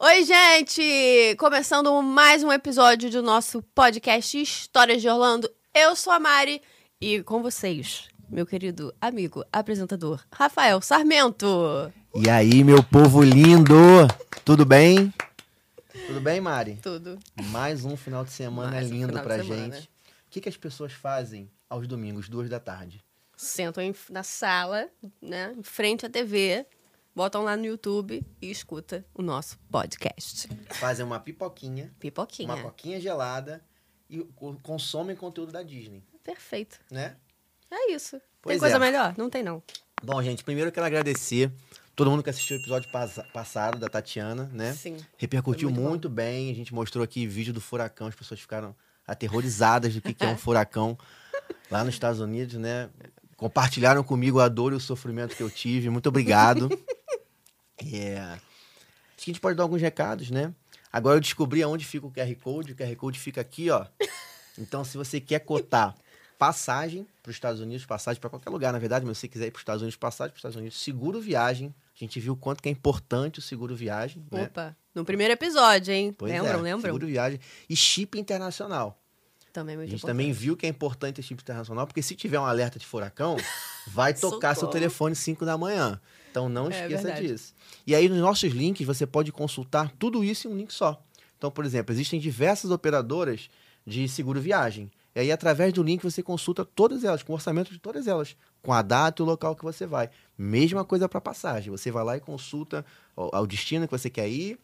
Oi, gente! Começando mais um episódio do nosso podcast Histórias de Orlando. Eu sou a Mari e com vocês, meu querido amigo apresentador Rafael Sarmento. E aí, meu povo lindo! Tudo bem? Tudo bem, Mari? Tudo. Mais um final de semana Mais um lindo de pra gente. O que, que as pessoas fazem aos domingos, duas da tarde? Sentam na sala, né, em frente à TV, botam lá no YouTube e escuta o nosso podcast. Fazem uma pipoquinha, Pipoquinha. uma coquinha gelada e co- consomem conteúdo da Disney, Perfeito. né? É isso. Pois tem coisa é. melhor? Não tem, não. Bom, gente, primeiro eu quero agradecer todo mundo que assistiu o episódio passa- passado da Tatiana, né? Sim. Repercutiu muito muito, bem. A gente mostrou aqui vídeo do furacão, as pessoas ficaram aterrorizadas do que, que é um furacão lá nos Estados Unidos, né? Compartilharam comigo a dor e o sofrimento que eu tive. Muito obrigado. É, Acho que a gente pode dar alguns recados, né? Agora eu descobri aonde fica o QR Code. O QR Code fica aqui, ó. Então, se você quer cotar passagem para os Estados Unidos, passagem para qualquer lugar, na verdade, mas se você quiser ir para os Estados Unidos, passagem para os Estados Unidos, seguro viagem. A gente viu o quanto que é importante o seguro viagem, né? Opa, no primeiro episódio, hein? Pois lembram, é, lembram? Seguro viagem e chip internacional. Também é A muito gente importante. também viu que é importante ter chip internacional, porque se tiver um alerta de furacão, vai tocar seu Socorro. telefone 5 da manhã. Então não É esqueça verdade. disso. E aí nos nossos links você pode consultar tudo isso em um link só. Então, por exemplo, existem diversas operadoras de seguro viagem. E aí, através do link, você consulta todas elas, com o orçamento de todas elas, com a data e o local que você vai. Mesma coisa para passagem. Você vai lá e consulta o, o destino que você quer ir,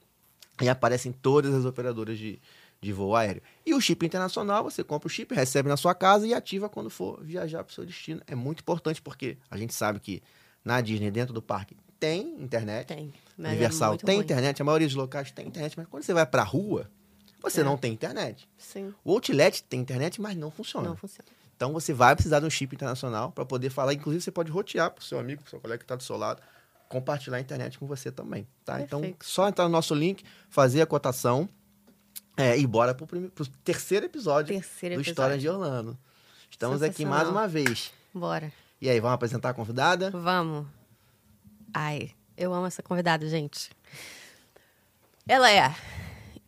e aparecem todas as operadoras de, de voo aéreo. E o chip internacional, você compra o chip, recebe na sua casa e ativa quando for viajar para o seu destino. É muito importante porque a gente sabe que na Disney, dentro do parque, tem internet. Tem. é Universal muito tem ruim. internet, a maioria dos locais tem internet, mas quando você vai para a rua, você É. não tem internet. Sim, O Outlet tem internet, mas não funciona. não funciona. Então você vai precisar de um chip internacional para poder falar. Inclusive, você pode rotear para o seu amigo, para seu colega que está do seu lado, compartilhar a internet com você também. Tá? Então, Perfeito. só entrar no nosso link, fazer a cotação é, e bora para o terceiro episódio Terceiro do episódio. História de Orlando. Estamos aqui mais uma vez. Bora. E aí, vamos apresentar a convidada? Vamos. Ai, eu amo essa convidada, gente. Ela é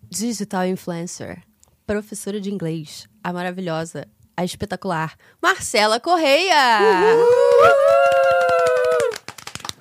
digital influencer, professora de inglês, a maravilhosa, a espetacular Marcela Correia.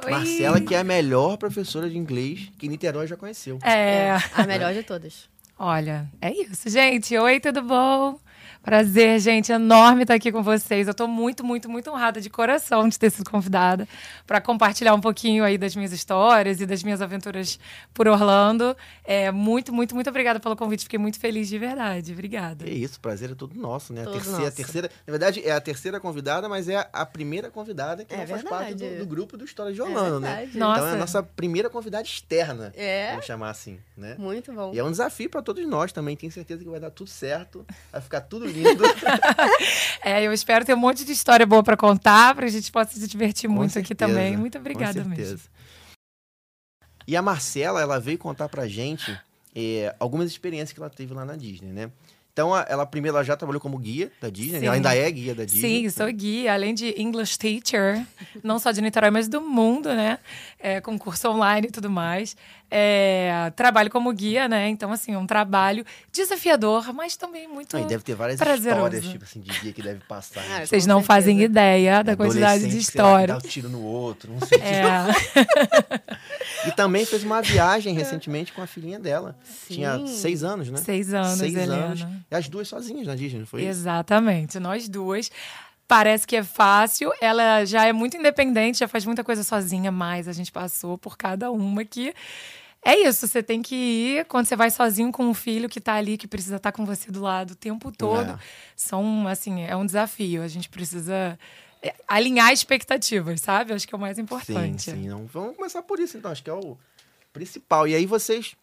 Oi. Marcela, que é a melhor professora de inglês que Niterói já conheceu. É, A melhor de todas. olha, é isso, gente. Oi, tudo bom? Prazer, gente, enorme estar aqui com vocês. Eu tô muito, muito, muito honrada de coração de ter sido convidada para compartilhar um pouquinho aí das minhas histórias e das minhas aventuras por Orlando. É, muito, muito, muito obrigada pelo convite. Fiquei muito feliz de verdade. Obrigada. É isso, prazer é todo nosso, né? A Todo terceira, nosso. terceira, na verdade, é a terceira convidada, mas é a primeira convidada que É não faz parte do, do grupo do História de Orlando, né? verdade. Nossa. Então é a nossa primeira convidada externa, É, vamos chamar assim, né? muito bom. E é um desafio para todos nós também. Tenho certeza que vai dar tudo certo, vai ficar tudo lindo. É, eu espero ter um monte de história boa para contar, para a gente possa se divertir Com muito aqui certeza, também. Muito obrigada mesmo. E a Marcela, ela veio contar pra gente é, algumas experiências que ela teve lá na Disney, né? Então, a- ela primeiro ela já trabalhou como guia da Disney, né? Sim. ela ainda é guia da Disney. Sim, sou guia, além de English teacher, não só de Niterói, mas do mundo, né? É, com curso online e tudo mais. É, trabalho como guia, né? Então, assim, é um trabalho desafiador, mas também muito. E deve ter várias prazeroso. histórias, tipo assim, de guia que deve passar. Ah, né? Vocês Com não certeza. fazem ideia da quantidade de Adolescente, sei lá, que história. Dá um tiro no outro, não sei o. É, E também fez uma viagem recentemente com a filhinha dela. Tinha Sim. seis anos, né? seis anos, Seis Helena. anos. E as duas sozinhas na Disney, não foi isso? Exatamente, nós duas. Parece que é fácil, ela já é muito independente, já faz muita coisa sozinha, mas a gente passou por cada uma que. É isso, você tem que ir quando você vai sozinho com um filho que tá ali, que precisa estar com você do lado o tempo todo. É. São, assim, é um desafio. A gente precisa é, alinhar expectativas, sabe? Acho que é o mais importante. Sim, sim. Não, vamos começar por isso, então. Acho que é o principal. E aí vocês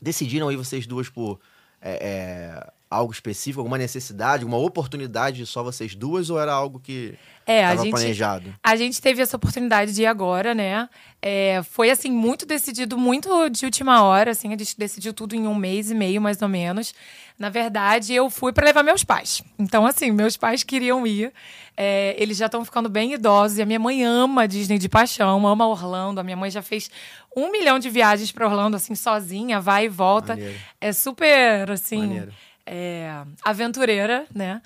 decidiram aí, vocês duas, por é, é, algo específico, alguma necessidade, alguma oportunidade de só vocês duas, ou era algo que É, a estava gente, planejado? a gente teve essa oportunidade de ir agora, né? É, foi, assim, muito decidido, muito de última hora, assim. A gente decidiu tudo em um mês e meio, mais ou menos. Na verdade, eu fui para levar meus pais. Então, assim, meus pais queriam ir. É, eles já estão ficando bem idosos. E a minha mãe ama Disney de paixão, ama Orlando. A minha mãe já fez um milhão de viagens para Orlando, assim, sozinha, vai e volta. Maneiro. É super, assim Maneiro. É, aventureira, né?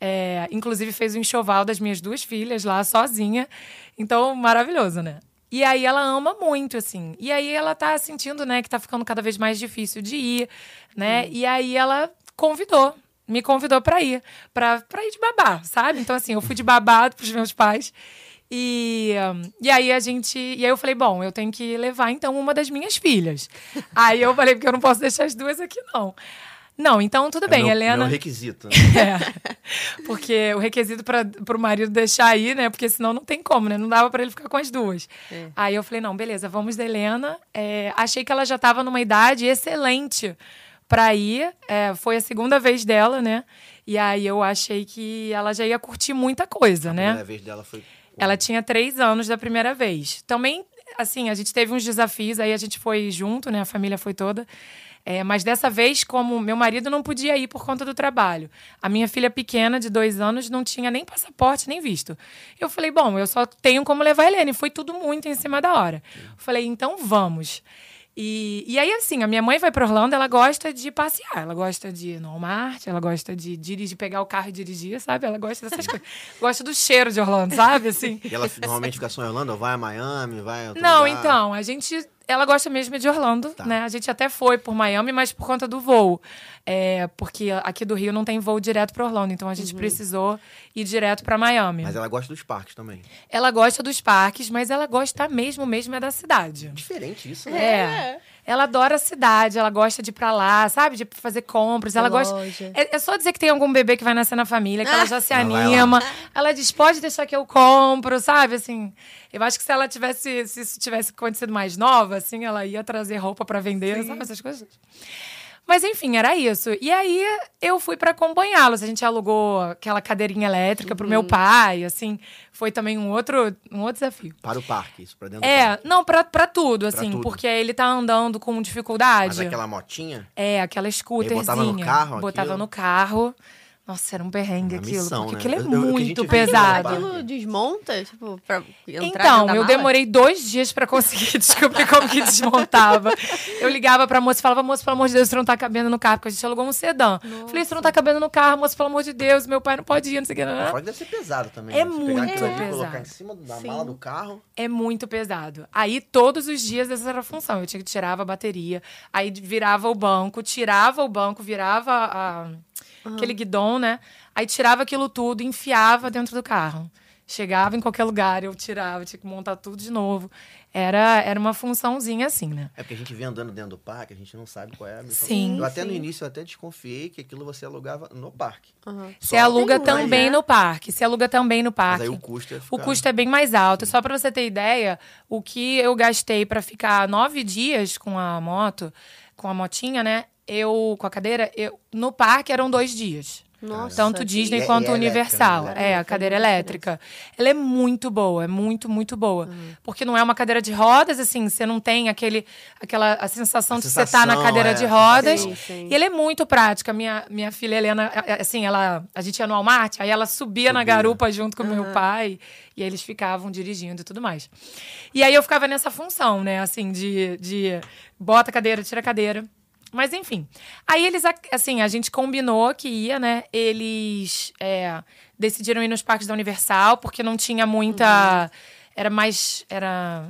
É, inclusive fez o enxoval das minhas duas filhas lá sozinha. Então, maravilhoso, né? E aí ela ama muito, assim. E aí ela tá sentindo, né, que tá ficando cada vez mais difícil de ir, né? E aí ela convidou, me convidou pra ir, pra, pra ir de babá, sabe? Então, assim, eu fui de babá pros meus pais. E, hum, e aí a gente. E aí eu falei, bom, eu tenho que levar então uma das minhas filhas. aí eu falei, porque eu não posso deixar as duas aqui, não. Não, então tudo bem, é meu, Helena. Meu requisito. Né? É. Porque o requisito para o marido deixar aí, né? Porque senão não tem como, né? Não dava para ele ficar com as duas. É. Aí eu falei, não, beleza, vamos da Helena. É, achei que ela já estava numa idade excelente para ir. É, foi a segunda vez dela, né? E aí eu achei que ela já ia curtir muita coisa, A né? primeira vez dela foi. Ela tinha três anos da primeira vez. Também, assim, a gente teve uns desafios, aí a gente foi junto, né? A família foi toda. É, mas dessa vez, como meu marido não podia ir por conta do trabalho, a minha filha pequena, de dois anos, não tinha nem passaporte, nem visto. Eu falei, bom, eu só tenho como levar a Helene. Foi tudo muito em cima da hora. Falei, então vamos. E, e aí, assim, a minha mãe vai para Orlando, ela gosta de passear, ela gosta de ir no Walmart, ela gosta de dirigir, pegar o carro e dirigir, sabe? Ela gosta dessas coisas. Gosta do cheiro de Orlando, sabe? Assim. E ela normalmente fica só em Orlando, ou vai a Miami, vai a Não, lugar? então, a gente. Ela gosta mesmo de Orlando, Tá. né? A gente até foi por Miami, mas por conta do voo. É, porque aqui do Rio não tem voo direto para Orlando, então a gente precisou ir direto para Miami. Mas ela gosta dos parques também. Ela gosta dos parques, mas ela gosta mesmo, mesmo é da cidade. Diferente isso, né? É. Ela adora a cidade, ela gosta de ir pra lá, sabe? De fazer compras. Ela gosta. É, é só dizer que tem algum bebê que vai nascer na família, que ela já se vai anima. Ela diz, pode deixar que eu compro, sabe? Assim, eu acho que se ela tivesse, se isso tivesse acontecido mais nova, assim, ela ia trazer roupa pra vender, sabe? Essas coisas. Mas enfim, era isso. E aí eu fui pra acompanhá-los. A gente alugou aquela cadeirinha elétrica pro Uhum. meu pai, assim. Foi também um outro, um outro desafio. Para o parque, isso pra dentro do É, parque. não, pra, pra tudo, assim, tudo. porque ele tá andando com dificuldade. Mas aquela motinha, É, aquela scooterzinha. botava no carro Botava aquilo? no carro. Nossa, era um perrengue Uma aquilo. missão, porque né? aquilo é Eu- eu- muito viu pesado. no Aquilo desmonta, tipo, pra entrar Então, eu mala? demorei dois dias pra conseguir descobrir como que desmontava. Eu ligava pra moça e falava, moça, pelo amor de Deus, isso não tá cabendo no carro, porque a gente alugou um sedã. Falei, isso não tá cabendo no carro, moça, pelo amor de Deus, meu pai não pode ir, não sei o que. não, fora deve ser pesado também. É né? Você pegar muito aquilo ali e colocar pesado. em cima da Sim. mala do carro. É muito pesado. Aí, todos os dias, essa era a função. Eu tinha que tirar a bateria, aí virava o banco, tirava o banco, virava a- aquele guidão, né? Aí tirava aquilo tudo, enfiava dentro do carro. Chegava em qualquer lugar, eu tirava, tinha que montar tudo de novo. Era, era uma funçãozinha assim, né? É porque a gente vê andando dentro do parque, a gente não sabe qual é a missão. Sim, Eu até no sim. início eu até desconfiei que aquilo você alugava no parque. Se Só aluga um, também né? no parque. Se aluga também no Mas parque. aí o custo O ficar... custo é bem mais alto. Só para você ter ideia, o que eu gastei para ficar nove dias com a moto, com a motinha, né? Eu, com a cadeira, eu, no parque eram dois dias. Nossa, Tanto Disney E é- quanto e é Universal. elétrica, né? É, a cadeira elétrica. Ela é muito boa, é muito, muito boa. Porque não é uma cadeira de rodas, assim, você não tem aquele, aquela a sensação A de você estar na sensação, cadeira é, de rodas. Sim, sim. E ela é muito prática. Minha, minha filha Helena, é, assim, ela, a gente ia no Walmart, aí ela subia, na Subia. garupa junto com meu pai, e aí eles ficavam dirigindo e tudo mais. E aí eu ficava nessa função, né, assim, de, de bota a cadeira, tira a cadeira. Mas enfim. Aí eles, assim, a gente combinou que ia, né? Eles é, decidiram ir nos parques da Universal, porque não tinha muita. Era mais. Era.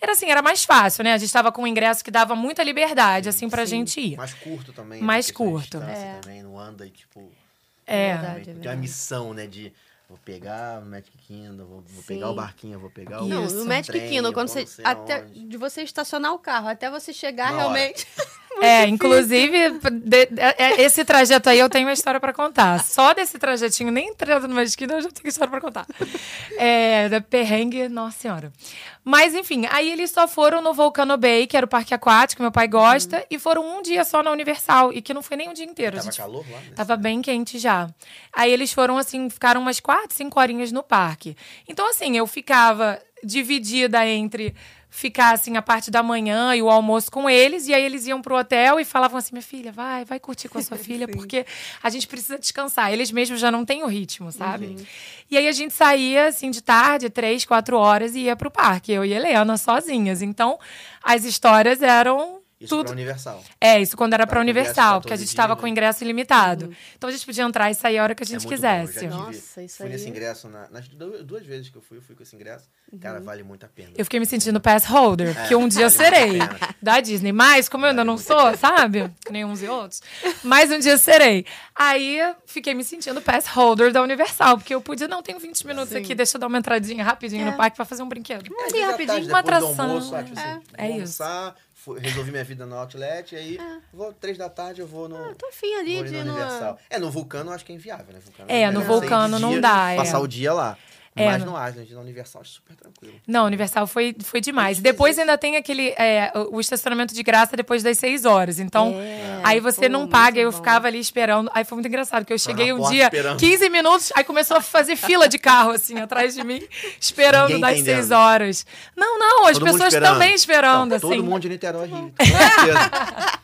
Era assim, era mais fácil, né? A gente tava com um ingresso que dava muita liberdade, assim, pra gente ir. Mais curto também. Mais né? De curto. É. Também, não anda e tipo... É. Verdade, é Tem uma verdade. missão, né? De vou pegar o Magic Kingdom, vou, vou pegar o barquinho, vou pegar o... Não, no Magic trem, Kingdom, quando você. Até de você estacionar o carro até você chegar hora. realmente. É, inclusive, de- é- é- esse trajeto aí eu tenho uma história pra contar. Só desse trajetinho, nem entrando numa esquina, eu já tenho história pra contar. É, da perrengue, nossa senhora. Mas, enfim, aí eles só foram no Volcano Bay, que era o parque aquático, meu pai gosta, e foram um dia só na Universal, e que não foi nem um dia inteiro. a Tava gente calor lá? né? Tava bem quente já. Aí eles foram assim, ficaram umas quatro, cinco horinhas no parque. Então, assim, eu ficava dividida entre ficar assim a parte da manhã e o almoço com eles, e aí eles iam pro hotel e falavam assim: minha filha, vai, vai curtir com a sua filha, porque a gente precisa descansar. Eles mesmos já não têm o ritmo, sabe? E aí a gente saía assim de tarde, três, quatro horas, e ia pro parque, eu e Helena, sozinhas. Então, as histórias eram. Isso tudo pra Universal. é, isso quando era pra ingresso Universal, 14 porque a gente tava né? com ingresso ilimitado. Então a gente podia entrar e sair a hora que a É gente já quisesse. tive- Nossa, isso fui aí. nesse ingresso, na- nas du- duas vezes que eu fui, eu fui com esse ingresso. Cara, vale muito a pena. Eu fiquei me sentindo pass holder, que um dia eu vale serei da Disney. Mas, como eu ainda não sou, sabe? Nem uns e outros. Mas um dia eu serei. Aí fiquei me sentindo pass holder da Universal, porque eu podia, não, tenho 20 minutos aqui, deixa eu dar uma entradinha rapidinho no parque pra fazer um brinquedo. Vezes à rapidinho, uma atração. almoço, tipo assim, é vou isso. almoçar, fui- resolvi minha vida no outlet, e aí É. vou três da tarde eu vou no. Ah, tô afim ali de no Universal. É, no Vulcano eu acho que é inviável, né? Vulcano É, no sair de Vulcano não dia, dá, é. Passar o dia lá. É, Mas no- no Island, na Universal, acho super tranquilo. Não, Universal foi, foi demais. Depois ainda tem aquele é, o estacionamento de graça depois das seis horas. Então, É, aí você pô, não paga. Eu bom. ficava ali esperando. Aí foi muito engraçado, porque eu cheguei na um dia, esperando. 15 minutos, aí começou a fazer fila de carro, assim, atrás de mim, esperando Ninguém das entendendo. seis horas. Não, não, as Todo pessoas esperando. também esperando, Não, assim. Todo mundo de Niterói ri. Com certeza.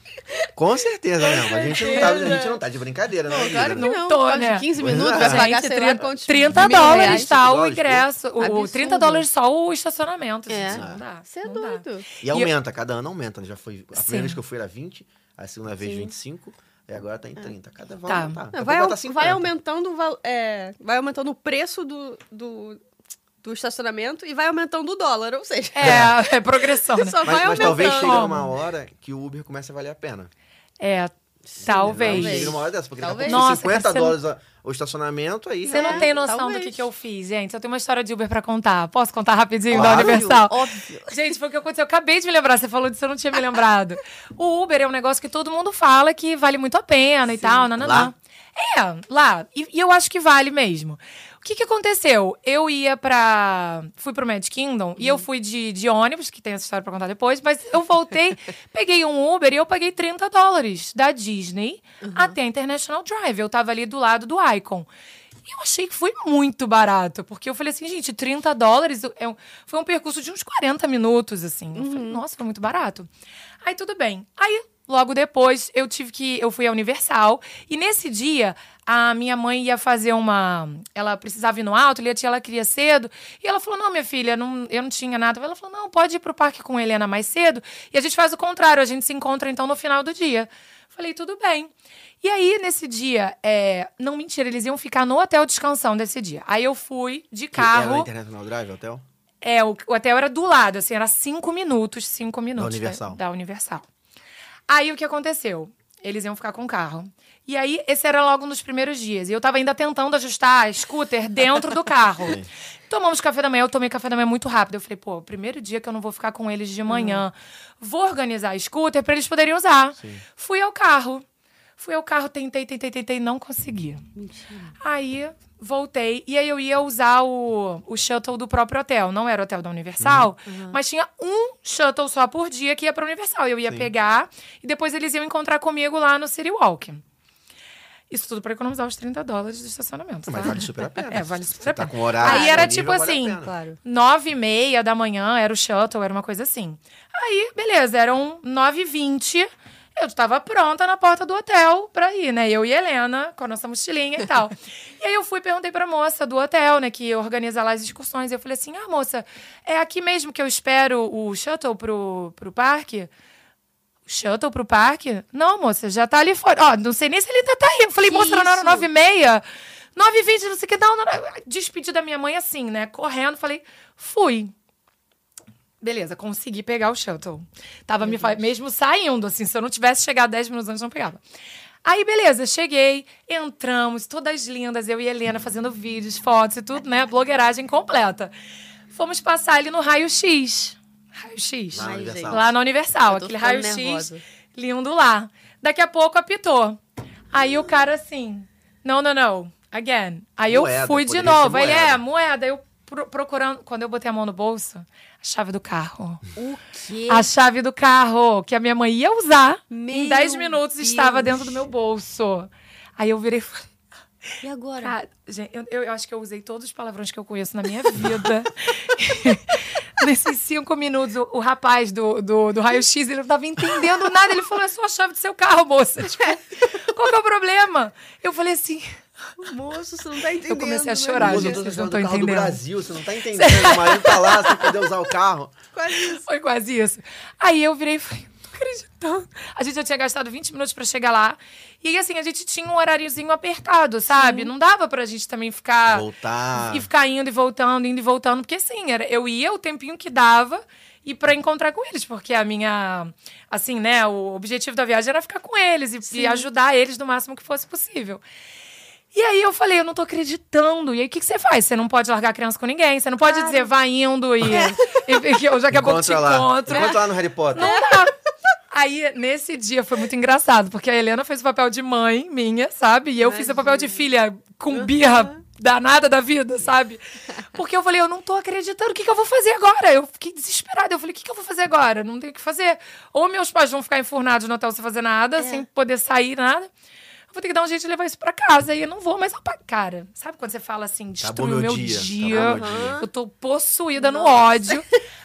Com certeza, né? A gente, não tá, a gente não tá de brincadeira, né? Claro que Não não. tô, né? de 15 Pois minutos, é. vai pagar, sei lá 30, quantos 30 mil dólares, reais. Tá? O Dólares, pô. ingresso. O, Absurdo. 30 dólares só o estacionamento. É. gente, não dá. Você é não dá. doido. E aumenta, cada ano aumenta. né? Já foi, a Sim. primeira vez que eu fui era 20, a segunda vez Sim. 25, e agora tá em 30. Cada vai Tá. aumentar. Não, vai, tá vai 50. aumentando é, vai aumentando o preço do, do, do estacionamento e vai aumentando o dólar, ou seja, É, é progressão, né? só Mas, vai mas talvez chegue uma hora que o Uber comece a valer a pena. É, talvez. talvez. Chega uma hora dessa, porque daqui a Talvez. pouco Nossa, 50 cara, você não- dólares a- o estacionamento, aí... Você não É, tem noção do talvez. que, que eu fiz, gente. Eu tenho uma história de Uber pra contar. Posso contar rapidinho da Claro. Universal? Óbvio. Gente, foi o que aconteceu. Eu acabei de me lembrar. Você falou disso, eu não tinha me lembrado. O Uber é um negócio que todo mundo fala que vale muito a pena e tal. Nananã. Lá? É, lá. E, e eu acho que vale mesmo. O que, que aconteceu? Eu ia pra. Fui pro Mad Kingdom e eu fui de, de ônibus, que tem essa história pra contar depois, mas eu voltei, peguei um Uber e eu paguei 30 dólares da Disney até a International Drive. Eu tava ali do lado do Icon. E eu achei que foi muito barato, porque eu falei assim, gente, 30 dólares é um- foi um percurso de uns 40 minutos, assim. Eu falei, nossa, foi muito barato. Aí tudo bem. Aí, logo depois, eu tive que. Eu fui à Universal. E nesse dia, a minha mãe ia fazer uma. Ela precisava ir no alto, a tia ela queria cedo. E ela falou: não, minha filha, não, eu não tinha nada. Ela falou: não, pode ir pro parque com Helena mais cedo. E a gente faz o contrário, a gente se encontra então no final do dia. Falei, tudo bem. E aí, nesse dia, é... não mentira, eles iam ficar no hotel descansando desse dia. Aí eu fui de Era na carro. International Drive, hotel? É, o, o hotel era do lado, assim, era cinco minutos, cinco minutos. Universal. Da, Universal. Aí o que aconteceu? Eles iam ficar com o carro. E aí, esse era logo nos primeiros dias. E eu tava ainda tentando ajustar a scooter dentro do carro. Sim. Tomamos café da manhã, eu tomei café da manhã muito rápido. Eu falei, pô, primeiro dia que eu não vou ficar com eles de manhã. Vou organizar a scooter pra eles poderem usar. Fui ao carro. Fui ao carro, tentei, tentei, tentei, não consegui. Aí voltei e aí eu ia usar o, o shuttle do próprio hotel. Não era o hotel da Universal, mas tinha um shuttle só por dia que ia pra Universal. Eu ia Sim. pegar e depois eles iam encontrar comigo lá no City Walk. Isso tudo pra economizar os 30 dólares do estacionamento. Mas tá? vale super a pena. É, vale super você a tá pena. com horário Aí era tipo vale assim. Claro. Nove e meia da manhã era o shuttle, era uma coisa assim. Aí, beleza, eram nove e vinte. Eu estava pronta na porta do hotel pra ir, né? Eu e Helena, com a nossa mochilinha e tal. e aí eu fui e perguntei pra moça do hotel, né, que organiza lá as excursões. Eu falei assim: ah, moça, é aqui mesmo que eu espero o shuttle pro, pro parque? Shuttle pro parque? Não, moça, já tá ali fora. Ó, não sei nem se ele ainda tá aí. Falei, Que moça, não era nove e meia? Nove e vinte, não sei o que. Não, não, não. Despedi da minha mãe assim, né? Correndo, falei, fui. Beleza, consegui pegar o shuttle. Tava me fa- mesmo saindo, assim, se eu não tivesse chegado 10 minutos antes, não pegava. Aí, beleza, cheguei, entramos, todas lindas, eu e Helena fazendo vídeos, fotos e tudo, né? Blogueiragem completa. Fomos passar ali no raio-x. Raio-x. Lá. Lá na Universal, Eu aquele raio-x. lindo lá. Daqui a pouco apitou. Aí o cara assim, não, não, não, again. Aí eu Moeda, fui de novo. Aí ele, é, moeda. Eu pro- procurando, quando eu botei a mão no bolso, a chave do carro. O quê? A chave do carro que a minha mãe ia usar em Meu 10 minutos Deus. estava dentro do meu bolso. Aí eu virei e falei, E agora? Cara, gente, eu, eu- acho que eu usei todos os palavrões que eu conheço na minha vida. Nesses cinco minutos, o, o rapaz do, do, do raio-x, ele não tava entendendo nada. Ele falou, é só a chave do seu carro, moça. Tipo, qual que é o problema? Eu falei assim... Moço, você não tá entendendo. Eu comecei a né? chorar, gente, vocês não falando do estão carro do entendendo. Brasil, você não tá entendendo. O marido tá lá sem poder usar o carro. Quase isso. Foi quase isso. Aí eu virei e falei, não tô acreditando. A gente já tinha gastado 20 minutos pra chegar lá. E assim, a gente tinha um horáriozinho apertado, sabe? Não dava pra gente também ficar... Voltar. E ficar indo e voltando, indo e voltando. Porque assim, era, eu ia o tempinho que dava e pra encontrar com eles. Porque a minha... Assim, né? O objetivo da viagem era ficar com eles e, e ajudar eles no máximo que fosse possível. E aí eu falei, eu não tô acreditando. E aí o que, que você faz? Você não pode largar a criança com ninguém. Você não pode dizer, vai indo e, e, que eu daqui a pouco te Encontra lá. encontro. Encontra lá no Harry Potter. Não dá. Aí, nesse dia, foi muito engraçado, porque a Helena fez o papel de mãe minha, sabe? E eu fiz o papel de filha com birra danada da vida, sabe? Porque eu falei, eu não tô acreditando, o que, que eu vou fazer agora? Eu fiquei desesperada. Eu falei, o que, que eu vou fazer agora? Não tenho o que fazer. Ou meus pais vão ficar enfurnados no hotel sem fazer nada, sem poder sair, nada. Eu vou ter que dar um jeito de levar isso pra casa. E eu não vou mais apagar. Cara, sabe quando você fala assim, destruiu meu meu dia, dia? meu dia. Eu tô possuída no ódio.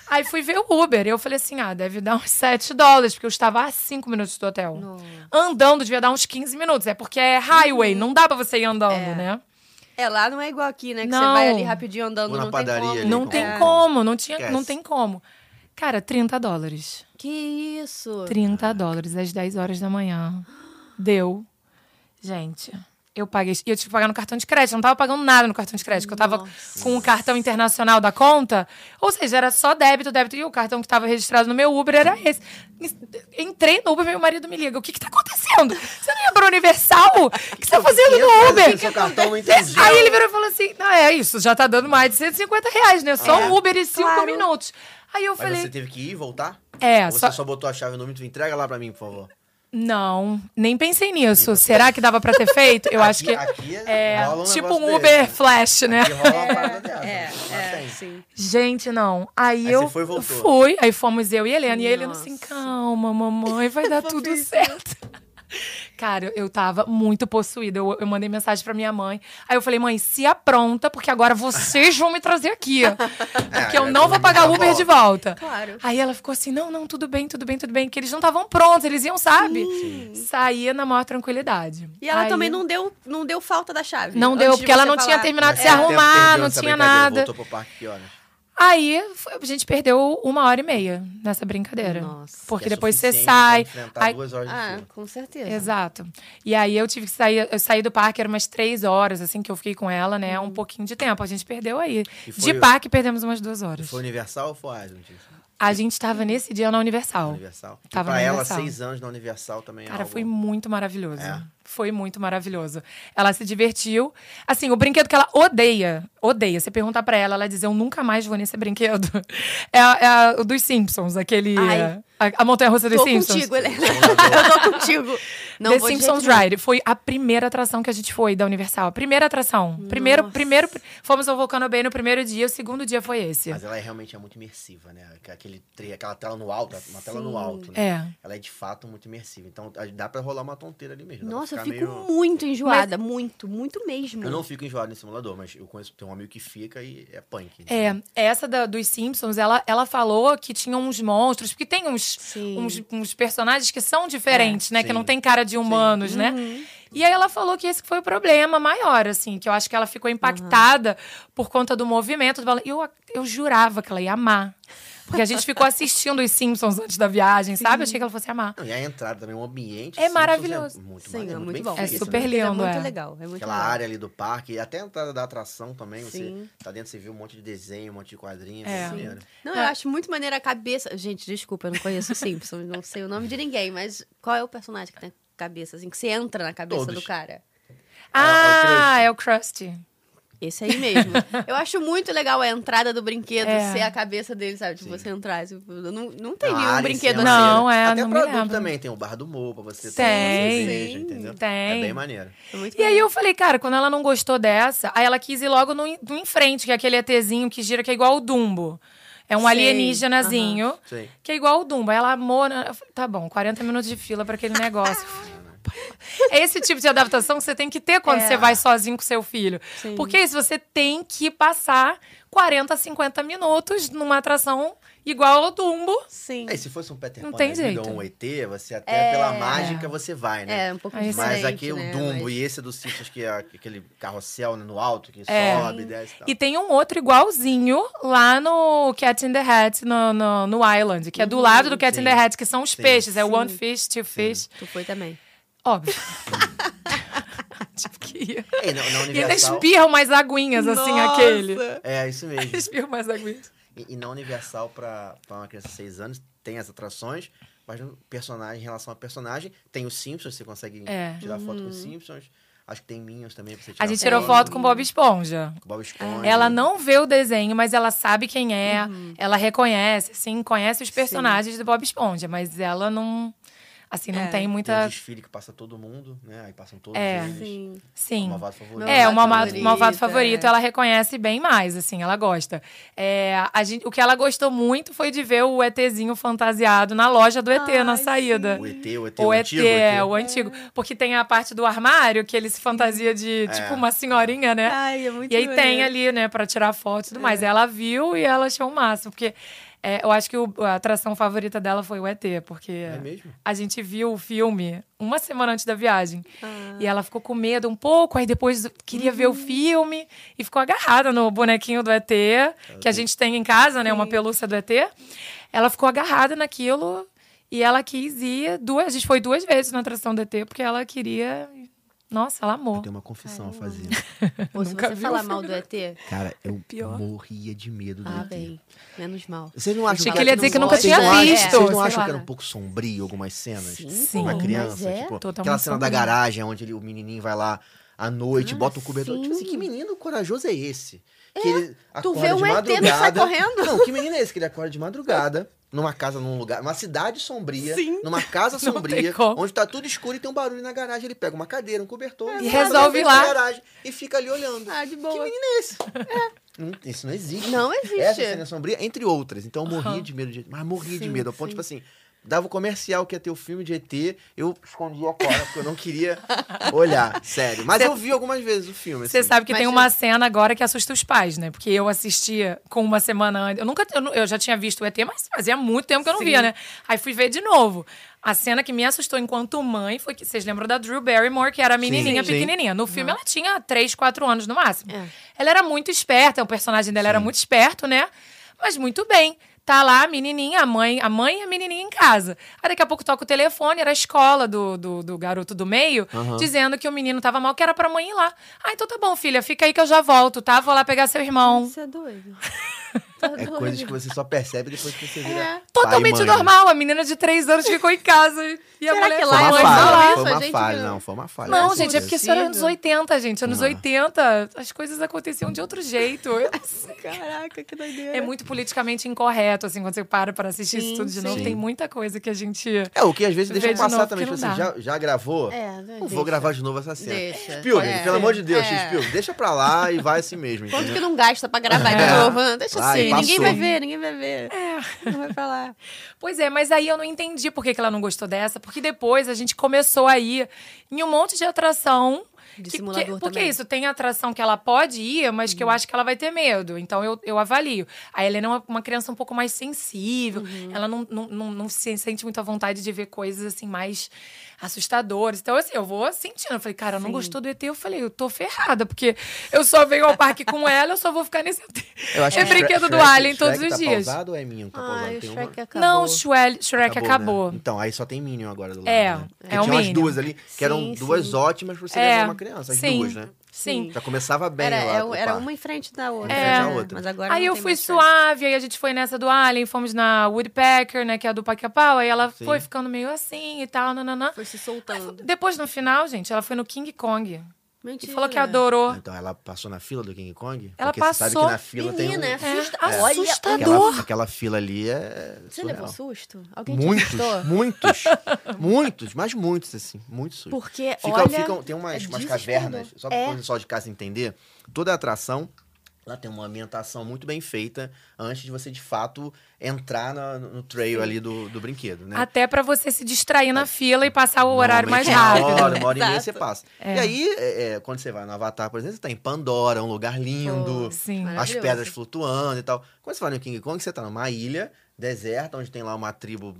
Aí fui ver o Uber. E eu falei assim: ah, deve dar uns 7 dólares, porque eu estava a 5 minutos do hotel. Andando devia dar uns 15 minutos. É porque é highway, não dá pra você ir andando, É. né? É, lá não é igual aqui, né? Que Não. você vai ali rapidinho andando, Vou na não padaria tem como. ali, Não com- tem É. como, não, tinha, não tem como. Cara, 30 dólares. Que isso? 30 dólares às 10 horas da manhã. Deu. Gente, eu paguei. E eu tive que pagar no cartão de crédito. Eu não tava pagando nada no cartão de crédito. Eu tava Nossa. com o cartão internacional da conta. Ou seja, era só débito, débito. E o cartão que estava registrado no meu Uber era esse. Entrei no Uber meu marido me liga. O que que tá acontecendo? Você não ia pra Universal? O que você tá fazendo no Uber? Seu cartão não entendi. Aí ele virou e falou assim: Não, é isso, já tá dando mais de 150 reais, né? Só É. um Uber e cinco Claro. minutos. Aí eu Mas falei. você teve que ir e voltar? É, Ou você só- só... botou a chave no número? Entrega lá pra mim, por favor. Não, nem pensei nisso. Será que dava pra ter feito? Eu acho Aqui- que. aqui é rola um tipo um Uber desse. Flash, né? Aqui rola uma parada dessa. É, é, tem. sim. Gente, não. Aí, Aí eu você foi e voltou. fui, aí fomos eu e a Helena. E a Helena assim, Nossa. calma, mamãe, vai dar tudo certo. Cara, eu, tava muito possuída. Eu, eu mandei mensagem pra minha mãe. Aí eu falei, mãe, se apronta, porque agora vocês vão me trazer aqui. Porque eu é, não vou pagar Uber avó. de volta. Claro. Aí ela ficou assim: não, não, tudo bem, tudo bem, tudo bem. Que eles não estavam prontos, eles iam, sabe? Saía na maior tranquilidade. E ela Aí- também não deu, não deu falta da chave. Não deu, de porque ela não tinha falar. terminado de se arrumar, não tinha nada. Voltou pro parque que horas? Aí a gente perdeu uma hora e meia nessa brincadeira. Nossa. Porque Que é depois você sai. aí- duas horas de Ah, com certeza. Exato. E aí eu tive que sair, eu saí do parque, era umas três horas, assim, que eu fiquei com ela, né? Um pouquinho de tempo. A gente perdeu aí. E De o- parque perdemos umas duas horas. Foi Universal ou foi Island? A gente tava nesse dia na Universal. Universal. Tava pra na ela, Universal. seis anos na Universal também é Cara, algo- foi muito maravilhoso. É? Foi muito maravilhoso. Ela se divertiu. Assim, o brinquedo que ela odeia, odeia. Você perguntar pra ela, ela diz: Eu nunca mais vou nesse brinquedo. É, é a- o dos Simpsons, aquele. Ai. A, a montanha russa dos Tô Simpsons. contigo, Helena. eu tô contigo. Não The Simpsons. Ride. Foi a primeira atração que a gente foi da Universal. A primeira atração. Primeiro, Nossa. primeiro, fomos ao Volcano Bay no primeiro dia, o segundo dia foi esse. Mas ela é realmente é muito imersiva, né? Aquele, aquela tela no alto, uma tela no Sim. alto, né? É. Ela é de fato muito imersiva. Então dá pra rolar uma tonteira ali mesmo. Nossa, eu fico meio- muito enjoada. Muito, muito mesmo. Eu não fico enjoado nesse simulador, mas eu conheço, tem um amigo que fica e é punk. É, essa da- dos Simpsons, ela, ela falou que tinha uns monstros, porque tem uns, Sim. uns, uns personagens que são diferentes, né? Que sim. não tem cara de humanos, né? E aí ela falou que esse foi o problema maior, assim, que eu acho que ela ficou impactada por conta do movimento. Eu, eu jurava que ela ia amar. Porque a gente ficou assistindo os Simpsons antes da viagem, sabe? Eu achei que ela fosse amar. Não, e a entrada também, o ambiente. É Simpsons maravilhoso. É muito, Sim, maneiro, é muito bom. feito, É né? super É lindo, muito é. legal. É muito Aquela legal. área ali do parque, e até a entrada da atração também, você Sim. tá dentro, você viu um monte de desenho, um monte de quadrinhos. É. É. maneiro. Não, eu acho muito maneira a cabeça. Gente, desculpa, eu não conheço o Simpsons, não sei o nome de ninguém, mas qual é o personagem que tem cabeça, assim, que você entra na cabeça Todos. do cara? Ah, é é o Krusty. Esse aí mesmo. eu acho muito legal a entrada do brinquedo É. ser a cabeça dele, sabe? Tipo, Sim. você entrar. Tipo, não, não tem Ah, nenhum Alice brinquedo é assim. Não, é, Até não lembro. também tem o bar do Mo pra você Tem. tomar cerveja, Sim, entendeu? tem. É bem maneiro. É muito E aí eu falei, cara, quando ela não gostou dessa, aí ela quis ir logo no, no em frente, que é aquele ETzinho que gira, que é igual o Dumbo. É um Sei, alienígenazinho, que é igual o Dumbo. Aí ela amou, tá bom, 40 minutos de fila pra aquele negócio. É esse tipo de adaptação que você tem que ter quando É. você vai sozinho com seu filho. Sim. Porque isso, você tem que passar 40, 50 minutos numa atração igual ao Dumbo. Sim. É, e se fosse um Peter Não Pan tem da vida jeito. ou um ET, você até É. pela mágica você vai, né? É, um pouco diferente, Mas aqui né? o Dumbo Mas- e esse do Simpsons, que é aquele carrossel né, no alto, que É. sobe, desce e tal. E tem um outro igualzinho lá no Cat in the Hat, no, no, no Island, que é do lado do Cat in the Sim. Hat, que são os Sim. peixes. É Sim. one fish, two fish. Tu foi também. Óbvio. tipo que ia. É, na, na E ainda Universal... espirram mais aguinhas, assim, Nossa! aquele. É, isso mesmo. Espirram mais aguinhas. E, e na Universal, pra, pra uma criança de 6 anos, tem as atrações, mas no personagem, em relação a personagem, tem os Simpsons, você consegue É. tirar foto Uhum. com os Simpsons. Acho que tem Minions também pra você tirar A gente tirou foto com Bob Esponja. com Bob Esponja. Ela não vê o desenho, mas ela sabe quem é. Uhum. Ela reconhece, assim, conhece os personagens do Bob Esponja, mas ela não. Assim, não É. tem Tem um muita. desfile que passa todo mundo, né? Aí passam todos É. eles. Sim. O Sim. malvado favorito. É, o malvado, favorito, malvado é. favorito, ela reconhece bem mais, assim, ela gosta. É, a gente, o que ela gostou muito foi de ver o ETzinho fantasiado na loja do ET, na Ai, saída. O ET, o ET, O o ET, antigo é, ET. o antigo. Porque tem a parte do armário que ele se fantasia de, tipo, uma senhorinha, né? Ai, é muito E aí tem maneiro. ali, né, pra tirar foto e tudo É. mais. Ela viu e ela achou o máximo. Porque é, eu acho que o- a atração favorita dela foi o ET, porque É mesmo? a gente viu o filme uma semana antes da viagem. Ah. E ela ficou com medo um pouco, aí depois queria ver o Uhum. filme e ficou agarrada no bonequinho do ET, que a gente tem em casa, né? Uma pelúcia do ET. Ela ficou agarrada naquilo e ela quis ir duas. A gente foi duas vezes na atração do ET, porque ela queria. Nossa, ela amou. Eu tenho uma confissão a fazer. Pô, se você falar mal do ET, Cara, eu pior. morria de medo do ah, ET. bem, menos mal. Vocês não acham Achei que, ele ia dizer que nunca tinha visto, Vocês não acham que era um pouco sombrio algumas cenas? Sim, Sim, Pra mas criança, é tipo, aquela cena da garagem onde ele- o menininho vai lá à noite, Ah, bota o cobertor. Tipo assim, sim. que menino corajoso é esse? Que ele tu acorda vê de um ET, não sai madrugada. correndo? Não, que menino é esse que ele acorda de madrugada? Numa casa, num lugar, numa cidade sombria, Sim. numa casa sombria, onde tá tudo escuro e tem um barulho na garagem. Ele pega uma cadeira, um cobertor E vai resolve lá. garagem e fica ali olhando. Ah, de Que boa. menino é esse? Não, isso não existe. Não existe. Essa cena sombria, entre outras. Então eu morria Aham. de medo de Mas morria de medo. Ao ponto, sim. tipo assim, dava o comercial que ia ter o filme de ET, eu escondia a cara, porque eu não queria olhar, sério. Mas Cê- eu vi algumas vezes o filme. Você assim. sabe que Mas tem uma cena agora que assusta os pais, né? Porque eu assistia com uma semana antes. Eu nunca. Eu, já tinha visto o ET, mas fazia muito tempo que eu não Sim. via, né? Aí fui ver de novo. A cena que me assustou enquanto mãe foi que. Vocês lembram da Drew Barrymore, que era a menininha sim. pequenininha. No filme ela tinha 3, 4 anos no máximo. É. Ela era muito esperta, o personagem dela era muito esperto, né? Mas muito bem. Tá lá a menininha, a mãe, a mãe e a menininha em casa. Aí daqui a pouco toca o telefone, era a escola do, do, do garoto do meio, Aham. dizendo que o menino tava mal, que era pra mãe ir lá. Ah, então tá bom, filha, fica aí que eu já volto, tá? Vou lá pegar seu irmão. Você é doido. Tá É doido. coisas que você só percebe depois que você vira. É. pai e Totalmente mãe. normal. A menina de três anos ficou em casa e a Será mulher que Foi lá a uma mãe é falha, lá. isso? foi A uma gente falha, não, foi uma falha. Não, gente, é porque isso era anos 80, gente. Anos Ah. 80, as coisas aconteciam de outro jeito. Não. Caraca, que doideira. É muito politicamente incorreto, assim, quando você para pra assistir Sim, isso tudo de novo. sim. Tem muita coisa que a gente. É, o que às vezes deixa de passar novo também. Tipo assim, já, já gravou? É, Não vou deixa. gravar de novo essa cena. Deixa. Spielberg, É. pelo amor de Deus, É. Spielberg, deixa pra lá e vai assim mesmo. Quanto que não gasta pra gravar de É. novo? Deixa Vai, assim, ninguém passou. vai ver, ninguém vai ver. É. Não vai falar. Pois é, mas aí eu não entendi por que, que ela não gostou dessa, porque depois a gente começou a ir em um monte de atração. De que- simulador que- porque também. isso, tem atração que ela pode ir, mas que eu acho que ela vai ter medo. Então eu, eu avalio. A Helena é uma, uma criança um pouco mais sensível. Ela não, não, não, não se sente muito à vontade de ver coisas assim mais assustadoras. Então, assim, eu vou sentindo. Eu falei, cara, não Sim. gostou do ET? Eu falei, eu tô ferrada, porque eu só venho ao parque com ela, eu só vou ficar nesse ET. Eu acho É que Shrek- brinquedo do Shrek- Alien todos Shrek os tá dias. pausado ou é Minion que tá pausado? Ai, o Tem Shrek uma... acabou. Não, Shrek, Shrek acabou. né? Então, aí só tem Minion agora do lado. É, né? É o tinha umas Minion. duas ali, que eram Sim, duas sim. ótimas pra você É, levar uma criança, as sim. duas, né? Sim. Já começava bem Era, lá. é- era parque. uma em frente da outra. Em frente outra. Mas agora Aí eu fui suave, aí a gente foi nessa do Alien, fomos na Woodpecker, né, que é a do Paca-Pau, aí ela Sim. foi ficando meio assim e tal, nananã. Foi se soltando. Depois, no final, gente, ela foi no King Kong. E Mentira. falou que adorou. Então ela passou na fila do King Kong? Ela Porque você sabe passou. que na fila Menina, tem é um... assusta... É. Assustador. Aquela, aquela fila ali é Você surreal. levou susto? Alguém te Muitos, assustou? muitos, muitos, mas muitos, assim, muitos sustos. Porque, Fica, olha... ficam- tem umas, é umas cavernas, só para É. o pessoal de casa entender, toda a atração, ela tem uma ambientação muito bem feita antes de você, de fato, entrar na- no, no trail ali do, do brinquedo, né? Até pra você se distrair na fila e passar o horário mais rápido. Uma hora, uma hora e meia você passa. É. E aí, é, é, quando você vai no Avatar, por exemplo, você tá em Pandora, um lugar lindo, Sim. as pedras flutuando e tal. Quando você vai no King Kong, você tá numa ilha deserta, onde tem lá uma tribo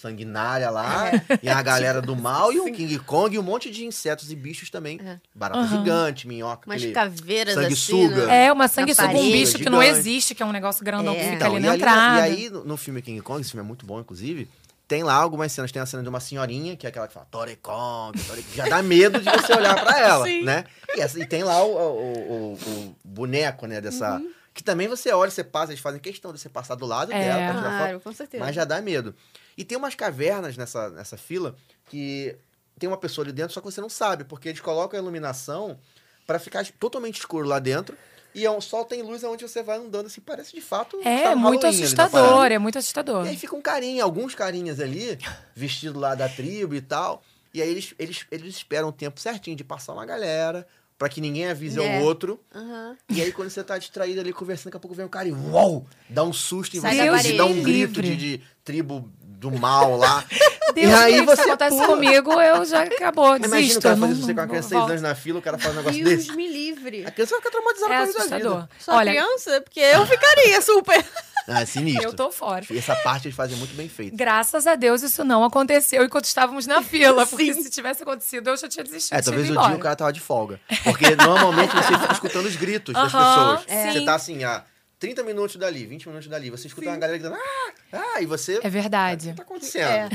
sanguinária lá, e a galera do mal, e um King Kong, e um monte de insetos e bichos também. É. Barata Aham. gigante, minhoca, Umas caveiras sanguessuga. assim, né? É, uma sanguessuga, um bicho que não existe, que é um negócio grandão que É. fica Então, ali na ali- entrada. e aí, no, filme King Kong, esse filme é muito bom, inclusive, tem lá algumas cenas. Tem a cena de uma senhorinha, que é aquela que fala Tore Kong, Tore Kong", já dá medo de você olhar pra ela, Sim. né? E, essa- e tem lá o, o- o- o boneco, né, dessa... Uhum. Que também você olha, você passa, eles fazem questão de você passar do lado É. dela foto. Claro, com certeza. Mas já dá medo. E tem umas cavernas nessa, nessa fila que tem uma pessoa ali dentro, só que você não sabe, porque eles colocam a iluminação pra ficar totalmente escuro lá dentro. E é um, só tem luz aonde você vai andando, assim, parece de fato. É, no muito Halloween assustador, é muito assustador. E aí fica um carinha, alguns carinhas ali, vestido lá da tribo e tal. E aí eles, eles, eles esperam o tempo certinho de passar uma galera, pra que ninguém avise É. ao outro. Aham. E aí, quando você tá distraído ali conversando, daqui a pouco vem um cara e uau! Dá um susto em Sai você, e dá um grito de, de tribo do mal lá. Deus e aí livre, você se acontece pula. comigo, eu já acabou, Imagina desisto. o cara eu fazer não- isso você com uma não criança de seis anos na fila, o cara faz um negócio Deus desse. me livre. A criança vai ficar traumatizada É com assustador. vida. Só Olha, criança? Porque eu ficaria super. Ah, é sinistro. eu tô fora. E essa parte eles fazem muito bem feito. Graças a Deus isso não aconteceu enquanto estávamos na fila, porque Sim. se tivesse acontecido eu já tinha desistido. É, talvez o dia o cara tava de folga. Porque normalmente você fica escutando os gritos das Aham, pessoas. é. Você tá assim, a 30 minutos dali, 20 minutos dali. Você escuta uma galera gritando, ah, ah, e você. É verdade. O que tá acontecendo? É.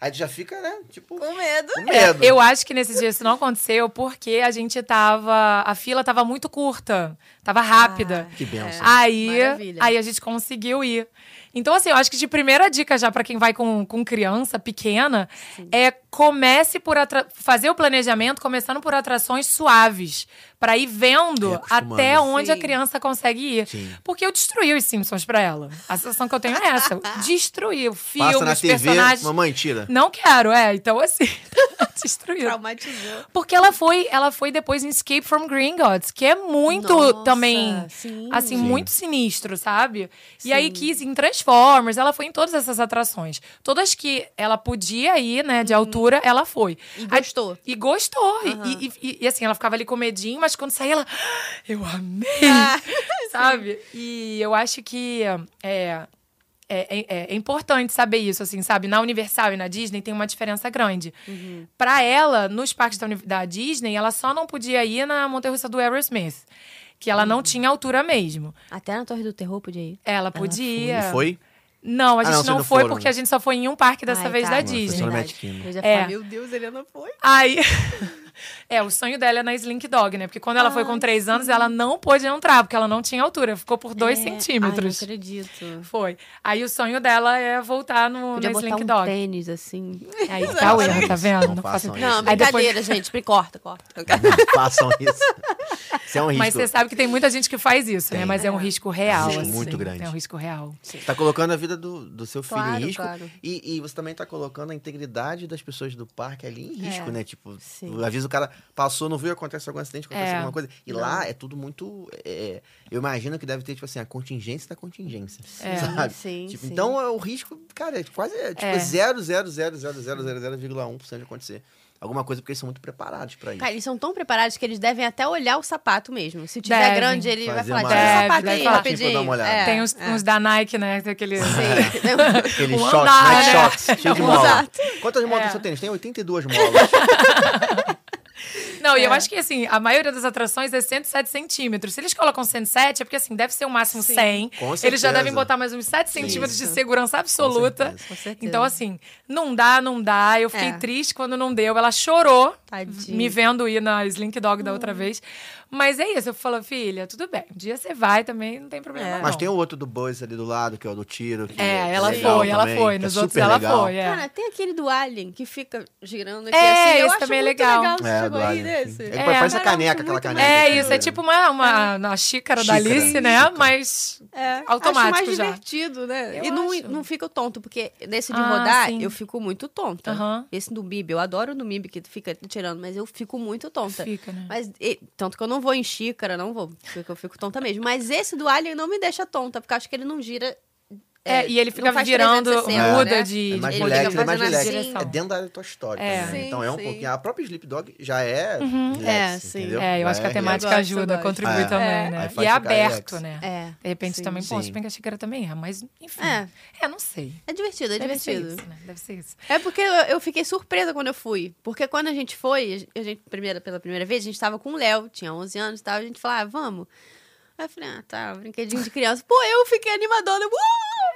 Aí tu já fica, né? Tipo, Com medo. com É, medo. eu acho que nesse dia isso não aconteceu porque a gente tava. A fila tava muito curta, tava rápida. Que benção. Aí, Maravilha. aí a gente conseguiu ir. Então, assim, eu acho que de primeira dica já pra quem vai com, com criança pequena é comece por fazer o planejamento começando por atrações suaves, Pra ir vendo E acostumando. até onde a Sim. criança consegue ir. Sim. Porque eu destruí os Simpsons pra ela. A sensação que eu tenho é essa. Destruí o filme, Passa na os TV, personagens. mamãe, tira. Não quero, é. Então, assim, destruído. Traumatizou. Porque ela foi, ela foi depois em Escape from Gringotts, que é muito Nossa, também, sim. assim, Sim. muito sinistro, sabe? E Sim. aí quis em Transformers, ela foi em todas essas atrações. Todas que ela podia ir, né, de altura, ela foi. Uhum. E gostou. e gostou. E- Aham. E, e- e, assim, ela ficava ali com medinho, quando saía, ela. Eu amei! Ah, sabe? E eu acho que é, é, é- é importante saber isso, assim, sabe? Na Universal e na Disney tem uma diferença grande. Uhum. Pra ela, nos parques da, da Disney, ela só não podia ir na montanha-russa do Aerosmith. Que ela Uhum. não tinha altura mesmo. Até na Torre do Terror podia ir. Ela podia. E foi? Não, a Ah, gente não, não, não foi foram, porque né? a gente só foi em um parque dessa Ai, vez tá. da foi Disney. Eu já É. falei, meu Deus, ele não foi. Aí. É, o sonho dela é na Slink Dog, né? Porque quando ela foi com três anos, ela não pôde entrar, porque ela não tinha altura. Ficou por dois É. centímetros. Ai, não acredito. Foi. Aí o sonho dela é voltar no, Podia na botar Slink um Dog. tênis, assim. Aí que tá o erro, tá vendo? Não Não faço- façam Não, Isso. Aí depois- brincadeira, gente. Me corta, corta. Façam isso. Isso é um risco. Mas você sabe que tem muita gente que faz isso, né? Tem. Mas é um É. risco real. Risco assim. muito grande. É um risco real. Você tá colocando a vida do, do seu filho Claro, em risco. claro. E, e você também tá colocando a integridade das pessoas do parque ali em risco, É, né? Tipo, sim. às vezes o cara passou, não viu, acontece algum acidente, acontece É. alguma coisa. E Não. lá é tudo muito. é, eu imagino que deve ter, tipo assim, a contingência da contingência. É. Sabe? Sim, Tipo, sim. Então é, o risco, cara, é quase é, tipo, É. 0,00000,1% de acontecer. Alguma coisa, porque eles são muito preparados pra isso. Cara, eles são tão preparados que eles devem até olhar o sapato mesmo. Se tiver Devem. grande, ele vai Fazer falar, uma- tira o sapato aí, falar. rapidinho. Tipo. É, tem uns, é. uns da Nike, né? Aquele... Shorts, andar, Nike né? shorts, cheio de mola. Exato. Quantas molas É. você tem? Tem 82 molas. Não, e eu É. acho que, assim, a maioria das atrações é 107 centímetros. Se eles colocam 107, é porque, assim, deve ser o máximo Sim. 100. Com Eles já certeza. devem botar mais uns 7 centímetros de segurança absoluta. certeza. Com certeza. Então, assim, não dá, não dá. Eu fiquei É. triste quando não deu. Ela chorou, Tadinho. me vendo ir na Slink Dog da outra vez. Mas é isso, eu falo, filha, tudo bem. Um dia você vai também, não tem problema. É. Mas tem o outro do Buzz ali do lado, que é o do tiro. que É, ela legal foi, ela também, foi. é Nos outros super ela legal. foi, é. Cara, tem aquele do Alien que fica girando aqui É, assim. Eu esse acho também é legal. legal. É, chegou do aí Alien. desse? É, É, parece a caneca, aquela caneca. É que- isso, é tipo uma, uma, uma xícara da Xícara. Alice, né? Mas É, Automático acho mais já. divertido, né? Eu e não, acho. não fica tonto, porque nesse de Ah, rodar, sim. eu fico muito tonta. Esse do Bib, eu adoro no Bib que fica tirando, mas eu fico muito tonta. fica, né? Mas, tanto que eu não vou em xícara, não vou, porque eu fico tonta mesmo. Mas esse do Alien não me deixa tonta, porque acho que ele não gira. É, e ele fica virando, 360, muda né? de, É de mais Ele relax, é mais relax. É dentro da área da tua história É. também. Sim, então é um sim. pouquinho. A própria Sleep Dog já é Uhum. relax, É, sim. entendeu? É, eu Já acho que a é temática Eu eu ajuda, contribui É. também, Aí né? E é aberto, relax. né? É. De repente sim. também, pô, se bem que a xícara também é, mas enfim. É. É, não sei. É divertido, é Deve ser divertido. isso, né? Deve ser isso. É porque eu, eu fiquei surpresa quando eu fui. Porque quando a gente foi, a gente, primeira, pela primeira vez, a gente tava com o Léo, tinha 11 anos e tal, a gente falou, ah, vamos. Aí eu falei, ah, tá, brinquedinho de criança. Pô, eu fiquei animadona, uh,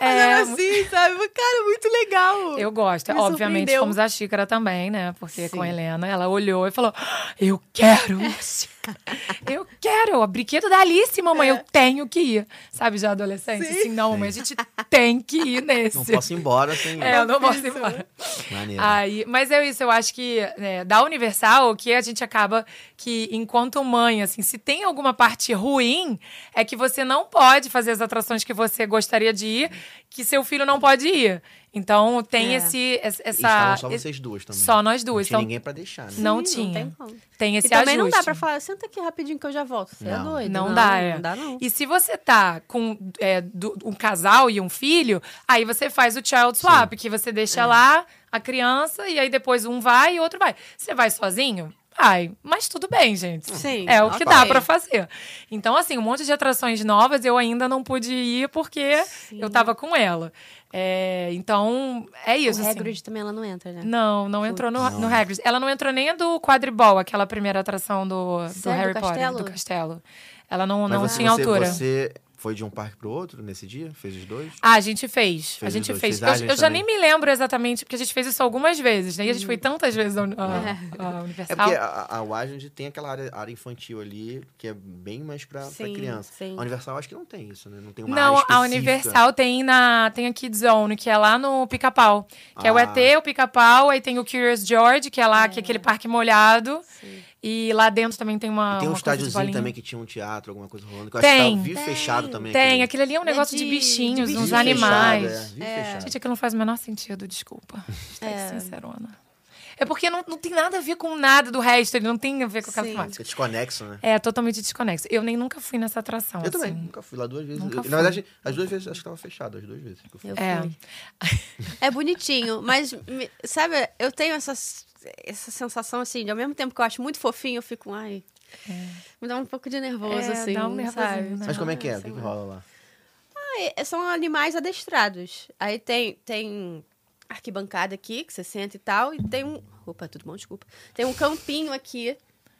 É, assim, sabe? Cara, muito legal. Eu gosto. Me Obviamente, surpreendeu. fomos a xícara também, né? Porque Sim. com a Helena, ela olhou e falou: "Ah, Eu quero uma xícara. Eu quero. O brinquedo da Alice, mamãe. Eu tenho que ir. Sabe, já adolescente? É. Sim. Assim, não, mamãe, a gente tem que ir nesse. Não posso ir embora sem. É, eu não posso ir embora. Maneiro. Aí, mas é isso, eu acho que né, da Universal, o que a gente acaba que, enquanto mãe, assim, se tem alguma parte ruim, é que você não pode fazer as atrações que você gostaria de ir, que seu filho não pode ir. Então tem É. esse, essa. Só vocês duas também. Só nós Não duas. tinha Então, ninguém pra deixar, né? não Sim, tinha. tem como. Tem esse E também não ajuste. dá pra falar, senta aqui rapidinho que eu já volto. Você é Não. doido. Não, dá, é. Não dá, não. E se você tá com é, do- um casal e um filho, aí você faz o child swap, que você deixa É. lá a criança e aí depois um vai e outro vai. Você vai sozinho? Vai, mas tudo bem, gente. Sim. É o que dá pra fazer. Então, assim, um monte de atrações novas eu ainda não pude ir porque eu tava com ela. É, então, é isso. o assim. Hagrid também ela não entra, né? Não, não entrou no, Não. no Hagrid. Ela não entrou nem do quadribol, aquela primeira atração do, do Sério, Harry do Potter, castelo? do castelo. Ela não, Mas não você, tinha você, altura. Você foi de um parque pro outro nesse dia? Fez os dois? Ah, a gente fez. Fez a gente fez. Eu, Aliens eu já nem me lembro exatamente, porque a gente fez isso algumas vezes, né? E a gente foi tantas vezes à- à É Universal. porque a, a Washington tem aquela área, área infantil ali, que é bem mais pra, pra Sim, criança. sim. A Universal acho que não tem isso, né? Não tem uma Não, a. Universal tem na tem a Kids Zone, que é lá no Pica-Pau. Que é o Ah. ET, o Pica-Pau, aí tem o Curious George, que é lá, que é aquele parque molhado. Sim. E lá dentro também tem uma. E tem um uma estádiozinho também que tinha um teatro, alguma coisa rolando. Que eu Tem. acho que Tem. fechado também. Tem, aquele- aquele ali é um É negócio de, de- bichinhos, de uns bicho animais. Fechado, é, É. fechado. Gente, aquilo não faz o menor sentido, desculpa. Tá É. sincerona. É porque não, não tem nada a ver com nada do resto, ele não tem a ver com aquela Sim. temática. Fica desconexo, né? É totalmente desconexo. Eu nem nunca fui nessa atração. Eu também, assim. nunca fui lá duas vezes. Eu- na verdade, as duas vezes acho que tava fechado, as duas vezes. que eu fui. Eu É. fui. É bonitinho, mas, sabe, eu tenho essa, essa sensação assim, de ao mesmo tempo que eu acho muito fofinho, eu fico, ai. Me dá um pouco de nervoso, É, assim. dá um nervosinho, sabe? né? Mas como é que é? Ah, O que, que rola lá? Ai, são animais adestrados. Aí tem, tem arquibancada aqui, que você senta e tal, e tem um. Opa, tudo bom? Desculpa. Tem um campinho aqui.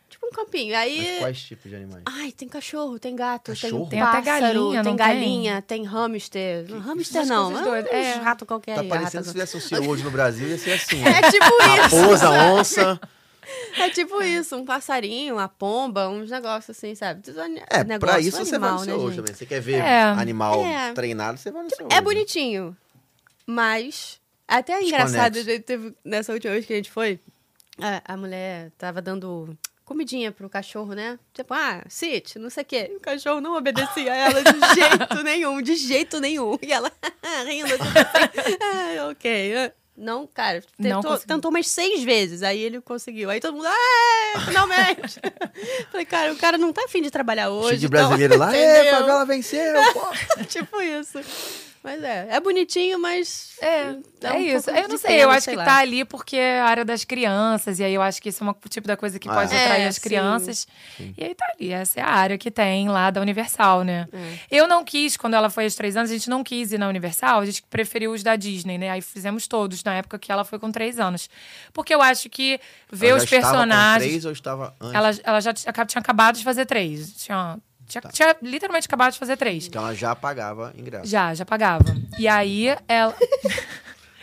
Tipo um campinho. Aí. Mas quais tipos de animais? Ai, tem cachorro, tem gato, Cachorro? tem Tem pássaro, galinha, tem galinha, tem hamster. Não, hamster não, coisas é doidas. um É. rato qualquer. Tá aí, parecendo rato- se tivesse um CEO hoje no Brasil, ia ser assim. É tipo isso. Raposa, onça. É tipo isso, um passarinho, uma pomba, uns negócios assim, sabe? Tudo É, negócio pra isso você vai animal, no né, seu hoje gente? também. Você quer ver É. animal É. treinado, você vai no seu É bonitinho, mas até é engraçado, Desconexo. a gente teve, nessa última vez que a gente foi, a, a mulher tava dando comidinha pro cachorro, né? Tipo, ah, sit, não sei o quê. E o cachorro não obedecia a ela de jeito nenhum, de jeito nenhum. E ela rindo, tipo assim, ah, ok. Não, cara, Não tentou, conseguiu. tentou umas seis vezes, aí ele conseguiu. Aí todo mundo, ah, finalmente! Falei, cara, o cara não tá afim de trabalhar hoje. Cheio de então- brasileiro lá. Ê, Entendeu? favela venceu, pô. tipo isso. Mas é, é bonitinho, mas. É, é um isso. pouco Eu não sei, pena, eu acho sei que lá. tá ali porque é a área das crianças, e aí eu acho que isso é um tipo da coisa que Ah, pode é. atrair É, as sim. crianças. E aí tá ali, essa é a área que tem lá da Universal, né? É. Eu não quis, quando ela foi aos três anos, a gente não quis ir na Universal, a gente preferiu os da Disney, né? Aí fizemos todos na época que ela foi com três anos. Porque eu acho que ver Ela os já estava com personagens. três ou estava antes? Ela, ela já tinha acabado de fazer três. Tinha, tinha, Tá. tinha literalmente acabado de fazer três. Então ela já pagava ingresso. Já, já pagava. E aí ela.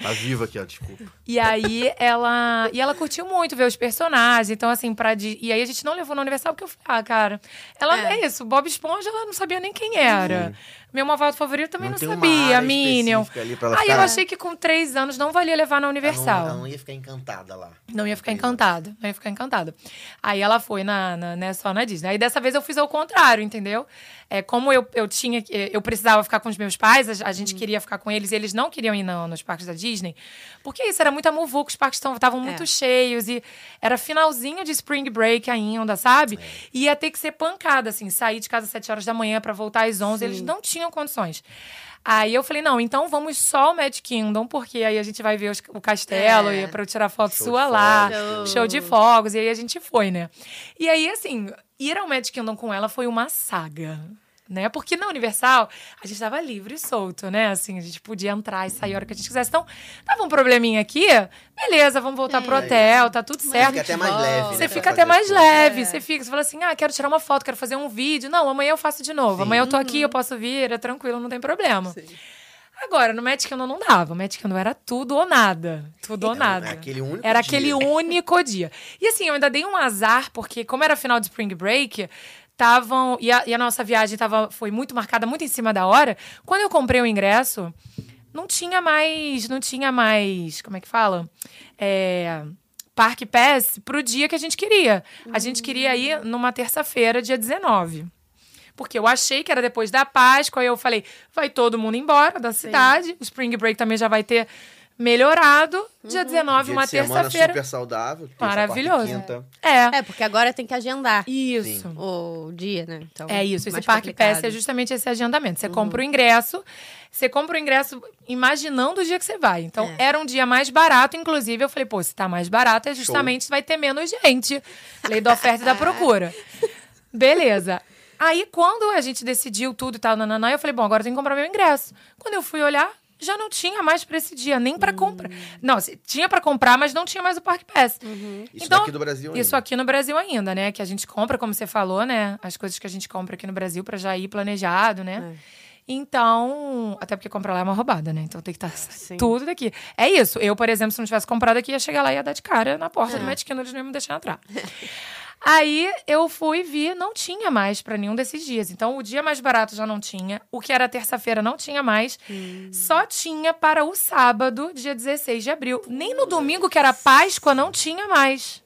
Tá viva aqui, ó, desculpa. E aí ela. E ela curtiu muito ver os personagens. Então, assim, pra. di- E aí a gente não levou na Universal porque eu falei, ah, cara, ela É. é isso. Bob Esponja, ela não sabia nem quem era. Meu malvado favorito também não, uma sabia, Minion. Aí eu ficar- achei que com três anos não valia levar na Ela não, Universal. ela não ia ficar encantada lá. Não ia ficar Três encantada. Não ia ficar encantada. Aí ela foi na, na, né, só na Disney. Aí dessa vez eu fiz ao contrário, entendeu? É, como eu, eu tinha. que- Eu precisava ficar com os meus pais, a, a gente queria ficar com eles e eles não queriam ir no- nos parques da Disney. Porque isso, era muita muvuca, os parques estavam muito cheios e era finalzinho de Spring Break ainda, sabe? E ia ter que ser pancada, assim, sair de casa às 7 horas da manhã pra voltar às 11. Eles não tinham condições. Aí eu falei, não, então vamos só ao Mad Kingdom, porque aí a gente vai ver os- o castelo É. e pra eu tirar foto Show sua lá, fogos. show de fogos, e aí a gente foi, né? E aí, assim, ir ao Mad Kingdom com ela foi uma saga. Né? Porque na Universal a gente tava livre e solto, né? Assim, a gente podia entrar e sair a hora que a gente quisesse. Então, tava um probleminha aqui, beleza, vamos voltar pro hotel, tá tudo certo. Fica até mais leve, né, Você fica até mais leve. É. Você fica, você fala assim: ah, quero tirar uma foto, quero fazer um vídeo. Não, amanhã eu faço de novo. Sim. Amanhã eu tô aqui, eu posso vir, é tranquilo, não tem problema. Agora, no Magic Kingdom não dava. O Magic Kingdom era tudo ou nada. Tudo ou É, nada. é aquele único Era dia. aquele único dia. E assim, eu ainda dei um azar, porque como era final de Spring Break, estavam. E, a, e a nossa viagem tava, foi muito marcada, muito em cima da hora. Quando eu comprei o ingresso, não tinha mais. Não tinha mais. Como é que fala? É. Parque Pass pro dia que a gente queria. A gente queria ir numa terça-feira, dia 19. Porque eu achei que era depois da Páscoa, aí eu falei, vai todo mundo embora da cidade, o Spring Break também já vai ter melhorado. Dia 19, Dia uma terça-feira. super saudável. terça, e Maravilhoso. É, É, porque agora tem que agendar isso. o dia, né? Então, É isso, esse Parque complicado. Pass é justamente esse agendamento. Você compra o ingresso, você compra o ingresso imaginando o dia que você vai. Então, É. era um dia mais barato, inclusive eu falei, pô, se tá mais barato, é justamente vai ter menos gente. Lei da oferta e da procura. Beleza. Aí, quando a gente decidiu tudo e tal, nananã, eu falei, bom, agora eu tenho que comprar meu ingresso. Quando eu fui olhar, já não tinha mais pra esse dia, nem pra comprar. Não, se- tinha pra comprar, mas não tinha mais o Parque Pass. Isso Então, daqui do Brasil ainda. Isso aqui no Brasil ainda, né? Que a gente compra, como você falou, né? As coisas que a gente compra aqui no Brasil pra já ir planejado, né? Então, até porque comprar lá é uma roubada, né? Então tem que estar Sim. tudo daqui. É isso. Eu, por exemplo, se não tivesse comprado aqui, ia chegar lá e ia dar de cara na porta do Magic Kingdom, eles não iam me deixar entrar. Aí eu fui e vi, não tinha mais pra nenhum desses dias. Então o dia mais barato já não tinha, o que era terça-feira não tinha mais, só tinha para o sábado, dia 16 de abril. Nem no domingo, que era Páscoa, não tinha mais.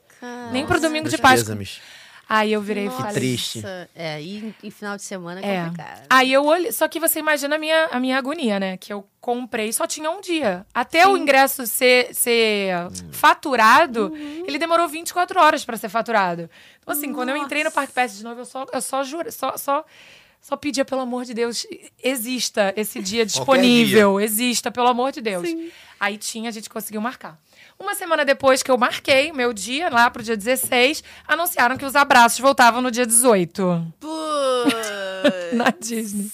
Nem pro domingo de Páscoa. pêsames. Aí eu virei e Nossa, falei. triste. É, e em final de semana é É. complicado. Aí eu olhei. Só que você imagina a minha, a minha agonia, né? Que eu comprei só tinha um dia. Até o ingresso ser, ser faturado, ele demorou 24 horas pra ser faturado. Então, assim, quando eu entrei no Parque Pass de novo, eu só, eu só juro, só. só só pedia, pelo amor de Deus, exista esse dia disponível. Exista, pelo amor de Deus. Aí tinha, a gente conseguiu marcar. Uma semana depois que eu marquei meu dia, lá pro dia 16, anunciaram que os abraços voltavam no dia 18 Putz. na Disney.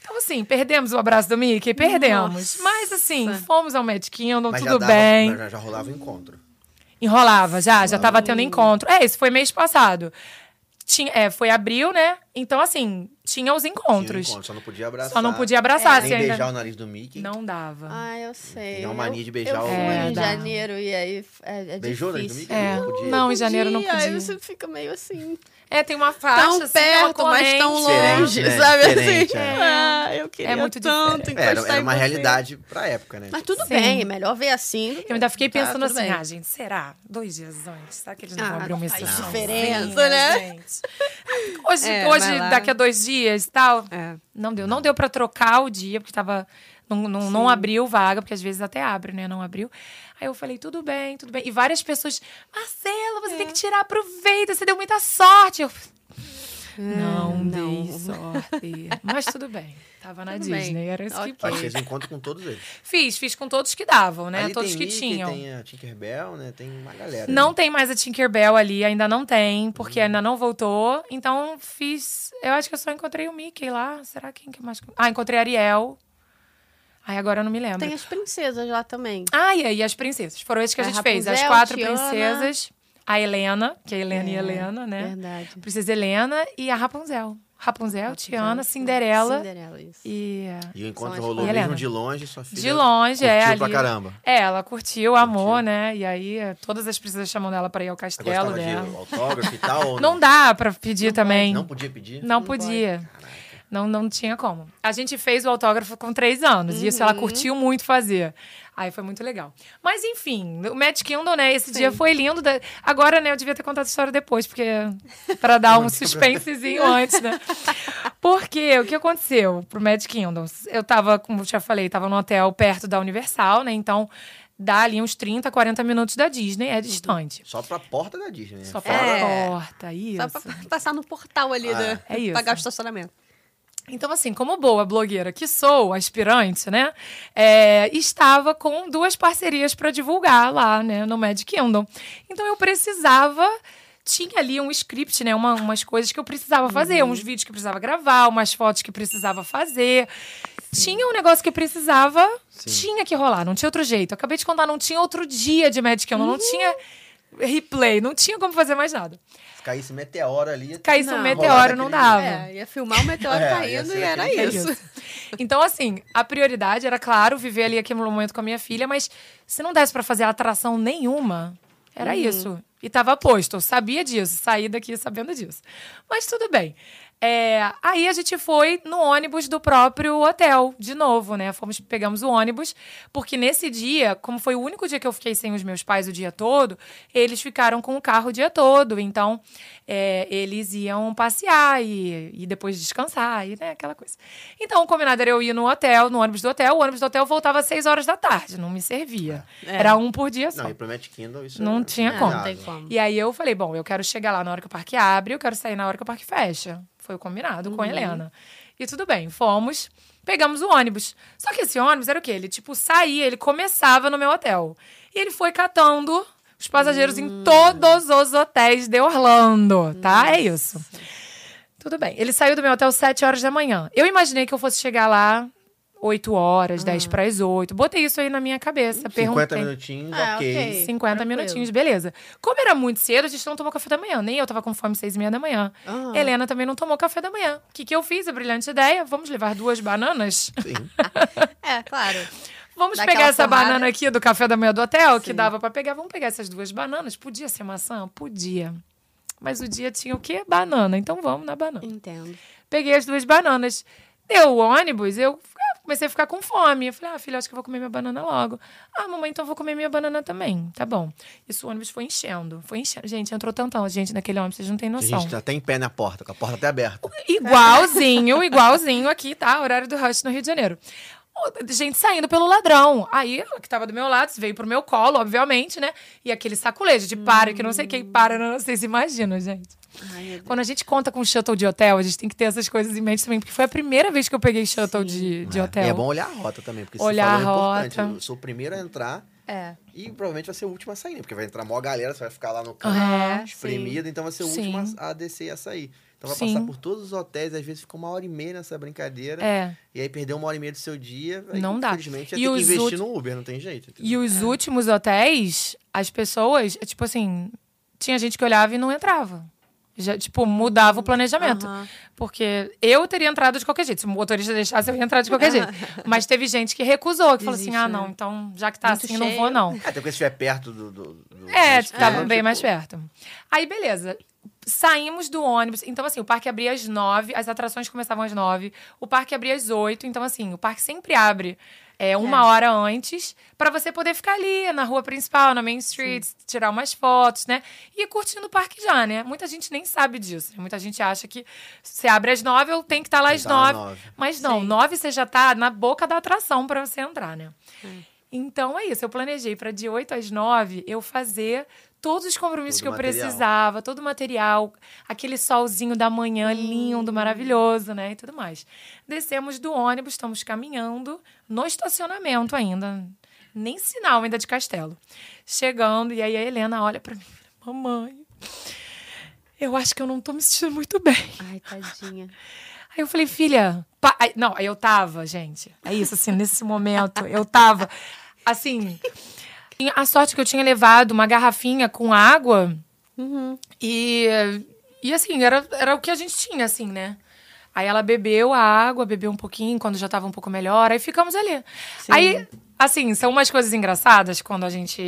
Então, assim, perdemos o abraço do Mickey? Perdemos. Nossa. Mas, assim, fomos ao Magic Kingdom, Mas já tudo dava- bem. Já, já rolava o encontro. Enrolava, já, já tava tendo encontro. É, isso foi mês passado. Tinha, é, foi abril, né? Então, assim, tinha os Tinha um encontros. encontro, só não podia abraçar. Só não podia abraçar, Nem assim, ainda. beijar o nariz do Mickey. Não dava. Ah, eu sei. Tem uma mania Eu- de beijar eu o- fui É, em dá. janeiro e aí é, é Beijou o nariz do. Mickey? É. Não podia. Não, em janeiro não Aí podia. você fica meio assim. É, tem uma faixa, tão assim, perto, mas tão longe, né? sabe Diferente, assim? é. Ah, eu queria É muito tanto encostar Era, era uma realidade pra época, né? Mas tudo Sim. bem, é melhor ver assim. Eu ainda fiquei Tá, pensando tudo assim, bem. ah, gente, será? Dois dias antes? Será que eles não Ah, vão abrir uma faz exceção? diferença, né? Hoje, É, hoje lá. daqui a dois dias e tal. É. Não deu. Não deu pra trocar o dia, porque tava. Não, não, não abriu vaga, porque às vezes até abre, né? Não abriu. Aí eu falei, tudo bem, tudo bem. E várias pessoas, Marcela, você É. tem que tirar proveito, você deu muita sorte. Eu, não, não. dei sorte. Mas tudo bem. Tava na Tudo Disney, bem. era isso Ok. que Mas fez encontro com todos eles. Fiz, fiz com todos que davam, né? Ali todos tem que Mickey, tinham. Tem a Tinkerbell, né? Tem uma galera. Não né? tem mais a Tinkerbell ali, ainda não tem, porque ainda não voltou. Então fiz. Eu acho que eu só encontrei o Mickey lá. Será quem que mais. Ah, encontrei a Ariel. Ai, agora eu não me lembro. Tem as princesas lá também. Ah, e aí as princesas. Foram esses que a A gente fez. As Rapunzel, quatro Tiana. princesas. A Helena, que é a Helena e É, Helena, né? Verdade. Princesa Helena e a Rapunzel. Rapunzel, Tiana, Cinderela. Cinderela, isso. E. E o encontro rolou mesmo Helena. de longe, sua filha. De longe, é. curtiu Ali. pra caramba. É, ela curtiu, amou, Curtiu. né? E aí, é, todas as princesas chamam dela pra ir ao castelo dela. de autógrafo e tal? ou Não dá pra pedir também. Não podia pedir? Não podia. Caraca. Não, não tinha como. A gente fez o autógrafo com três anos. E isso ela curtiu muito fazer. Aí foi muito legal. Mas enfim, o Mad Kingdom, né? Esse dia foi lindo. Da- Agora, né, eu devia ter contado a história depois, porque. Pra dar um suspensezinho antes, né? Porque o que aconteceu pro Mad Kingdom? Eu tava, como eu já falei, tava num hotel perto da Universal, né? Então dá ali uns 30, 40 minutos da Disney, é distante. Só pra porta da Disney, né? Só pra É. porta, isso. Só pra passar no portal ali, Ah, né? é isso. Pagar o estacionamento. Então, assim, como boa blogueira que sou, aspirante, né? é, estava com duas parcerias para divulgar lá, né, no Mad Kingdom. Então, eu precisava. Tinha ali um script, né? uma- umas coisas que eu precisava fazer, Uhum. uns vídeos que eu precisava gravar, umas fotos que precisava fazer. Tinha um negócio que precisava, tinha que rolar, não tinha outro jeito. Eu acabei de contar, não tinha outro dia de Mad Kingdom, Uhum. não tinha replay, não tinha como fazer mais nada. Se caísse meteoro ali. Caísse um Não. meteoro, não dava. É, ia filmar o meteoro É, caindo e era aquele- isso. Então, assim, a prioridade era, claro, viver ali aquele momento com a minha filha, mas se não desse pra fazer atração nenhuma, era Uhum. isso. E tava posto, eu sabia disso, saí daqui sabendo disso. Mas tudo bem. É, aí a gente foi no ônibus do próprio hotel, de novo, né? Fomos, pegamos o ônibus, porque nesse dia, como foi o único dia que eu fiquei sem os meus pais o dia todo, eles ficaram com o carro o dia todo. Então, é, eles iam passear e, e depois descansar, e né, aquela coisa. Então, o combinado era eu ir no hotel, no ônibus do hotel. O ônibus do hotel voltava às 6 horas da tarde, não me servia. É. Era um por dia só. Não, e pro Magic Kingdom isso Não é- tinha é como. Não tem como. E aí eu falei, bom, eu quero chegar lá na hora que o parque abre, eu quero sair na hora que o parque fecha. Foi o combinado com a Helena. E tudo bem, fomos, pegamos o ônibus. Só que esse ônibus era o quê? Ele, tipo, saía, ele começava no meu hotel. E ele foi catando os passageiros em todos os hotéis de Orlando, tá? É isso. Tudo bem. Ele saiu do meu hotel às 7 horas da manhã. Eu imaginei que eu fosse chegar lá 8 horas, 10 para as 8. Botei isso aí na minha cabeça. 50 perguntei. minutinhos, Ah, ok. ok. 50 Tranquilo. minutinhos, beleza. Como era muito cedo, a gente não tomou café da manhã. Nem eu tava com fome seis e meia da manhã. Ah. Helena também não tomou café da manhã. O que, que eu fiz? A brilhante ideia. Vamos levar duas bananas? Sim. É, claro. Vamos Daquela pegar essa porrada. banana aqui do café da manhã do hotel, que Sim. dava pra pegar. Vamos pegar essas duas bananas? Podia ser maçã? Podia. Mas o dia tinha o quê? Banana. Então vamos na banana. Entendo. Peguei as duas bananas. Deu o ônibus, eu ah, comecei a ficar com fome. Eu falei, ah, filha, acho que eu vou comer minha banana logo. Ah, mamãe, então eu vou comer minha banana também. Tá bom. Isso o ônibus foi enchendo. Foi enchendo. Gente, entrou tanta gente naquele ônibus, vocês não têm A noção. gente tá até em pé na porta, com a porta até aberta. Igualzinho, igualzinho aqui, tá? Horário do Rush no Rio de Janeiro. Gente saindo pelo ladrão. Aí, ela que tava do meu lado, veio pro meu colo, obviamente, né? E aquele saculejo de para, que não sei quem para, não, vocês imaginam, gente. Ai. Quando a gente conta com shuttle de hotel, a gente tem que ter essas coisas em mente também, porque foi a primeira vez que eu peguei shuttle de, de hotel. E é bom olhar a rota também, porque Olhar você falou a é importante. rota. Eu sou o primeiro a entrar É. e provavelmente vai ser o último a sair, né? porque vai entrar maior galera, você vai ficar lá no canto É, espremido, então vai ser o Sim. último a a descer e a sair. Então vai Sim. passar por todos os hotéis, às vezes fica uma hora e meia nessa brincadeira. É. E aí perdeu uma hora e meia do seu dia. aí, Não dá. Infelizmente, E que os investir ulti- no Uber, não tem jeito. entendeu? E os últimos hotéis, as pessoas, é tipo assim, tinha gente que olhava e não entrava. Já, tipo, mudava o planejamento. Aham. Porque eu teria entrado de qualquer jeito. Se o motorista deixasse, eu ia entrar de qualquer jeito. Mas teve gente que recusou, que falou assim: Desiste, ah, né? não, então já que tá assim, não cheio. vou, não. Até porque se estiver perto do. do, do É, do tava destino, bem tipo, mais perto. Aí, beleza. Saímos do ônibus. Então, assim, o parque abria às nove, as atrações começavam às nove, o parque abria às oito. Então, assim, o parque sempre abre é, uma É. hora antes para você poder ficar ali na rua principal, na Main Street, tirar umas fotos, né? E ir curtindo o parque já, né? Muita gente nem sabe disso. né? Muita gente acha que você abre às nove, eu tenho que estar lá Tem às lá nove. nove. Mas não, Sim. nove você já tá na boca da atração para você entrar, né? Então é isso, eu planejei para de 8 às 9 eu fazer todos os compromissos Todo que eu material. precisava, todo o material, aquele solzinho da manhã lindo, maravilhoso, né? E tudo mais. Descemos do ônibus, estamos caminhando no estacionamento ainda. Nem sinal ainda de castelo. Chegando, e aí a Helena olha para mim e fala, mamãe, eu acho que eu não tô me sentindo muito bem. Ai, tadinha. Aí eu falei, filha. pa- Não, aí eu tava, gente. É isso, assim, nesse momento, eu tava. Assim. E A sorte que eu tinha levado uma garrafinha com água. E. E assim, era, era o que a gente tinha, assim, né? Aí ela bebeu a água, bebeu um pouquinho quando já tava um pouco melhor, aí ficamos ali. Aí, assim, são umas coisas engraçadas quando a gente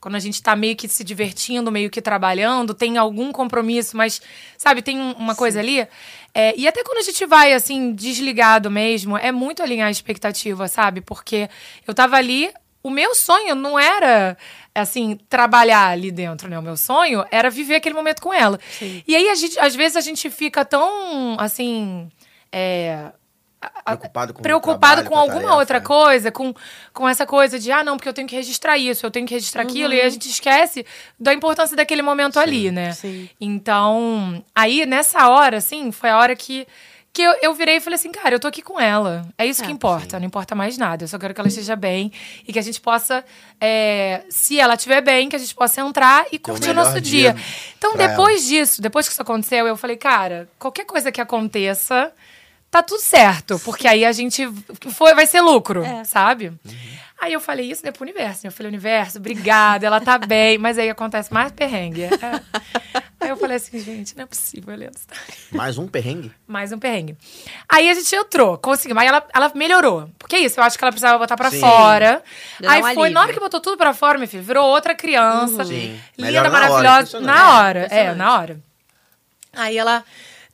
quando a gente tá meio que se divertindo, meio que trabalhando, tem algum compromisso, mas, sabe, tem um- uma coisa ali. É, e até quando a gente vai, assim, desligado mesmo, é muito alinhar a expectativa, sabe? Porque eu tava ali, o meu sonho não era, assim, trabalhar ali dentro, né? O meu sonho era viver aquele momento com ela. E aí, a gente, às vezes, a gente fica tão, assim. É, Preocupado com preocupado trabalho, com alguma tarefa, outra é. coisa, com, com essa coisa de, ah, não, porque eu tenho que registrar isso, eu tenho que registrar aquilo, e a gente esquece da importância daquele momento ali, né? sim. Então, aí, nessa hora, assim, foi a hora que, que eu, eu virei e falei assim, cara, eu tô aqui com ela. É isso É, que importa, não importa mais nada. Eu só quero que ela esteja bem e que a gente possa, é, se ela estiver bem, que a gente possa entrar e curtir o nosso dia dia. Então, depois disso, depois que isso aconteceu, eu falei, cara, qualquer coisa que aconteça, tá tudo certo, porque aí a gente foi, vai ser lucro, É. sabe? Aí eu falei isso né, pro universo. né? Eu falei, universo, obrigada, ela tá bem, mas aí acontece mais perrengue. É. Aí eu falei assim, gente, não é possível, Helena. Mais um perrengue? Mais um perrengue. Aí a gente entrou, conseguimos. Aí ela, ela melhorou. Porque é isso, eu acho que ela precisava botar pra Sim. fora. Deu um Aí foi, alívio. na hora que botou tudo pra fora, meu filho, virou outra criança. Sim. Linda, na hora, maravilhosa. impressionante. Na hora, é, na hora. Aí ela.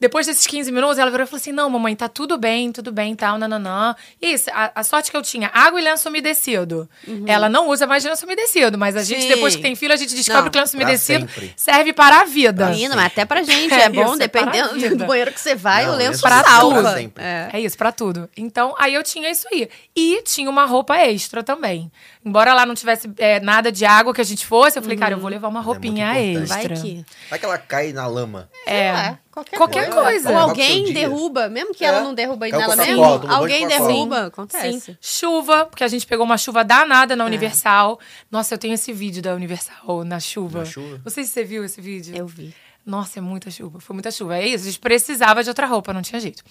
Depois desses 15 minutos, ela virou e falou assim: Não, mamãe, tá tudo bem, tudo bem, tal, nananã. Isso, a, a sorte que eu tinha, água e lenço umedecido. Ela não usa mais lenço umedecido, mas a gente, Sim. depois que tem filho, a gente descobre Não, que lenço umedecido sempre. serve para a vida. Menina, mas até pra gente É é, bom, isso, é para dependendo do banheiro que você vai, Não, o lenço pra salva. tudo. É. É isso, pra tudo. Então, aí eu tinha isso aí. E tinha uma roupa extra também. Embora lá não tivesse é, nada de água que a gente fosse, eu falei, cara, eu vou levar uma é roupinha importante. extra. Vai que. Vai que ela cai na lama. É. É, qualquer, Qualquer coisa. coisa. Ou alguém derruba, mesmo que É. ela não derruba Caiu nela mesmo, alguém derruba, Sim. acontece. Chuva, porque a gente pegou uma chuva danada na Universal. Nossa, eu tenho esse vídeo da Universal na chuva. Na chuva? Não sei se você viu esse vídeo. Eu vi. Nossa, é muita chuva. Foi muita chuva. É isso, a gente precisava de outra roupa, não tinha jeito.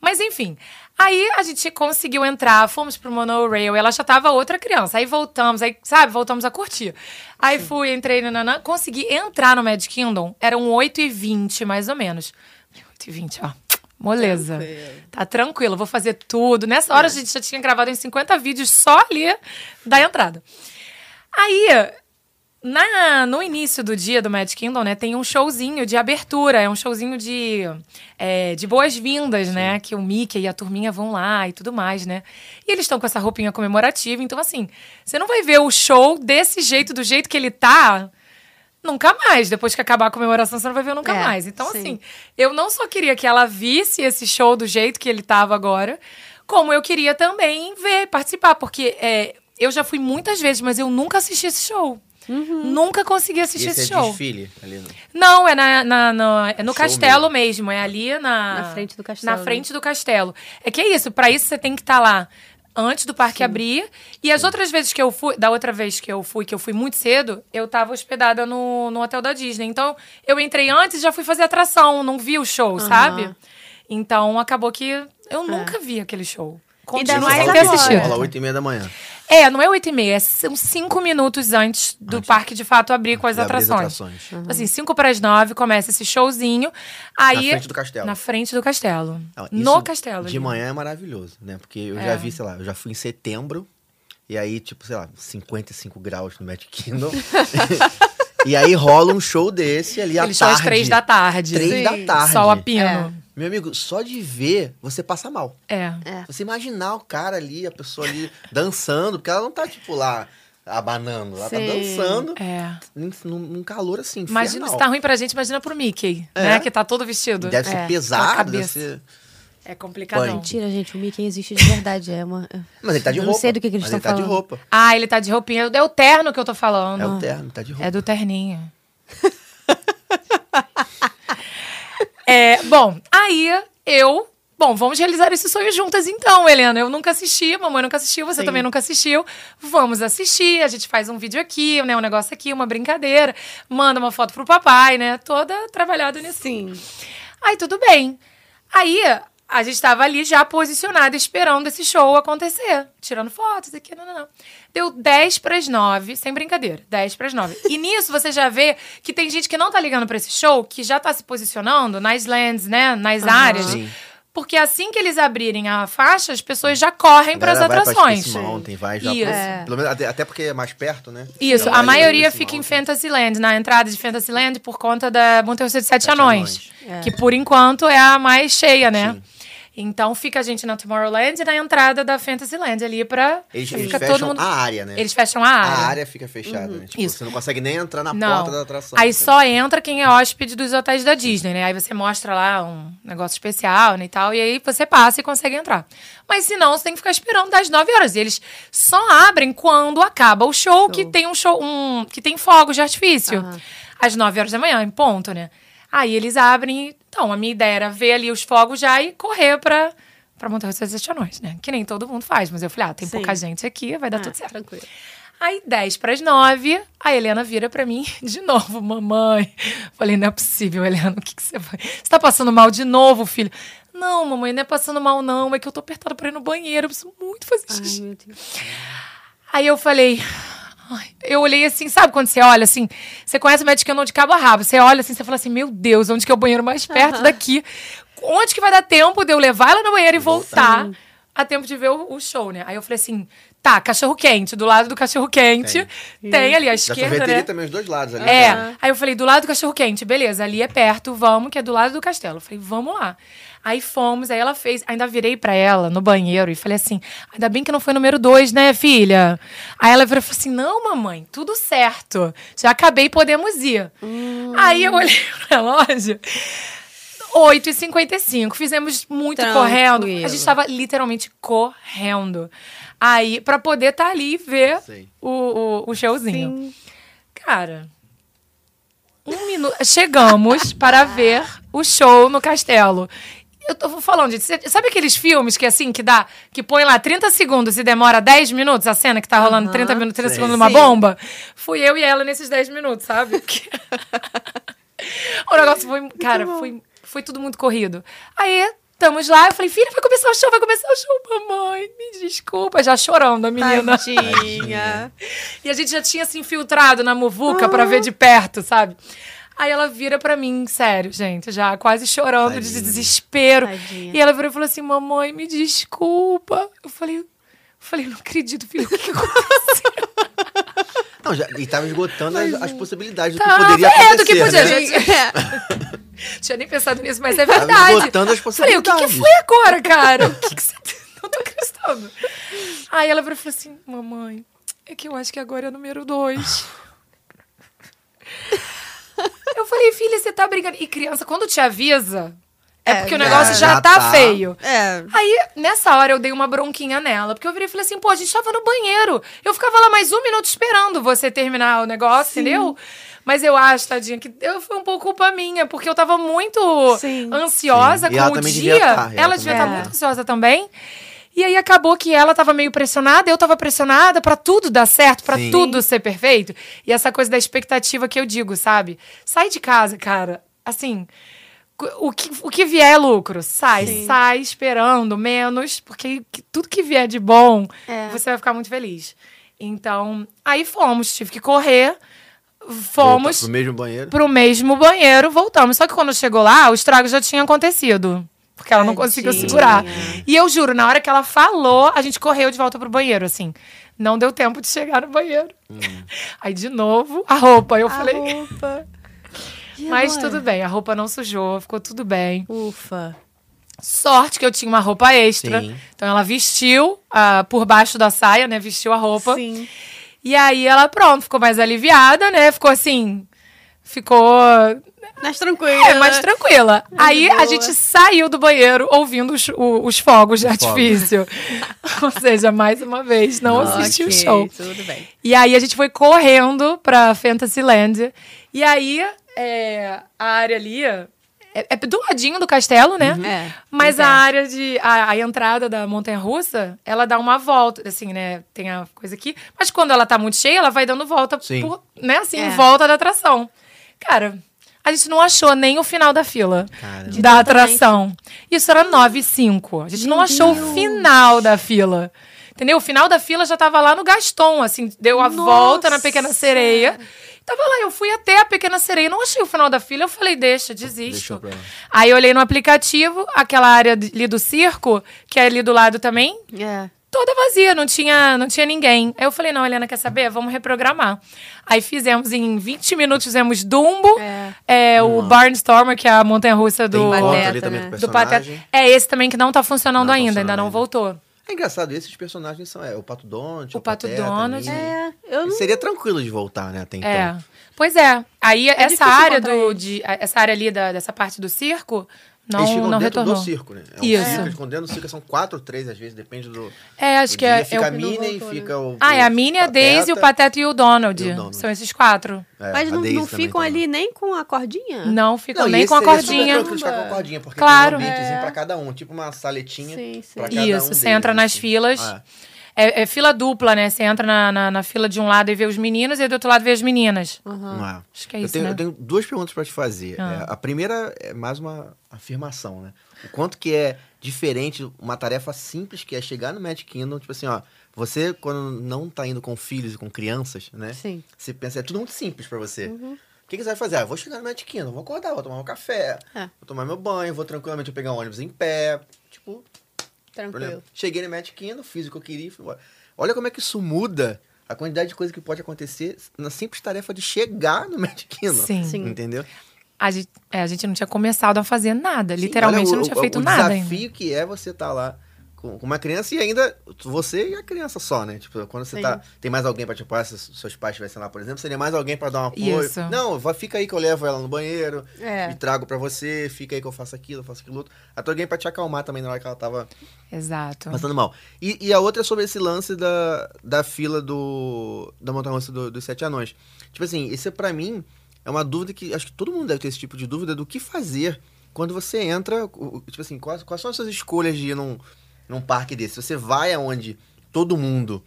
Mas enfim, aí a gente conseguiu entrar, fomos pro monorail, ela já tava outra criança. Aí voltamos, aí, sabe, voltamos a curtir. Aí fui, entrei, nananã, consegui entrar no Mad Kingdom, eram 8h20, mais ou menos. 8h20, ó. Moleza. Tranquilo. Tá tranquilo, vou fazer tudo. Nessa hora a gente já tinha gravado em 50 vídeos só ali da entrada. Aí, na, no início do dia do Mad Kingdom, né, tem um showzinho de abertura, é um showzinho de, é, de boas-vindas, né? Que o Mickey e a turminha vão lá e tudo mais, né? E eles estão com essa roupinha comemorativa, então assim, você não vai ver o show desse jeito, do jeito que ele tá. Nunca mais. Depois que acabar a comemoração, você não vai ver nunca É, mais. Então, sim. assim, eu não só queria que ela visse esse show do jeito que ele tava agora, como eu queria também ver, participar. Porque é, eu já fui muitas vezes, mas eu nunca assisti esse show. Nunca consegui E assistir esse esse, é show. desfile ali no... Não, é, na, na- no, é no Show castelo mesmo. É ali na... Na frente do castelo, Na frente do castelo. É que é isso, pra isso você tem que estar lá antes do parque abrir. E as outras vezes que eu fui, da outra vez que eu fui, que eu fui muito cedo, eu tava hospedada no, no hotel da Disney. Então, eu entrei antes e já fui fazer atração, não vi o show, sabe? Então, acabou que eu nunca vi aquele show. Mais sem ter agora. assistido. Rola 8 e meia da manhã. É, não é 8 e meia, são cinco minutos antes do parque de fato abrir com as de abrir as atrações. atrações. Assim, cinco para as nove começa esse showzinho. Aí, Na frente do castelo. Na frente do castelo. Não, no castelo. De ali. manhã é maravilhoso, né? Porque eu É. já vi, sei lá, eu já fui em setembro. E aí, tipo, sei lá, 55 graus no Magic Kingdom. e aí rola um show desse ali à Eles são tarde. às três da tarde. Três Sim. da tarde. Sol a pino. Meu amigo, só de ver, você passa mal. É. É. Você imaginar o cara ali, a pessoa ali dançando, porque ela não tá, tipo, lá abanando. Ela tá Sim. dançando É. num, num- calor assim, Imagina, infernal. se tá ruim pra gente, imagina pro Mickey, É. né? Que tá todo vestido. Deve ser É, pesado, deve ser... É complicadão. Punk. Mentira, gente, o Mickey existe de verdade. É uma. Mas ele tá de Eu roupa. não sei do que, que eles mas estão ele tá de falando. roupa. Ah, ele tá de roupinha. É o terno que eu tô falando. É o terno, tá de roupa. É do terninho. é, bom, aí eu. Bom, vamos realizar esse sonho juntas então, Helena. Eu nunca assisti, mamãe nunca assistiu, você Sim. também nunca assistiu. Vamos assistir, a gente faz um vídeo aqui, né? Um negócio aqui, uma brincadeira. Manda uma foto pro papai, né? Toda trabalhada nisso. Sim. Aí tudo bem. Aí a gente tava ali já posicionada, esperando esse show acontecer. Tirando fotos aqui, não, não, não. Deu 10 pras 9, sem brincadeira. 10 pras 9. E nisso você já vê que tem gente que não tá ligando pra esse show, que já tá se posicionando nas lands, né? Nas áreas. Sim. Porque assim que eles abrirem a faixa, as pessoas já correm para as Galera vai atrações. Space Mountain, vai já Isso. pra- É. pelo menos, até, porque é mais perto, né? Isso, a maioria fica em Mountain. Fantasyland, na entrada de Fantasyland, por conta da Montanha de Sete, Sete Anões. Anões. Que por enquanto é a mais cheia, né? Sim. Então fica a gente na Tomorrowland e na entrada da Fantasyland ali pra. Eles, eles fica fecham todo mundo. a área, né? Eles fecham a área. A área fica fechada, né? Tipo, Isso. você não consegue nem entrar na Não. porta da atração. Aí entendeu? só entra quem é hóspede dos hotéis da Disney, né? Aí você mostra lá um negócio especial né, e tal, e aí você passa e consegue entrar. Mas se não, você tem que ficar esperando das 9 horas. E eles só abrem quando acaba o show, que tem um show, um, que tem fogos de artifício. Aham. Às 9 horas da manhã, em ponto, né? Aí eles abrem. Então, a minha ideia era ver ali os fogos já e correr pra, pra montar os anões, né? Que nem todo mundo faz. Mas eu falei, ah, tem Sim. pouca gente aqui, vai dar Ah, tudo certo. Tranquilo. Aí, 10 para as 9, a Helena vira pra mim de novo, mamãe. Falei, não é possível, Helena, o que, que você vai. Você tá passando mal de novo, filho? Não, mamãe, não é passando mal, não. É que eu tô apertada pra ir no banheiro. Eu preciso muito fazer Ai, xixi. meu Deus. Aí eu falei. Ai, Eu olhei assim, sabe quando você olha assim? Você conhece o Magic Kingdom de cabo a rabo. Você olha assim, você fala assim: Meu Deus, onde que é o banheiro mais perto daqui? Onde que vai dar tempo de eu levar ela no banheiro e voltar a tempo de ver o, o show, né? Aí eu falei assim: Tá, cachorro quente. Do lado do cachorro quente tem, ali à Da esquerda, né? também, os dois lados ali. É. né? Aí eu falei, do lado do cachorro quente, beleza, ali é perto, vamos, que é do lado do castelo. Eu falei, vamos lá. Aí fomos, aí ela fez, ainda virei pra ela no banheiro e falei assim: ainda bem que não foi número dois, né, filha? Aí ela virou e falou assim: não, mamãe, tudo certo. Já acabei, podemos ir. Aí eu olhei no relógio. 8h55. Fizemos muito Tranquilo. correndo. A gente tava literalmente correndo. Aí, pra poder estar ali e ver o, o, o showzinho. Sim. Cara, um minuto. Chegamos para ver o show no castelo. Eu tô falando, gente, cê- sabe aqueles filmes que assim, que dá, que põe lá 30 segundos e demora 10 minutos a cena que tá rolando Aham. 30 minutos, 30 Sim. segundos numa Sim. bomba? Fui eu e ela nesses 10 minutos, sabe? Porque- o negócio foi, cara, foi, foi tudo muito corrido. Aí, estamos lá, eu falei, filha, vai começar o show, vai começar o show, mamãe, me desculpa, já chorando a menina. Tadinha. E a gente já tinha se infiltrado na muvuca pra ver de perto, sabe? Aí ela vira pra mim, sério, gente, já quase chorando de Tadinha. desespero. Tadinha. E ela virou e falou assim: Mamãe, me desculpa. Eu falei, eu falei, não acredito, filho, o que, que aconteceu? Não, já, e tava esgotando as, as possibilidades do que Tava, poderia é, acontecer. do que podia, né? gente. É. Tinha nem pensado nisso, mas é Tava verdade. esgotando as Falei, o que, que possibilidades. foi agora, cara? O que, que você. Não tô acreditando. Aí ela virou e falou assim: Mamãe, é que eu acho que agora é o número dois. Eu falei, filha, você tá brincando. E criança, quando te avisa, é, É, porque o negócio já, já tá, tá. feio. É. Aí, nessa hora, eu dei uma bronquinha nela. Porque eu virei e falei assim, pô, a gente tava no banheiro. Eu ficava lá mais um minuto esperando você terminar o negócio, entendeu? Mas eu acho, tadinha, que eu, foi um pouco culpa minha, porque eu tava muito Sim. ansiosa Sim. Com o dia. devia tá, ela ela devia estar também. muito ansiosa também. E aí acabou que ela tava meio pressionada, eu tava pressionada pra tudo dar certo, pra Sim. tudo ser perfeito. E essa coisa da expectativa que eu digo, sabe? Sai de casa, cara. Assim, o que, o que vier é lucro. Sai, Sim. sai esperando menos, porque que- tudo que vier de bom, É. você vai ficar muito feliz. Então, aí fomos, tive que correr. Fomos Volta pro mesmo banheiro. pro mesmo banheiro, voltamos. Só que quando chegou lá, o estrago já tinha acontecido. Porque ela não conseguiu Tadinha. segurar. E eu juro, na hora que ela falou, a gente correu de volta pro banheiro, assim. Não deu tempo de chegar no banheiro. Aí, de novo, a roupa. Eu A falei, roupa. Mas tudo bem, a roupa não sujou, ficou tudo bem. Ufa. Sorte que eu tinha uma roupa extra. Sim. Então ela vestiu ah, por baixo da saia, né? Vestiu a roupa. Sim. E aí ela, pronto, ficou mais aliviada, né? Ficou assim. Ficou Mais tranquila. É, mais tranquila. Aí boa. a gente saiu do banheiro ouvindo os, o- os fogos de Os fogos. artifício. Ou seja, mais uma vez, não assisti o show. Tudo bem. E aí a gente foi correndo pra Fantasyland. E aí é, a área ali é, é do ladinho do castelo, né? É. Mas a área de. A, a entrada da Montanha Russa, ela dá uma volta, assim, né? Tem a coisa aqui. Mas quando ela tá muito cheia, ela vai dando volta Sim. por, né? Assim, É. em volta da atração. Cara, a gente não achou nem o final da fila Caramba. Da atração. Isso era 9 e 5. A gente não Meu achou Deus. o final da fila. Entendeu? O final da fila já tava lá no Gaston, assim, deu a Nossa. volta na Pequena Sereia. Tava lá, eu fui até a Pequena Sereia, não achei o final da fila, eu falei, deixa, desisto. Lá. Aí eu olhei no aplicativo, aquela área ali do circo, que é ali do lado também, É. toda vazia, não tinha, não tinha ninguém. Aí eu falei, não, Helena, quer saber? Vamos reprogramar. Aí fizemos, em 20 minutos, fizemos Dumbo, É. é, o Barnstormer, que é a montanha-russa do... Pateta, ali também né? do do Pateta. personagem. É esse também que não tá funcionando Não tá ainda, funcionando ainda não voltou. É engraçado, esses personagens são é, o Pato Donald, O Pato Pateta, Donald. É, eu não... Seria tranquilo de voltar, né, até então. É. Pois é. Aí essa difícil área do, de, essa área ali da, dessa parte do circo não, Eles ficam não dentro retornou. do circo, né? É um Isso. circo, eles ficam dentro do circo, são quatro ou três, às vezes, depende do. É, acho do que dia. é. Fica é a o- Minnie, voltou, fica o. Ah, é a Minnie, a Daisy, o Pateta e o Donald. E o Donald. São esses quatro. É, Mas a não, não ficam ali nem com a cordinha? Não ficam Não, e nem com a super cordinha. ficar com a cordinha, porque Claro. tem um ambientezinho É. pra cada um, tipo uma saletinha Sim, sim. pra cada um Isso, você deles, entra nas assim. filas. Ah, É, é fila dupla, né? Você entra na, na, na fila de um lado e vê os meninos e do outro lado vê as meninas. não é. Acho que é eu, isso, tenho, né? eu tenho duas perguntas pra te fazer. Ah. É, a primeira é mais uma afirmação, né? O quanto que é diferente uma tarefa simples que é chegar no Magic Kingdom, tipo assim, ó, você quando não tá indo com filhos e com crianças, né? Sim. Você pensa, é tudo muito simples pra você. Uhum. O que, que você vai fazer? Ah, vou chegar no Magic Kingdom, vou acordar, vou tomar um café, É. vou tomar meu banho, vou tranquilamente pegar um ônibus em pé. Tipo, Tranquilo. Problema. Cheguei no Magic Kingdom, fiz o que eu queria e fui embora. Olha como é que isso muda a quantidade de coisa que pode acontecer na simples tarefa de chegar no Magic Kingdom. Sim. Sim. Entendeu? A gente, é, a gente não tinha começado a fazer nada. Literalmente Olha, não o- tinha o- feito o nada ainda. desafio que é você estar lá com, uma criança e ainda você e a criança só, né? Tipo, quando você Sim. tá. Tem mais alguém pra te apoiar, se seus pais estivessem lá, por exemplo, seria mais alguém pra dar um apoio. Isso. Não, fica aí que eu levo ela no banheiro É. e trago pra você, fica aí que eu faço aquilo, eu faço aquilo outro. Até alguém pra te acalmar também na hora que ela tava Exato. Passando mal. E, e a outra é sobre esse lance da, da fila do. da montanha do, dos sete anões. Tipo assim, isso é pra mim é uma dúvida que acho que todo mundo deve ter esse tipo de dúvida do que fazer quando você entra. Tipo assim, quais, quais são as suas escolhas de ir num, num parque desse? Você vai aonde todo mundo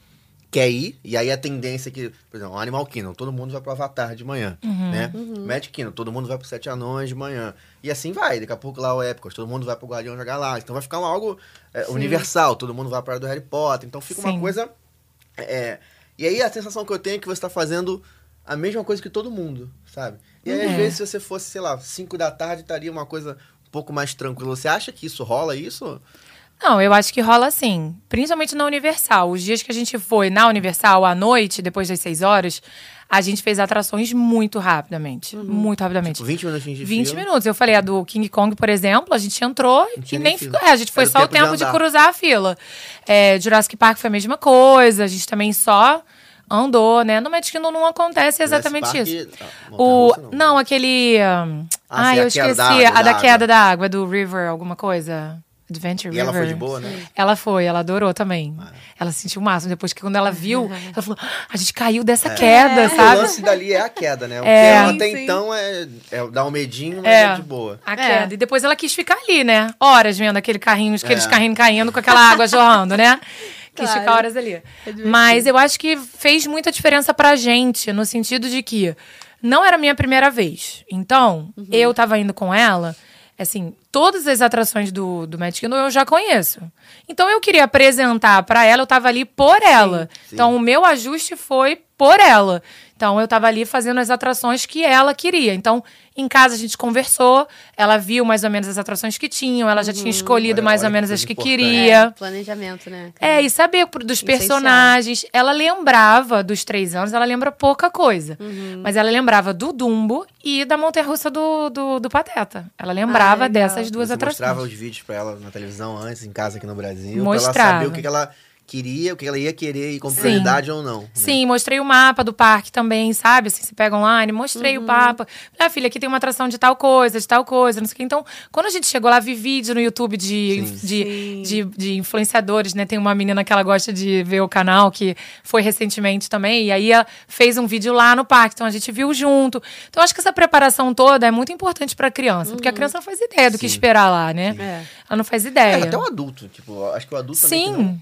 quer ir, e aí a tendência é que, por exemplo, o Animal Kingdom, todo mundo vai pro Avatar de manhã, né? Magic Kingdom, todo mundo vai pro Sete Anões de manhã. E assim vai, daqui a pouco lá o Epcot, todo mundo vai pro Guardião da Galáxia. Então vai ficar um algo é, universal, todo mundo vai para do Harry Potter. Então fica Sim. uma coisa... é, e aí a sensação que eu tenho é que você tá fazendo a mesma coisa que todo mundo, sabe? E aí, às É. vezes, se você fosse, sei lá, 5 da tarde, estaria uma coisa um pouco mais tranquila. Você acha que isso rola, isso? Não, eu acho que rola sim. Principalmente na Universal. Os dias que a gente foi na Universal à noite, depois das 6 horas, a gente fez atrações muito rapidamente. Muito rapidamente. Tipo, 20 minutinhos de 20 fila. minutos. Eu falei, a do King Kong, por exemplo, a gente entrou e tinha nem nem ficou. É, a gente foi Era o só o tempo de de, cruzar a fila. É, Jurassic Park foi a mesma coisa, a gente também só andou, né? No Magic Kingdom não acontece exatamente Jurassic isso. Park, ah, O, montanha-russa não. não, aquele. Ah, ai, sim, eu esqueci. da água, a da da queda água. da água, do River, alguma coisa. Adventure E ela River. foi de boa, né? Ela foi, ela adorou também. Ah. Ela sentiu o máximo. Depois que quando ela viu, ela falou: "Ah, a gente caiu dessa queda, O sabe? lance dali é a queda, né? O É. que Sim, até sim. então é, é dar um medinho, mas É. é, de boa. A É. queda. E depois ela quis ficar ali, né? Horas vendo aquele carrinho, aqueles É. carrinhos caindo com aquela água jorrando, né? Quis Claro. ficar horas ali. É. Mas eu acho que fez muita diferença pra gente, no sentido de que não era a minha primeira vez. Então, Uhum. eu tava indo com ela, assim, todas as atrações do, do Magic Kingdom eu já conheço. Então, eu queria apresentar pra ela, eu tava ali por ela. sim. Então, o meu ajuste foi por ela. Então, eu tava ali fazendo as atrações que ela queria. Então, em casa a gente conversou, ela viu mais ou menos as atrações que tinham, ela já tinha escolhido Olha- mais olha ou menos as que importante. queria. É, planejamento, né? É, e saber dos Essencial. personagens. Ela lembrava dos três anos, ela lembra pouca coisa. Uhum. Mas ela lembrava do Dumbo e da Montanha Russa do, do, do Pateta. Ela lembrava Ah, dessas duas Você atrações. mostrava os vídeos pra ela na televisão antes, em casa aqui no Brasil, pra Mostrava. ela saber o que, que ela queria, o que ela ia querer e com prioridade ou não. né? Sim, mostrei o mapa do parque também, sabe? Assim, você pega online, mostrei Uhum. o mapa. Ah, filha, aqui tem uma atração de tal coisa, de tal coisa, não sei o quê. Então, quando a gente chegou lá, vi vídeo no YouTube de, Sim. de, Sim. de, de influenciadores, né? Tem uma menina que ela gosta de ver o canal, que foi recentemente também, e aí ela fez um vídeo lá no parque, então a gente viu junto. Então, acho que essa preparação toda é muito importante pra criança, porque a criança não faz ideia do que Sim. esperar lá, né? É. Ela não faz É, ideia. até o adulto, tipo, acho que o adulto também que Sim.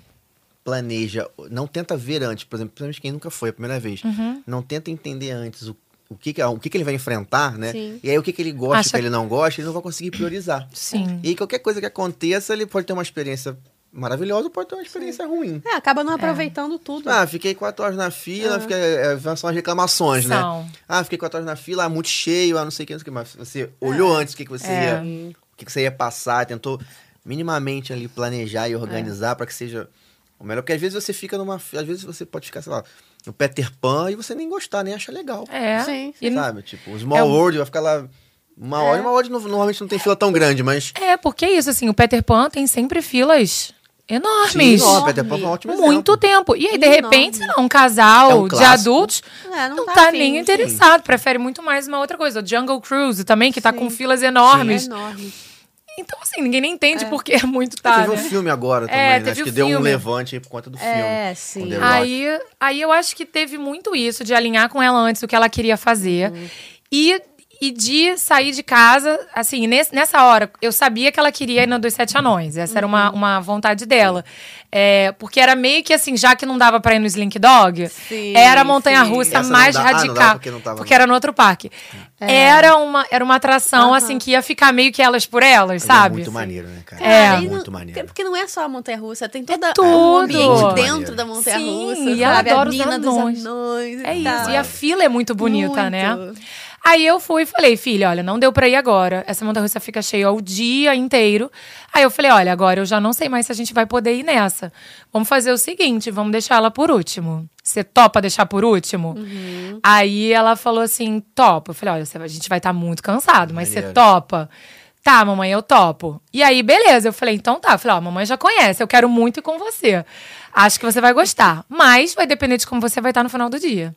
Planeja, não tenta ver antes, por exemplo, principalmente quem nunca foi a primeira vez, Uhum. não tenta entender antes o, o, que, que, o que, que ele vai enfrentar, né? Sim. E aí o que, que ele gosta, Acha- o que ele não gosta, ele não vai conseguir priorizar. Sim. E aí, qualquer coisa que aconteça, ele pode ter uma experiência maravilhosa, pode ter uma experiência ruim. É, acaba não aproveitando tudo. Ah, fiquei quatro horas na fila, fiquei, é, são as reclamações, né? São. Ah, fiquei quatro horas na fila, ah, muito cheio, ah, não sei o que, não sei o que, mas você olhou antes o que, que você É. ia, o que, que você ia passar, tentou minimamente ali planejar e organizar pra que seja o melhor, porque às vezes você fica numa, às vezes você pode ficar, sei lá, no Peter Pan e você nem gostar, nem achar legal. É. Sim, E- Sabe? Tipo, o Small É um- World vai ficar lá uma hora, e uma hora no- normalmente não tem fila tão grande, mas É, porque é isso, assim, o Peter Pan tem sempre filas Sim, enormes. ó, Peter Pan é um ótimo muito exemplo. tempo. E aí, de Enorme. repente, sei lá, um casal É um de adultos É, não não, tá tá, nem sim. interessado. Prefere muito mais uma outra coisa. O Jungle Cruise também, que tá Sim. com filas enormes. É enorme. Então, assim, ninguém nem entende porque é muito tarde. teve um filme agora também, É, né? Acho que deu um levante aí por conta do filme. É, sim. Aí, aí eu acho que teve muito isso, de alinhar com ela antes o que ela queria fazer. Uhum. E, e de sair de casa, assim, nesse- nessa hora, eu sabia que ela queria ir na dos Sete Anões. Essa era Uhum. uma, uma vontade dela. É, porque era meio que assim, já que não dava pra ir no Slink Dog, Sim, era a montanha-russa sim. Essa não mais dá- ah, radical. porque não tava- era no outro parque. Era, uma, era uma atração, Aham. assim, que ia ficar meio que elas por elas, Mas sabe? É muito maneiro, né, cara? É. E muito não- maneiro. tem- Porque não é só a montanha-russa, tem toda tudo. o ambiente Muito dentro maneiro. da montanha-russa. Sim, e sabe? ela adora a os mina dos anões. anões. e É isso. E a fila é muito bonita, né? Aí eu fui e falei, filha, olha, não deu pra ir agora. Essa montanha russa fica cheia o dia inteiro. Aí eu falei, olha, agora eu já não sei mais se a gente vai poder ir nessa. Vamos fazer o seguinte, vamos deixar ela por último. Você topa deixar por último? Uhum. Aí ela falou assim, topa. Eu falei, olha, a gente vai estar muito cansado, mas você topa? Tá, mamãe, eu topo. E aí, beleza. Eu falei, então tá. Eu falei, ó, a mamãe já conhece, eu quero muito ir com você. Acho que você vai gostar. Mas vai depender de como você vai estar no final do dia.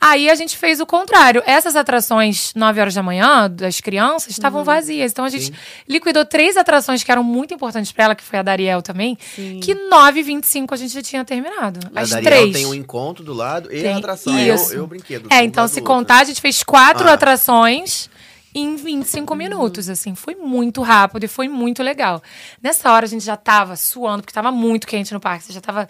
Aí a gente fez o contrário. Essas atrações, 9 horas da manhã, das crianças, estavam vazias. Então a gente liquidou três atrações que eram muito importantes pra ela, que foi a Dariel também. Que 9 e 25 a gente já tinha terminado. A As Dariel três. tem um encontro do lado e Tem- a atração. Eu, isso. eu brinquedo. É, então se do outro. contar, a gente fez quatro Ah. atrações em 25 minutos, assim. Foi muito rápido e foi muito legal. Nessa hora a gente já tava suando, porque tava muito quente no parque. Você já tava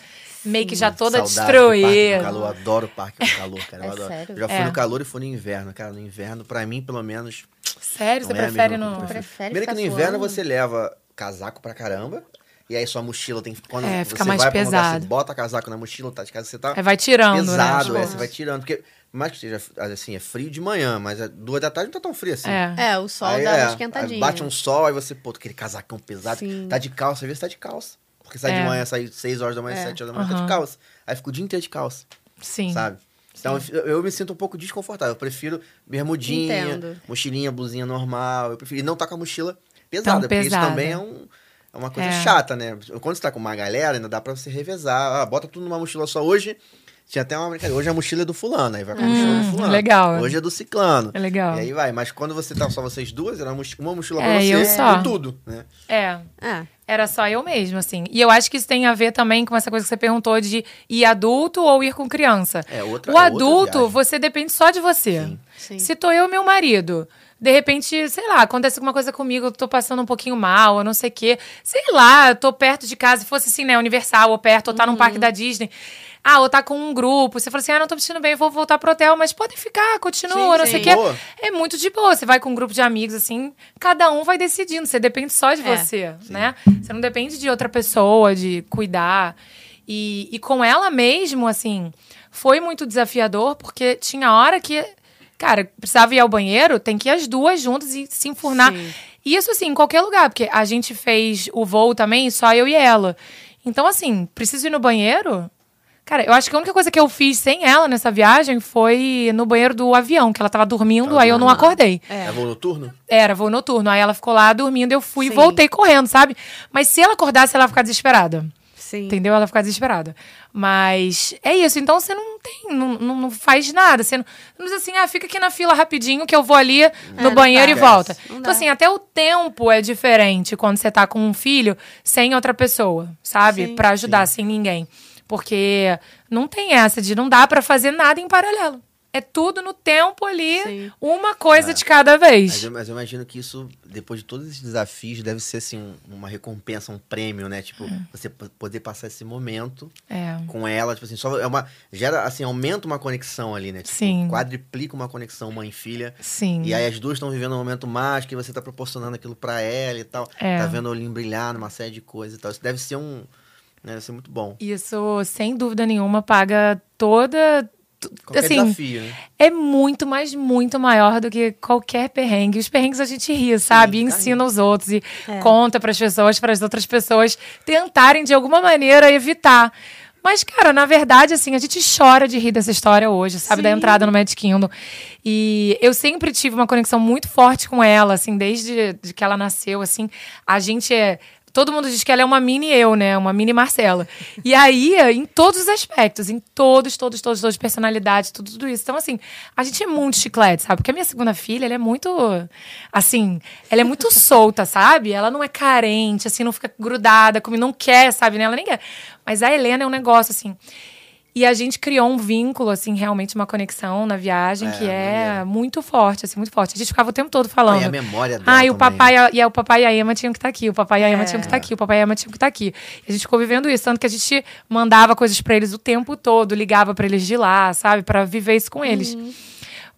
meio que já toda Saudade parque no destruída. calor, eu adoro o parque no calor, cara. Eu É adoro. sério? Eu já fui É. no calor e fui no inverno, cara. No inverno, pra mim, pelo menos. Sério, você é prefere no. Prefere Primeiro que no inverno você leva casaco pra caramba. E aí sua mochila tem que. Quando É, você fica mais vai pra um lugar, pesado. você bota casaco na mochila, tá de casa, você tá. É, vai tirando, pesado, né? é, você vai tirando. Porque, por mais que seja assim, é frio de manhã, mas é duas da tarde não tá tão frio assim. É. É, o sol Aí, dá é, uma esquentadinha. bate um sol, aí você, pô, aquele casacão pesado, Sim. tá de calça, às vezes tá de calça. Porque sai É. de manhã, sai 6 horas da manhã, É. 7 horas da manhã, tá Aham. de calça. Aí fica o dia inteiro de calça, Sim. sabe? Então eu, eu me sinto um pouco desconfortável. Eu prefiro bermudinha, Entendo. mochilinha, blusinha normal. Eu prefiro e não tá com a mochila pesada, Tão porque pesada. isso também é, um, é uma coisa É. chata, né? Quando você tá com uma galera, ainda dá pra você revezar. Ah, bota tudo numa mochila só hoje. Tinha até uma brincadeira. Hoje a mochila é do fulano, aí vai com a mochila Hum, do fulano. legal. Hoje é do ciclano. É legal. E aí vai. Mas quando você tá só vocês duas, era uma mochi- uma mochila É, pra você eu só. e tudo, né? É. É. Era só eu mesmo, assim. E eu acho que isso tem a ver também com essa coisa que você perguntou de ir adulto ou ir com criança. É outra- o é outra adulto, viagem. você depende só de você. Sim. Sim. Se tô eu e meu marido, de repente, sei lá, acontece alguma coisa comigo, eu tô passando um pouquinho mal, ou não sei o quê. Sei lá, eu tô perto de casa, se fosse assim, né, Universal, ou perto, ou tá num Uhum. parque da Disney. Ah, ou tá com um grupo. Você fala assim, ah, não tô me sentindo bem, vou voltar pro hotel, mas pode ficar, continua, Sim, não sim. sei o quê. Boa. É muito de boa. Você vai com um grupo de amigos, assim, cada um vai decidindo. Você depende só de É. você, né? Você não depende de outra pessoa, de cuidar. E, e com ela mesmo, assim, foi muito desafiador, porque tinha hora que, cara, precisava ir ao banheiro, tem que ir as duas juntas e se enfurnar. Sim. E Isso, assim, em qualquer lugar, porque a gente fez o voo também, só eu e ela. Então, assim, preciso ir no banheiro? Cara, eu acho que a única coisa que eu fiz sem ela nessa viagem foi no banheiro do avião, que ela tava dormindo, Tava aí eu não acordei. É, voo noturno? Era voo noturno. Aí ela ficou lá dormindo, eu fui e Sim. voltei correndo, sabe? Mas se ela acordasse, ela ia ficar desesperada. Sim. Entendeu? Ela ia ficar desesperada. Mas é isso. Então você não tem, não, não, não faz nada. Você não, não diz assim, ah, fica aqui na fila rapidinho que eu vou ali no não banheiro e volta. Não Então, dá. assim, até o tempo é diferente quando você tá com um filho sem outra pessoa, sabe? Sim. Pra ajudar, sem ninguém. Porque não tem essa de não dá pra fazer nada em paralelo. é tudo no tempo ali, Sim. uma coisa É. de cada Mas vez. eu, mas eu imagino que isso, depois de todos esses desafios, deve ser assim, um- uma recompensa, um prêmio, né? Tipo, você p- poder passar esse momento É. com ela, tipo assim, só é uma. Gera, assim, aumenta uma conexão ali, né? Tipo, Sim. Quadriplica uma conexão mãe-filha. Sim. E aí as duas estão vivendo um momento mágico e você tá proporcionando aquilo pra ela e tal. É. Tá vendo o olhinho brilhar numa série de coisas e tal. Isso deve ser um. Né, Deve ser muito bom. Isso, sem dúvida nenhuma, paga toda. Qualquer assim, desafio, né? é muito, mas muito maior do que qualquer perrengue. Os perrengues a gente ri, sabe? E fica ensina os outros e É. conta para as pessoas, para as outras pessoas tentarem de alguma maneira evitar. Mas, cara, na verdade, assim, a gente chora de rir dessa história hoje, sabe? Da Sim. entrada no Magic Kingdom. E eu sempre tive uma conexão muito forte com ela, assim, desde de que ela nasceu, assim. A gente é. Todo mundo diz que ela é uma mini eu, né? Uma mini Marcela. E aí, em todos os aspectos, em todos, todos, todos, todos, personalidade, tudo, tudo isso. Então, assim, a gente é muito chiclete, sabe? Porque a minha segunda filha, ela é muito, assim, ela é muito solta, sabe? Ela não é carente, assim, não fica grudada comigo, não quer, sabe? Né? Ela nem quer. Mas a Helena é um negócio, assim. E a gente criou um vínculo, assim, realmente uma conexão na viagem É, que é muito forte, assim, muito forte. A gente ficava o tempo todo falando. Ah, e a memória dela Ah, e o papai, a- e o papai e a Emma tinham que estar aqui, o papai e a Emma É. tinham que estar aqui, o papai e a Emma tinham que estar aqui. E a gente ficou vivendo isso, tanto que a gente mandava coisas pra eles o tempo todo, ligava pra eles de lá, sabe, Pra viver isso com eles.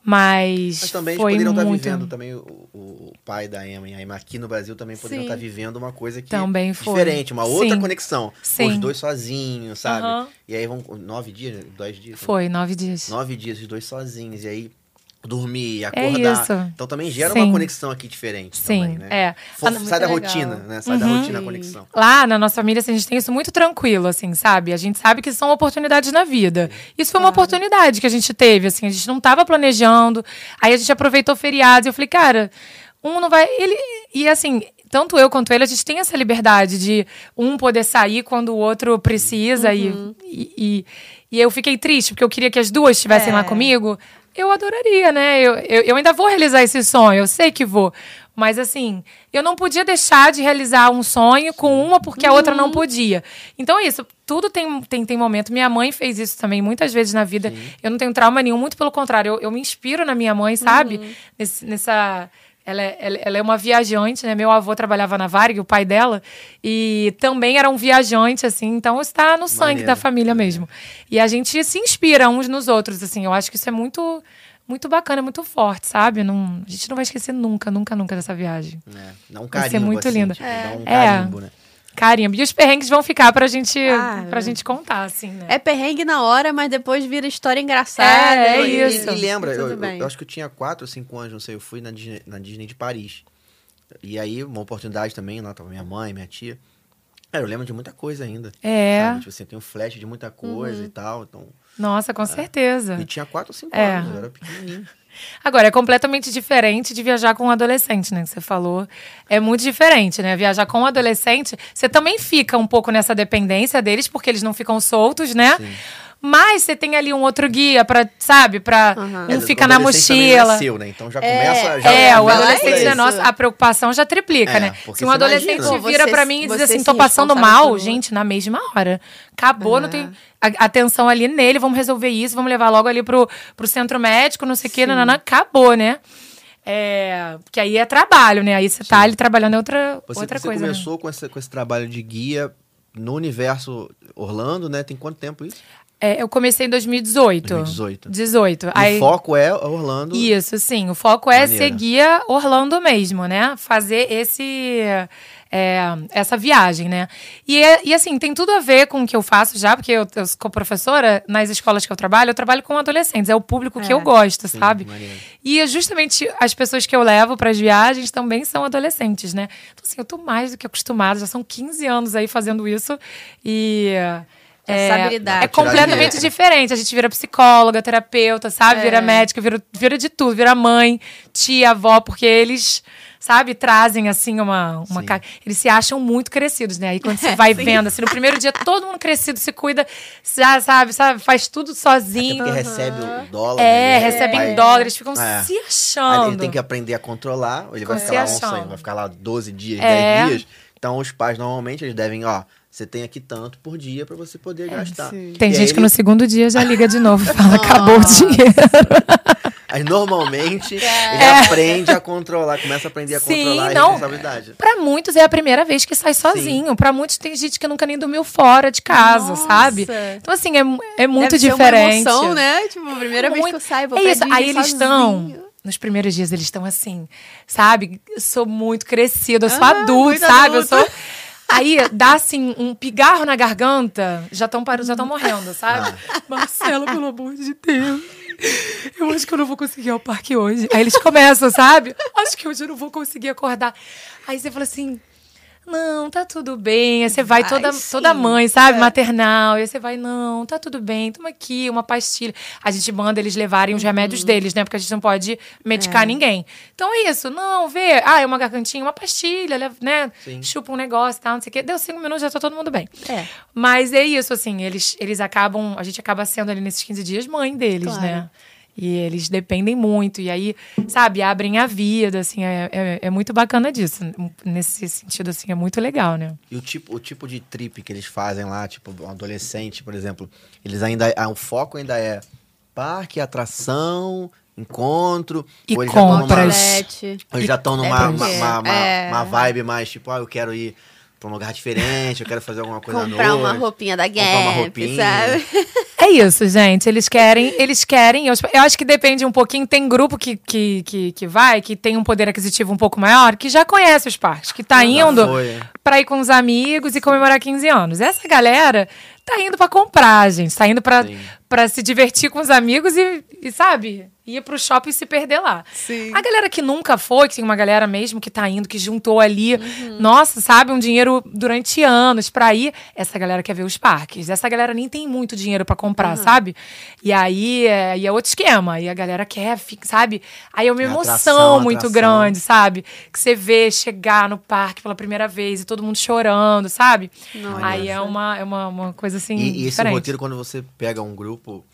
Mas, Mas também foi poderiam estar muito. vivendo também, o, o- pai da Emma e a Emma aqui no Brasil também poderiam Sim. estar vivendo uma coisa que Também foi. diferente, uma outra Sim. conexão. Sim. Os dois sozinhos, sabe? Aham. E aí vão nove dias, dois dias. né? Foi, nove dias. Nove dias, os dois sozinhos. E aí dormir, É acordar. isso. Então também gera Sim. uma conexão aqui diferente. Sim, também, né? é. Fo- Ah, sai da legal. rotina, né? Sai da Uhum. rotina a conexão. Lá na nossa família, assim, a gente tem isso muito tranquilo, assim, sabe? A gente sabe que são oportunidades na vida. Isso foi uma oportunidade que a gente teve, assim, a gente não tava planejando. Aí a gente aproveitou feriados e eu falei, cara, um não vai. Ele. E assim. Tanto eu quanto ele, a gente tem essa liberdade de um poder sair quando o outro precisa. E, e, e, e eu fiquei triste, porque eu queria que as duas estivessem É. lá comigo. Eu adoraria, né? Eu, eu, eu ainda vou realizar esse sonho, eu sei que vou. Mas assim, eu não podia deixar de realizar um sonho com uma porque a outra não podia. Então é isso, tudo tem, tem, tem momento. Minha mãe fez isso também muitas vezes na vida. Eu não tenho trauma nenhum, muito pelo contrário. Eu, eu me inspiro na minha mãe, sabe? Nesse- nessa. Ela é, ela, ela é uma viajante, né? Meu avô trabalhava na Varig, o pai dela, e também era um viajante, assim. Então está no sangue Maneiro. da família mesmo. E a gente se inspira uns nos outros, assim. Eu acho que isso é muito, muito bacana, muito forte, sabe? Não, a gente não vai esquecer nunca, nunca, nunca dessa viagem. né? Dá um Vai ser carimbo, muito assim, linda. tipo, Dá um É. carimbo, né? Carimbo. E os perrengues vão ficar pra gente, Ah, pra é. gente contar, assim, né? É perrengue na hora, mas depois vira história engraçada. É, é e- E- isso. E, lembra, eu, eu- eu acho que eu tinha 4 ou 5 anos, não sei, eu fui na Disney, na Disney de Paris. E aí, uma oportunidade também, lá tava minha mãe, minha tia. Cara, eu lembro de muita coisa ainda. É. Sabe? Tipo assim, eu tenho flash de muita coisa e tal. Então, Nossa, com certeza. e tinha 4 ou 5 É. anos, eu era pequenininho. Agora, é completamente diferente de viajar com um adolescente, né? Que você falou. É muito diferente, né? Viajar com um adolescente, você também fica um pouco nessa dependência deles, porque eles não ficam soltos, né? Sim. Mas você tem ali um outro guia pra, sabe, pra. Aham. Um É, fica o na mochila. nasceu, né? Então já começa. Já É, o adolescente, né? isso. Nossa, a preocupação já triplica, É, né? Se um você adolescente imagina. Vira você- pra mim e diz você assim, tô passando mal, gente, na mesma hora. Acabou, não É. tem. Atenção ali nele, vamos resolver isso, vamos levar logo ali pro, pro centro médico, não sei o quê, nananã, acabou, né? É, porque aí é trabalho, né? Aí você tá ali trabalhando é outra, Você, outra você coisa. né? começou com, esse, com esse trabalho de guia no universo Orlando, né? Tem quanto tempo isso? É, eu comecei em 2018. 2018. 18. O Aí, foco é Orlando. Isso, sim. O foco é Maneiro. seguir Orlando mesmo, né? Fazer esse. é, essa viagem, né? E, é- e assim, tem tudo a ver com o que eu faço já, porque eu, eu sou professora, nas escolas que eu trabalho, eu trabalho com adolescentes, é o público que É. eu gosto, Sim, sabe? maneiro. E é justamente as pessoas que eu levo para as viagens também são adolescentes, né? Então, assim, eu tô mais do que acostumada, já são 15 anos aí fazendo isso. E. Habilidade. é completamente diferente. A gente vira psicóloga, terapeuta, sabe? É. Vira médica, vira, vira de tudo, vira mãe, tia, avó, porque eles, sabe, trazem assim uma, uma ca- Eles se acham muito crescidos, né? Aí quando você vai vendo, assim, no primeiro dia, todo mundo crescido, se cuida, já sabe, sabe, faz tudo Até sozinho. porque recebe o dólar. É, né? recebem Vai- dólar, eles ficam É. se Aí achando. ele tem que aprender a controlar. Ele vai ficar lá, um sonho, vai ficar lá 12 dias, É. 10 dias. Então, os pais, normalmente, eles devem, ó, você tem aqui tanto por dia pra você poder gastar. sim. Tem E gente aí que no segundo dia já liga de novo e fala, acabou o dinheiro. Aí normalmente É. ele aprende a controlar, começa a aprender a Sim, controlar a não. responsabilidade. Pra muitos é a primeira vez que sai sozinho. Pra muitos tem gente que nunca nem dormiu fora de casa, Nossa. sabe? Então, assim, é, é muito Deve ser diferente. Uma emoção, né? Tipo, a primeira vez que Muito. eu saio, vou É isso. Aí eles estão. Nos primeiros dias eles estão assim, sabe? Eu sou muito crescido, eu sou Ah, adulto, sabe? Eu sou. Aí dá assim um pigarro na garganta, já estão já estão morrendo, sabe? Marcelo, pelo amor de Deus. Eu acho que eu não vou conseguir ir ao parque hoje. Aí eles começam, sabe? Acho que hoje eu não vou conseguir acordar. Aí você fala assim: não, tá tudo bem. Aí você vai, Vai toda, sim. toda mãe, sabe? É. Maternal. E aí você vai, não, tá tudo bem, toma aqui uma pastilha. A gente manda eles levarem os remédios deles, né? Porque a gente não pode medicar ninguém. Então é isso. Não, vê. Ah, é uma gargantinha, uma pastilha, né? Sim. Chupa um negócio e tal, não sei o quê. Deu cinco minutos, já tá todo mundo bem. É. Mas é isso, assim, eles, eles acabam. A gente acaba sendo ali nesses 15 dias mãe deles, Claro. né? E eles dependem muito. E aí, sabe, abrem a vida, assim, é, é, é muito bacana disso. Nesse sentido, assim, é muito legal, né? E o tipo, o tipo de trip que eles fazem lá, tipo, um adolescente, por exemplo, eles ainda. ah, O foco ainda é parque, atração, encontro. E ou eles já numa- eles estão numa É, uma, uma, uma- é. uma vibe mais, tipo, ah, eu quero ir pra um lugar diferente, eu quero fazer alguma coisa à Comprar uma roupinha da Gap, comprar uma roupinha. sabe? É isso, gente. Eles querem, eles querem. Eu, eu acho que depende um pouquinho. Tem grupo que, que, que, que vai, que tem um poder aquisitivo um pouco maior, que já conhece os parques, que tá Já indo foi. pra ir com os amigos e comemorar 15 anos. Essa galera tá indo pra comprar, gente. Tá indo pra se divertir com os amigos e, e, sabe, ir pro shopping e se perder lá. Sim. A galera que nunca foi, que tem uma galera mesmo que tá indo, que juntou ali, Uhum. nossa, sabe, um dinheiro durante anos pra ir, essa galera quer ver os parques. Essa galera nem tem muito dinheiro pra comprar, Uhum. sabe? E aí é, e é outro esquema. E a galera quer, sabe? Aí é uma É emoção atração, muito atração. grande, sabe? Que você vê chegar no parque pela primeira vez e todo mundo chorando, sabe? Nossa. Aí é uma, é uma, uma coisa assim. E, e esse roteiro, quando você pega um grupo,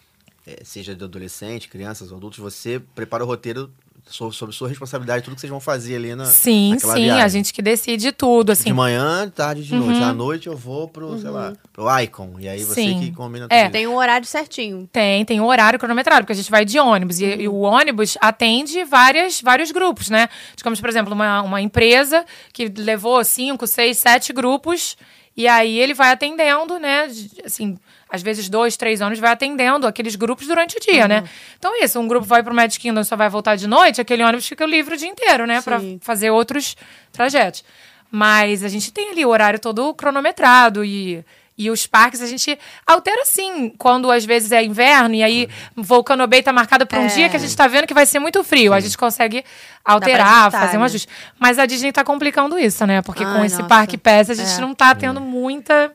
seja de adolescente, crianças, adultos, você prepara o roteiro so- sob sua responsabilidade, tudo que vocês vão fazer ali na. Sim, naquela sim, viagem. a gente que decide tudo, assim. De manhã, tarde, de noite. Uhum. À noite eu vou pro, sei lá, pro Icon. E aí você Sim. que combina É. tudo. Tem um horário certinho. Tem, tem um horário cronometrado, porque a gente vai de ônibus. E, e o ônibus atende várias, vários grupos, né? Digamos, por exemplo, uma, uma empresa que levou cinco, seis, sete grupos. E aí ele vai atendendo, né? Assim, às vezes dois, três anos vai atendendo aqueles grupos durante o dia, né? Então é isso, um grupo vai pro Magic Kingdom e só vai voltar de noite, aquele ônibus fica livre o dia inteiro, né? Pra Sim. fazer outros trajetos. Mas a gente tem ali o horário todo cronometrado e, e os parques a gente altera sim, quando às vezes é inverno e aí Volcano Bay tá marcado para um É. dia que a gente tá vendo que vai ser muito frio. A gente consegue alterar, ajustar, fazer um né? ajuste. Mas a Disney tá complicando isso, né? Porque com Ai, esse nossa. Parque Pass a gente É. não tá tendo muita.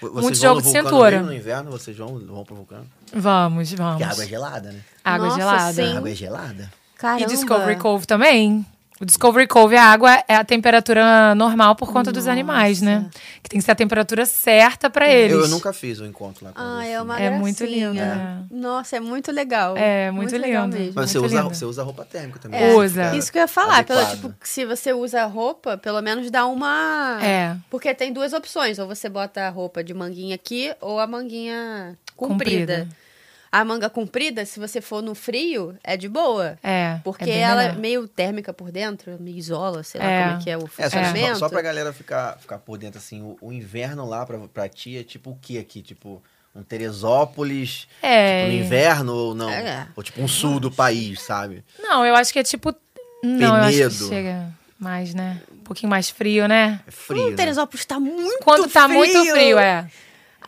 Vocês muito vão jogo no de cintura. No inverno, vocês vão, vão pro vulcano. Vamos, vamos. Porque a água é gelada, né? Água Nossa, gelada. sim. A água é gelada. Caramba. E Discovery Cove também. O Discovery Cove, a água é a temperatura normal por conta dos animais, né? Que tem que ser a temperatura certa pra eles. Eu, eu nunca fiz o encontro lá com Ah, é uma É muito lindo, né? Nossa, é muito legal. É, muito legal lindo. mesmo. Mas você Muito usa, lindo. você usa roupa térmica também. É, Usa. Isso que eu ia falar, pelo, tipo, se você usa roupa, pelo menos dá uma. É. Porque tem duas opções. Ou você bota a roupa de manguinha aqui, ou a manguinha comprida. Comprida. A manga comprida, se você for no frio, é de boa. É. Porque é ela é melhor. meio térmica por dentro, me isola, sei lá É. como é que é o É, só, funcionamento. só, pra galera ficar, ficar por dentro, assim, o, o inverno lá pra, pra ti é tipo o que aqui? Tipo, um Teresópolis, É. tipo, no inverno ou não? É. Ou tipo um sul do país, sabe? Não, eu acho que é tipo. Não, eu acho Penedo. que chega mais, né? Um pouquinho mais frio, né? É frio, Hum, né? Teresópolis tá muito Quando tá frio. muito frio, é.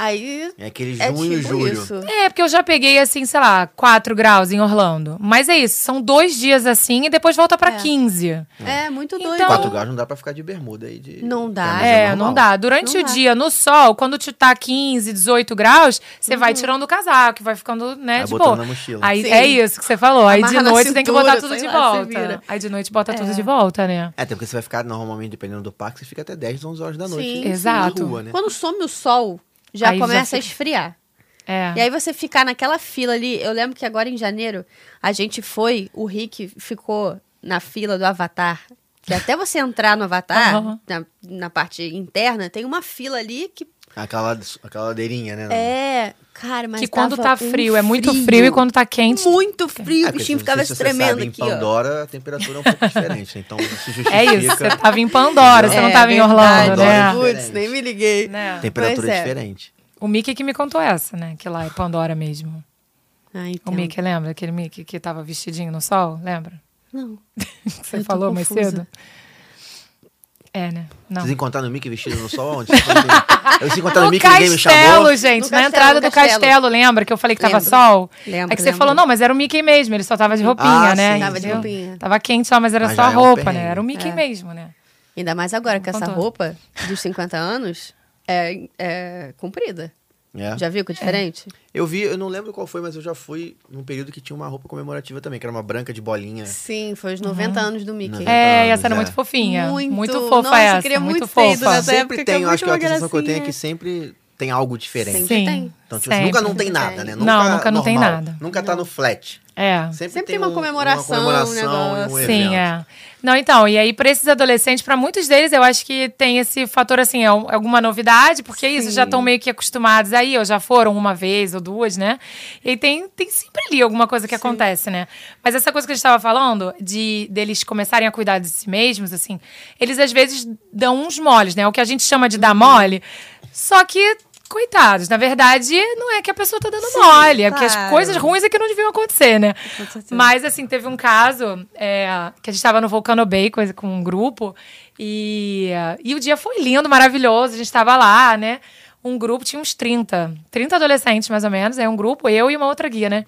Aí É aquele é junho, tipo julho. isso. É, porque eu já peguei, assim, sei lá, 4 graus em Orlando. Mas é isso, são dois dias assim e depois volta pra É. 15. É, muito doido. Então- 4 graus não dá pra ficar de bermuda aí. De... Não dá. É, normal. não dá. Durante Não o dá. dia, no sol, quando te tá 15, 18 graus, você Uhum. vai tirando o casaco, vai ficando, né, Vai de botando boa. na mochila. Aí Sim. é isso que você falou. Aí de Amarra noite tem que cintura, botar tudo de lá, volta. Aí de noite bota tudo É. de volta, né? É, até porque você vai ficar normalmente, dependendo do parque, você fica até 10, 11 horas da noite Sim, Exato. rua, né? Quando some o sol, já Aí já começa a fica- esfriar. É. E aí você ficar naquela fila ali. Eu lembro que agora em janeiro a gente foi, o Rick ficou na fila do Avatar. Que até você entrar no Avatar, Aham. na, na parte interna, tem uma fila ali que Aquela, aquela ladeirinha, né? É, cara, mas que quando tá um frio, é muito frio e quando tá quente. Muito frio, É, o bichinho se- ficava se tremendo aqui, em ó. Pandora, a temperatura é um pouco diferente, né? Então isso justifica. É isso, você tava em Pandora, você não É, tava em verdade. Orlando, né? Pandora. Putz, nem me liguei. Né? Temperatura é. diferente. O Mickey que me contou essa, né? Que lá é Pandora mesmo. Ah, O. Mickey, lembra? Aquele Mickey que tava vestidinho no sol, lembra? Não. Você falou mais cedo? É, né? Não. Vocês encontraram o Mickey vestido no sol onde? Eu se encontrar no No Mickey, ninguém me chamou. castelo, gente, No na castelo, entrada no do castelo. castelo, lembra? Que eu falei que tava Lembro. sol? Lembro, Aí que você lembro. falou, não, mas era o Mickey mesmo, ele só tava de roupinha, Ah, né? sim, Tava de roupinha. Tava quente só, mas era Mas só a é um roupa, né? Era o Mickey É. mesmo, né? Ainda mais agora que essa roupa dos 50 anos é, é comprida. É. Já viu que é diferente? Eu vi, eu não lembro qual foi, mas eu já fui num período que tinha uma roupa comemorativa também, que era uma branca de bolinha. Sim, foi os 90 anos do Mickey. 90 É, anos, essa era é. muito fofinha. Muito, Muito. fofa Nossa, eu essa. queria muito muito ter ido fofa. Sempre que é tem, eu acho que a muito uma sensação que eu tenho é que sempre tem algo diferente. Sempre Sim. tem. Então, tipo, assim, Sempre. nunca não tem nada, tem. né? Não, nunca não tem normal. nada. Nunca tá no flat. É. Sempre, Sempre tem tem uma um- comemoração, uma comemoração um negócio. Sim, é. Não, então, e aí pra esses adolescentes, pra muitos deles, eu acho que tem esse fator, assim, é um- alguma novidade, porque é isso, Sim. já estão meio que acostumados aí, ou já foram uma vez ou duas, né? E aí tem, tem sempre ali alguma coisa que acontece, né? Mas essa coisa que a gente tava falando, de deles começarem a cuidar de si mesmos, assim, eles às vezes dão uns moles, né? O que a gente chama de dar mole, só que. Coitados, na verdade, não é que a pessoa tá dando mole, é que as claro. coisas ruins é que não deviam acontecer, né? Mas, assim, teve um caso é, que a gente tava no Volcano Bay com, com um grupo e, e o dia foi lindo, maravilhoso. A gente tava lá, né? Um grupo, tinha uns 30, 30 adolescentes mais ou menos. Aí um grupo, eu e uma outra guia, né?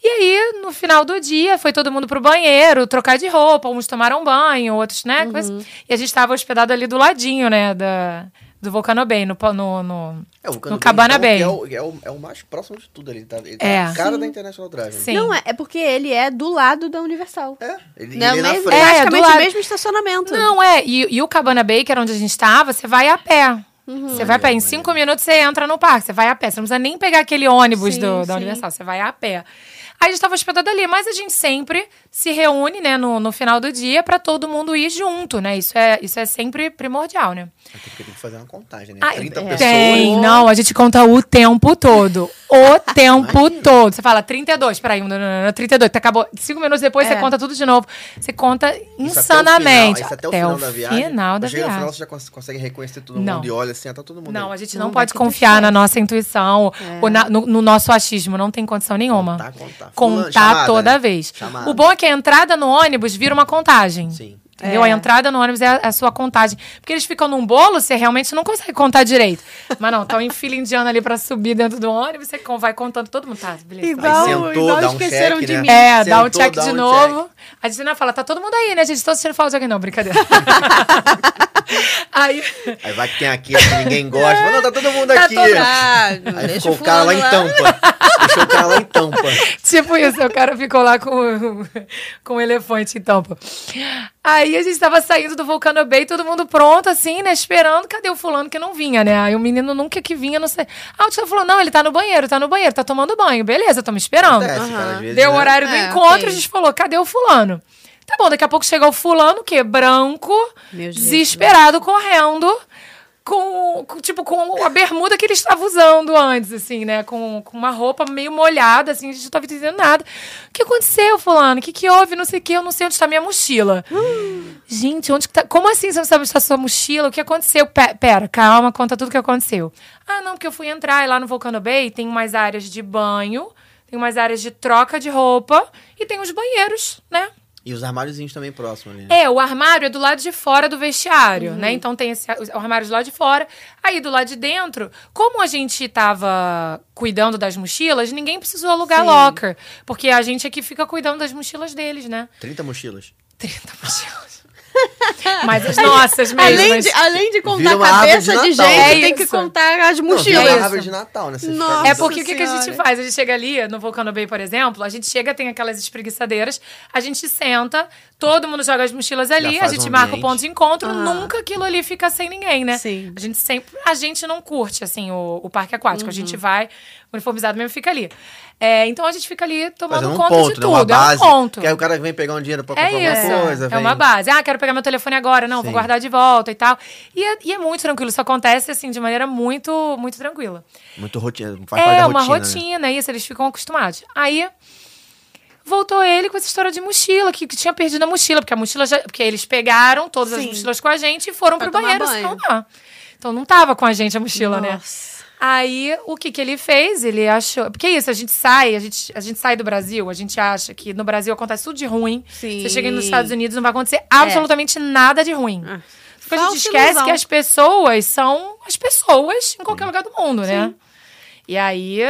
E aí, no final do dia, foi todo mundo pro banheiro, trocar de roupa. Uns tomaram banho, outros, né? coisa. E a gente tava hospedado ali do ladinho, né? Da, do Volcano Bay, no, no, no, É, no Cabana então, Bay. É o, é, o, é o mais próximo de tudo ali. Tá, ele tá É. na cara da International Drive. Sim. Não, é, é porque ele é do lado da Universal. É, ele, Não, ele é mesmo. É, praticamente do lado. o mesmo estacionamento. Não, é. E, e o Cabana Bay, que era onde a gente estava, você vai a pé. Você vai a pé. Em cinco minutos você entra no parque. Você vai a pé. Você não precisa nem pegar aquele ônibus Sim, do, da sim. Universal. Você vai a pé. Aí a gente estava hospedado ali, mas a gente sempre se reúne, né, no, no final do dia para todo mundo ir junto, né? Isso é, isso é sempre primordial, né? Até porque tem que fazer uma contagem, né? Ah, 30 é. pessoas. Tem, não, a gente conta o tempo todo. O tempo Imagina. todo. Você fala 32, peraí, não, não, não, 32, tá, acabou. Cinco minutos depois É. você conta tudo de novo. Você conta Isso até o insanamente. final, isso até o final da viagem. final da Chega no final, viagem. você já cons- consegue reconhecer todo Não. mundo e olha assim, ah, tá todo mundo Não, aí. a gente Não não, pode confiar na nossa intuição ou na- no, no nosso achismo. Não tem condição nenhuma. Contar, contar. Fulano, Contar chamada, toda né? vez. Chamada. O bom é que a entrada no ônibus vira uma contagem. Sim. Entendeu? É. A entrada no ônibus é a, a sua contagem. Porque eles ficam num bolo, você realmente não consegue contar direito. Mas não, tá um fila indiano ali pra subir dentro do ônibus, você vai contando todo mundo. Tá, beleza. Igual, sentou, igual dá um esqueceram check, de né? mim. É, dá um Sentou, check dá de um novo. A gente não fala, tá todo mundo aí, né, gente? Tô sentindo falta de alguém. Não, brincadeira. aí, Aí vai que tem aqui que ninguém gosta. Fala, não, tá todo mundo Tá aqui. todo- Ah, Aí deixa ficou o cara lá em fulano tampa. Deixou o cara lá em tampa. tipo isso, o cara ficou lá com, com um elefante em tampa. Aí a gente tava saindo do Vulcano Bay, todo mundo pronto, assim, né, esperando. Cadê o fulano que não vinha, né? Aí o menino nunca que vinha, não sei. Ah, o tio falou, não, ele tá no banheiro, tá no banheiro, tá tomando banho. Beleza, estamos esperando. Acontece, cara, Aham. vezes, Deu o né? horário do É, encontro, ok. a gente falou, cadê o fulano? Tá bom, daqui a pouco chega o fulano, que branco, Meu Deus. desesperado, correndo, com, com, tipo, com a bermuda que ele estava usando antes, assim, né? Com, com uma roupa meio molhada, assim, a gente não tava entendendo nada. O que aconteceu, fulano? O que que houve? Não sei o que, eu não sei onde está minha mochila. Gente, onde que tá? Como assim você não sabe onde está sua mochila? O que aconteceu? Pe- Pera, calma, conta tudo o que aconteceu. Ah, não, porque eu fui entrar e lá no Volcano Bay tem umas áreas de banho, tem umas áreas de troca de roupa e tem os banheiros, né? E os armáriozinhos também próximos ali. né? É, o armário é do lado de fora do vestiário, né? Então tem esse, o armário do lado de fora. Aí do lado de dentro, como a gente tava cuidando das mochilas, ninguém precisou alugar Sim. locker. Porque a gente aqui fica cuidando das mochilas deles, né? 30 mochilas. 30 mochilas. Mas as nossas mesmo. Além de, além de contar uma cabeça de de gente, É tem que contar as Não, mochilas. isso. árvore de Natal, né? Nossa. É porque o que, que a gente faz? A gente chega ali no Volcano Bay, por exemplo, a gente chega, tem aquelas espreguiçadeiras, a gente senta, todo mundo joga as mochilas ali, a gente um marca o ponto de encontro, Ah. nunca aquilo ali fica sem ninguém, né? Sim. A gente sempre. A gente não curte, assim, o, o parque aquático. A gente vai uniformizado mesmo fica ali. É, então a gente fica ali tomando um conta ponto, de né? Uma tudo. base. É um ponto. Que aí o cara vem pegar um dinheiro pra comprar É isso. alguma coisa. é vem... uma base. Ah, quero pegar meu telefone agora. Não, vou Sim. guardar de volta e tal. E é, e é muito tranquilo. Isso acontece, assim, de maneira muito, muito tranquila. Muito rotina. Faz parte É da uma rotina. né? rotina, isso, eles ficam acostumados. Aí voltou ele com essa história de mochila, que, que tinha perdido a mochila, porque a mochila já. Porque eles pegaram todas as Sim. mochilas com a gente e foram Pra pro banheiro, banho. senão dá. Então não tava com a gente a mochila, né? Aí, o que que ele fez? Ele achou... Porque é isso, a gente sai, a gente, a gente sai do Brasil, a gente acha que no Brasil acontece tudo de ruim. Sim. Você chega nos Estados Unidos, não vai acontecer absolutamente nada de ruim. Ah. Porque a gente esquece ilusão. que as pessoas são as pessoas em qualquer lugar do mundo, né? E aí,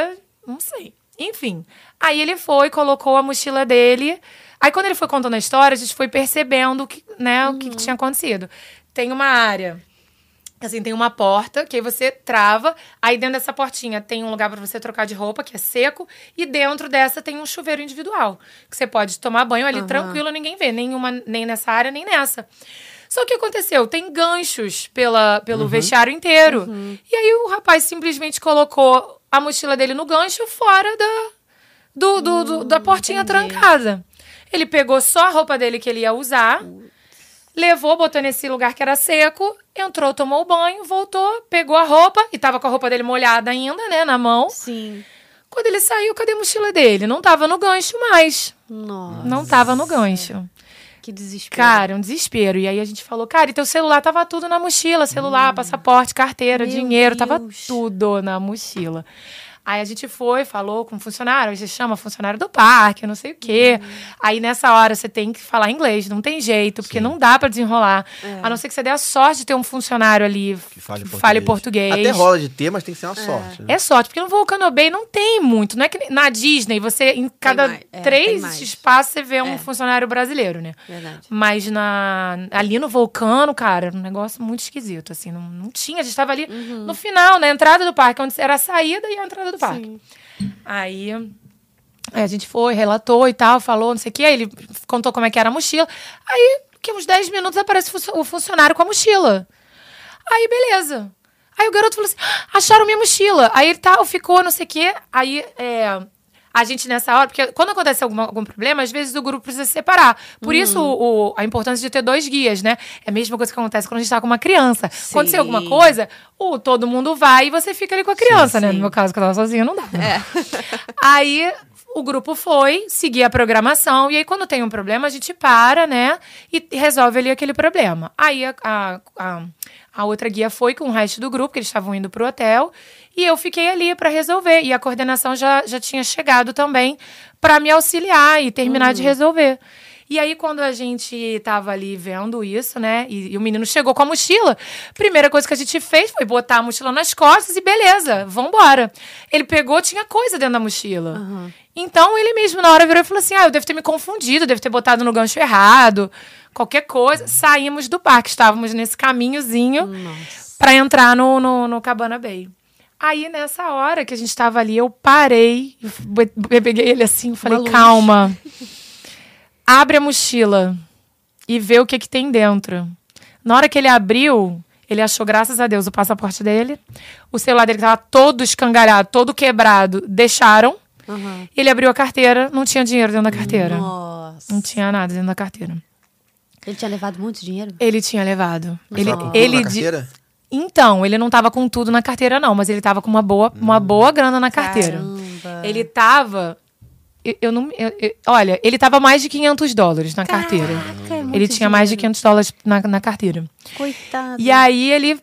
não sei. Enfim. Aí ele foi, colocou a mochila dele. Aí quando ele foi contando a história, a gente foi percebendo o que, né, o que, que tinha acontecido. Tem uma área Assim, tem uma porta que aí você trava. Aí dentro dessa portinha tem um lugar para você trocar de roupa, que é seco. E dentro dessa tem um chuveiro individual. Que você pode tomar banho ali tranquilo, ninguém vê. Nenhuma, nem nessa área, nem nessa. Só que o que aconteceu? Tem ganchos pela, pelo vestiário inteiro. E aí o rapaz simplesmente colocou a mochila dele no gancho fora da, do, do- do- da portinha entendi. trancada. Ele pegou só a roupa dele que ele ia usar, levou, botou nesse lugar que era seco, entrou, tomou o banho, voltou, pegou a roupa, e tava com a roupa dele molhada ainda, né, na mão. Sim. Quando ele saiu, cadê a mochila dele? Não tava no gancho mais. Nossa. Não tava no gancho. Que desespero. Cara, um desespero. E aí a gente falou, cara, e teu celular tava tudo na mochila, celular, passaporte, carteira, Meu dinheiro, tava Deus. tudo na mochila. Aí a gente foi, falou com o funcionário, aí você chama funcionário do parque, não sei o quê. Uhum. Aí nessa hora você tem que falar inglês, não tem jeito, porque não dá pra desenrolar. A não ser que você dê a sorte de ter um funcionário ali Que fale que português. fale português. Até rola de ter, mas tem que ser uma sorte. Né? É sorte, porque no Volcano Bay não tem muito. Não é que na Disney, você, em cada mais, é, três espaços, você vê um É. funcionário brasileiro, né? Verdade. Mas na, ali no vulcano, cara, era um negócio muito esquisito, assim, não, não tinha. A gente tava ali no final, na entrada do parque, onde era a saída e a entrada do parque. Sim. Aí, aí a gente foi, relatou e tal, falou, não sei o que, aí ele contou como é que era a mochila. Aí, que uns 10 minutos aparece o funcio- o funcionário com a mochila. Aí, beleza. Aí o garoto falou assim: "Ah, acharam minha mochila. Aí ele tal, ficou, não sei o quê. Aí é, a gente nessa hora, porque quando acontece alguma- algum problema, às vezes o grupo precisa se separar. Por isso o- o- a importância de ter dois guias, né? É a mesma coisa que acontece quando a gente tá com uma criança. Aconteceu alguma Sim. coisa, o, todo mundo vai e você fica ali com a criança, né? sim. No meu caso, que eu tava sozinha, não dá. né? É. Aí o grupo foi seguir a programação, e aí quando tem um problema, a gente para, né? E resolve ali aquele problema. Aí a, a, a, a outra guia foi com o resto do grupo, que eles estavam indo pro hotel, e eu fiquei ali para resolver. E a coordenação já, já tinha chegado também para me auxiliar e terminar de resolver. E aí, quando a gente tava ali vendo isso, né? E, e o menino chegou com a mochila, primeira coisa que a gente fez foi botar a mochila nas costas e beleza, vambora. Ele pegou, tinha coisa dentro da mochila. Então, ele mesmo, na hora, virou e falou assim: Ah, eu devo ter me confundido, devo ter botado no gancho errado, qualquer coisa. Saímos do parque, estávamos nesse caminhozinho pra entrar no, no, no Cabana Bay. Aí, nessa hora que a gente tava ali, eu parei, eu peguei ele assim, falei, calma. Abre a mochila e vê o que que tem dentro. Na hora que ele abriu, ele achou, graças a Deus, o passaporte dele. O celular dele tava todo escangalhado, todo quebrado. Deixaram. Aham. Ele abriu a carteira, não tinha dinheiro dentro da carteira. Nossa. Não tinha nada dentro da carteira. Ele tinha levado muito dinheiro? Ele tinha levado. Mas Ele, tava com tudo ele na carteira? Então, ele não tava com tudo na carteira, não, mas ele tava com uma boa, uma boa grana na carteira. Caramba. Ele tava. Eu, eu não. eu- eu- olha, ele tava mais de 500 dólares na carteira. Caraca, é muito ele tinha mais de dinheiro. 500 dólares na, na carteira. Coitado. E aí ele.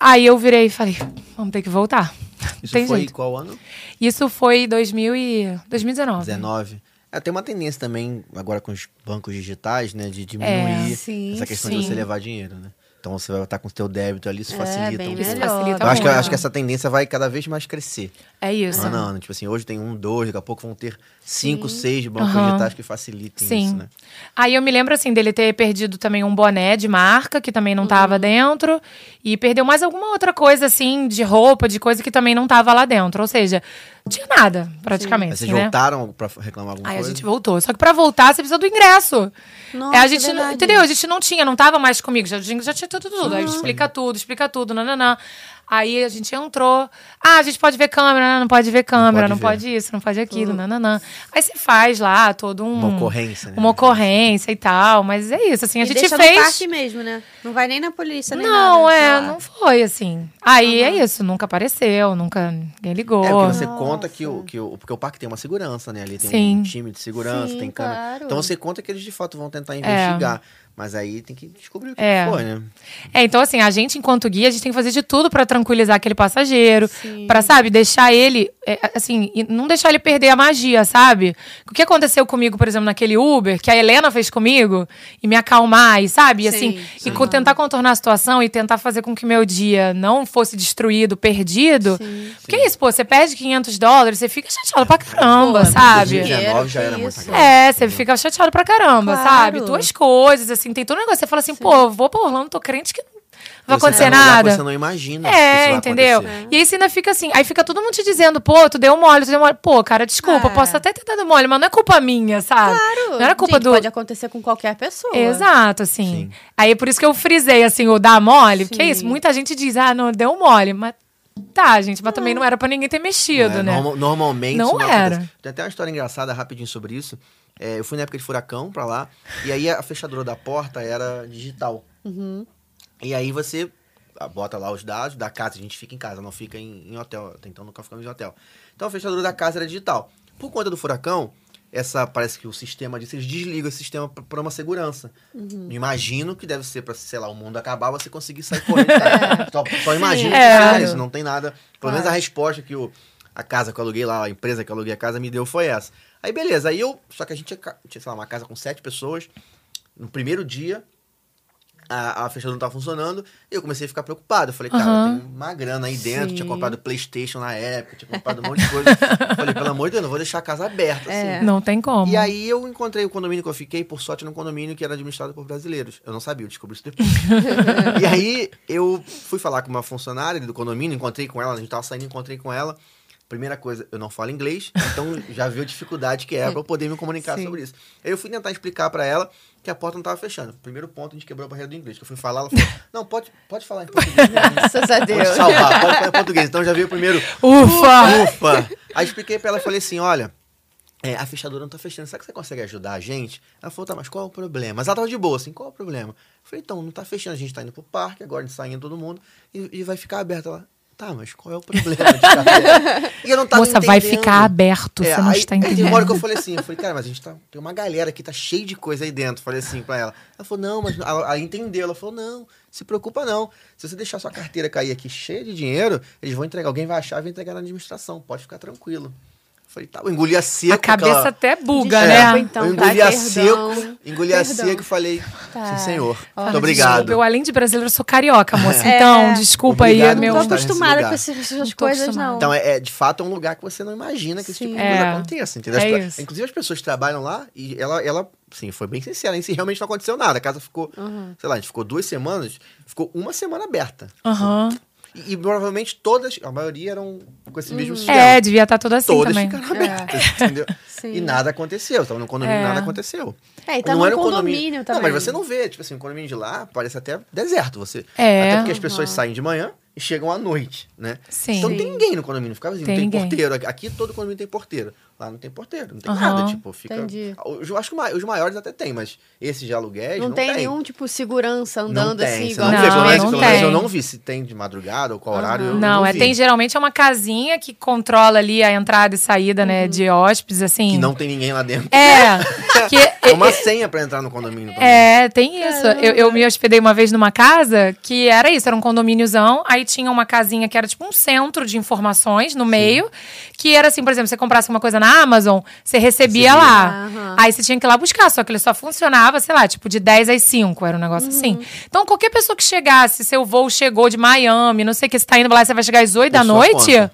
Aí eu virei e falei: vamos ter que voltar. Isso Tem foi jeito. qual ano? Isso foi 2000 e, 2019. 19. É, tem uma tendência também, agora com os bancos digitais, né, de diminuir É, sim, essa questão sim. de você levar dinheiro, né? Então você vai estar com o seu débito ali, isso É, facilita bem um Isso facilita Eu acho que, acho que essa tendência vai cada vez mais crescer. É isso. Ano a ano. Tipo assim, hoje tem um, dois, daqui a pouco vão ter cinco, seis bancos Aham. digitais que facilitem Sim. isso, né? Aí eu me lembro, assim, dele ter perdido também um boné de marca, que também não tava dentro. E perdeu mais alguma outra coisa, assim, de roupa, de coisa que também não tava lá dentro. Ou seja, não tinha nada, praticamente, Mas vocês né? voltaram pra reclamar alguma Aí a coisa? gente voltou. Só que pra voltar, você precisa do ingresso. Nossa, É, a gente, é não- entendeu? A gente não tinha, não tava mais comigo. Já, já tinha tudo, tudo. Aí explica tudo, explica tudo, nananã. Aí a gente entrou. Ah, a gente pode ver câmera, não pode ver câmera, não pode pode, ver. isso, não pode aquilo, nananã. Aí você faz lá todo um. Uma ocorrência, né? Uma ocorrência e tal. Mas é isso, assim, a E gente deixa fez. no parque mesmo, né? Não vai nem na polícia, nem Não, nada. é, não foi assim. Aí é isso, nunca apareceu, nunca ninguém ligou. É, porque você Nossa. conta que o, que o. Porque o parque tem uma segurança, né? Ali tem Sim. um time de segurança, Sim, tem câmera. claro. Então você conta que eles de fato vão tentar investigar. Mas aí tem que descobrir o que É. que foi, né? É, então assim, a gente, enquanto guia, a gente tem que fazer de tudo pra tranquilizar aquele passageiro, Sim. Pra, sabe, deixar ele, é, assim, e não deixar ele perder a magia, sabe? O que aconteceu comigo, por exemplo, naquele Uber, que a Helena fez comigo, e me acalmar, e sabe? E, assim, Sim, e co- tentar contornar a situação e tentar fazer com que meu dia não fosse destruído, perdido. Porque é isso, pô, você perde 500 dólares, você fica chateado pra caramba, Pô, sabe? muito dinheiro, 19 já era grana. É, você fica chateado pra caramba, Claro. sabe? Tuas coisas, assim, tem todo um negócio. Você fala assim, pô, vou pra Orlando, tô crente que não vai Você acontecer tá nada. Você não imagina. que isso É, vai entendeu? acontecer. E aí você ainda fica assim, aí fica todo mundo te dizendo, pô, tu deu mole, tu deu mole. Pô, cara, desculpa, É. posso até ter dado mole, mas não é culpa minha, sabe? Claro. Não era culpa Gente, do. Pode acontecer com qualquer pessoa. Exato, assim. Sim. Aí por isso que eu frisei, assim, o dar mole, porque é Sim. isso, muita gente diz, ah, não, deu mole, mas. Tá, gente, mas também não era pra ninguém ter mexido, É, né? norma- normalmente Não isso era. acontece. Tem até uma história engraçada rapidinho sobre isso. É, eu fui na época de furacão pra lá, e aí a fechadura da porta era digital. Uhum. E aí você ah, bota lá os dados da casa, a gente fica em casa, não fica em, em hotel. Até então nunca ficamos em hotel. Então a fechadura da casa era digital. Por conta do furacão, essa parece que o sistema disso, eles desligam esse sistema pra uma segurança. Uhum. Imagino que deve ser pra, sei lá, o mundo acabar, você conseguir sair correndo. casa. Só, só imagino que É. isso, não tem nada. Pelo menos a resposta que o, a casa que eu aluguei lá, a empresa que eu aluguei a casa me deu foi essa. Aí beleza, aí eu. Só que a gente tinha, sei lá, uma casa com sete pessoas. No primeiro dia, a, a fechadura não tava funcionando. E eu comecei a ficar preocupado. Eu falei, cara, Aham. tem uma grana aí dentro. Sim. Tinha comprado Playstation na época, tinha comprado um monte de coisa. Eu falei, pelo amor de Deus, não vou deixar a casa aberta. É. Assim. Não tem como. E aí eu encontrei o condomínio que eu fiquei, por sorte, num condomínio que era administrado por brasileiros. Eu não sabia, eu descobri isso depois. e aí eu fui falar com uma funcionária do condomínio, encontrei com ela, a gente tava saindo, encontrei com ela. Primeira coisa, eu não falo inglês, então já viu a dificuldade que é pra eu poder me comunicar Sim. sobre isso. Aí eu fui tentar explicar pra ela que a porta não tava fechando. Primeiro ponto, a gente quebrou a barreira do inglês. Que eu fui falar, ela falou: Não, pode, pode falar em português. Graças a Deus. Pode salvar, pode falar em português. Então já veio o primeiro Ufa! Ufa! Aí expliquei pra ela, falei assim, olha, é, a fechadura não tá fechando, será que você consegue ajudar a gente? Ela falou, tá, mas qual é o problema? Mas ela tava de boa, assim, qual é o problema? Eu falei, então, não tá fechando, a gente tá indo pro parque, agora a gente tá indo todo mundo, e, e vai ficar aberta lá. Tá, mas qual é o problema de ficar aberto? E eu não tava Moça, vai entendendo. ficar aberto, É, você não aí, está aí teve entendendo. uma hora que eu falei assim, eu falei, cara, mas a gente tá. Tem uma galera que tá cheio de coisa aí dentro. Falei assim pra ela. Ela falou, não, mas. Ela, ela entendeu. Ela falou, não, se preocupa não. Se você deixar sua carteira cair aqui cheia de dinheiro, eles vão entregar. Alguém vai achar e vai entregar na administração. Pode ficar tranquilo. Eu falei, tá, eu engoli a seco. A cabeça aquela- até buga, Desculpa, né? então, eu tá? engoli a Perdão. seco, engoli a Perdão. seco e falei, Tá. sim, senhor. Muito obrigado. Desculpa, eu, além de brasileiro, sou carioca, moça. É. Então, desculpa Obrigado aí, por meu. Não tô acostumada com essas Não coisas, acostumada. não. Então, é, é, de fato, é um lugar que você não imagina que esse tipo de Sim. coisa É. aconteça, entendeu? É As. Inclusive, as pessoas que trabalham lá, e ela, ela sim, foi bem sincera, hein? Se realmente não aconteceu nada. A casa ficou, sei lá, a gente ficou duas semanas, ficou uma semana aberta. Aham. E, e provavelmente todas, a maioria eram com esse mesmo sistema. É, devia estar tudo assim Todas também. ficaram abertas, entendeu? Sim. E nada aconteceu. Tava no condomínio, É. nada aconteceu. É, e tá não era um condomínio também. Não, mas você não vê, tipo assim, o condomínio de lá parece até deserto. Você, É. Até porque as pessoas saem de manhã chegam à noite, né? Sim. Então não tem ninguém no condomínio, fica vazio. Tem não tem ninguém. porteiro. Aqui- todo condomínio tem porteiro. Lá não tem porteiro, não tem Aham. nada. Tipo, fica. Entendi. Eu acho que os maiores até tem, mas esses de aluguéis Não, não, tem, nenhum, tipo, segurança Não andando tem, assim, igual não, Não, não pelo menos eu tem. não vi se tem de madrugada ou qual horário. eu Não, é, vi. tem geralmente é uma casinha que controla ali a entrada e saída, né, de hóspedes, assim. Que não tem ninguém lá dentro. É, que É uma senha pra entrar no condomínio também. É, tem isso. Eu, eu me hospedei uma vez numa casa que era isso, era um condomíniozão. Aí tinha uma casinha que era tipo um centro de informações no meio. Que era assim, por exemplo, você comprasse uma coisa na Amazon, você recebia Recebia. lá. Aham. Aí você tinha que ir lá buscar, só que ele só funcionava, sei lá, tipo de 10 às 5, era um negócio assim. Então, qualquer pessoa que chegasse, seu voo chegou de Miami, não sei o que, você tá indo lá, você vai chegar às 8 da noite, conta.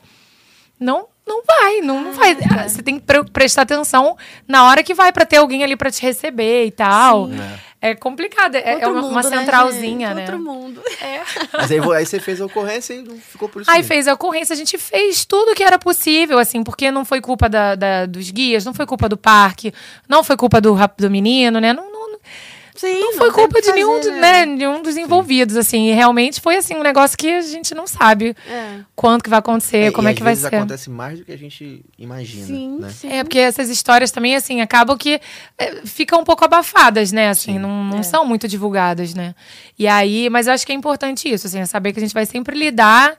não. Não vai, não, não vai. Você tem que pre- prestar atenção na hora que vai pra ter alguém ali pra te receber e tal. Sim. É complicado, é, é uma, uma mundo, né, centralzinha, né? Outro mundo. Mas aí, aí você fez a ocorrência e não ficou por isso. Aí mesmo. fez a ocorrência, a gente fez tudo que era possível, assim, porque não foi culpa da, da- dos guias, não foi culpa do parque, não foi culpa do, do menino, né? Não, não- Sim, não foi tem o culpa de nenhum, fazer, de- né, nenhum dos envolvidos, assim. E realmente foi, assim, um negócio que a gente não sabe É. quando que vai acontecer, como e é que vai vezes ser. acontece mais do que a gente imagina, Sim, né? sim. É, porque essas histórias também, assim, acabam que é, ficam um pouco abafadas, né? Assim, não, não É. são muito divulgadas, né? E aí, mas eu acho que é importante isso, assim, é saber que a gente vai sempre lidar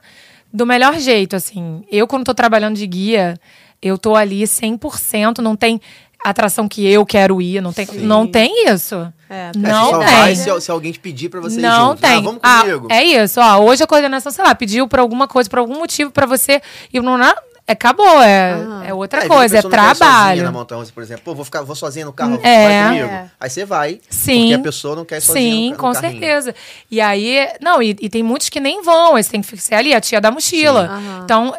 do melhor jeito, assim. Eu, quando tô trabalhando de guia, eu tô ali 100%, não tem atração que eu quero ir, não tem, não tem isso. É, É, Não você só tem. vai se, se alguém te pedir pra você ir Não junto. tem. Ah, vamos Ah, comigo. é isso, ó. Hoje a coordenação, sei lá, pediu pra alguma coisa, por algum motivo pra você ir no. É, acabou, é, Aham. é outra a coisa, é não trabalho. na montanha, por exemplo, pô, vou ficar, vou sozinha no carro, É. vai comigo. É. Aí você vai, Sim. porque a pessoa não quer ir sozinha Sim, no, ca- com no carrinho. certeza. E aí, não, e, e tem muitos que nem vão, eles têm que ser ali a tia da mochila. Então,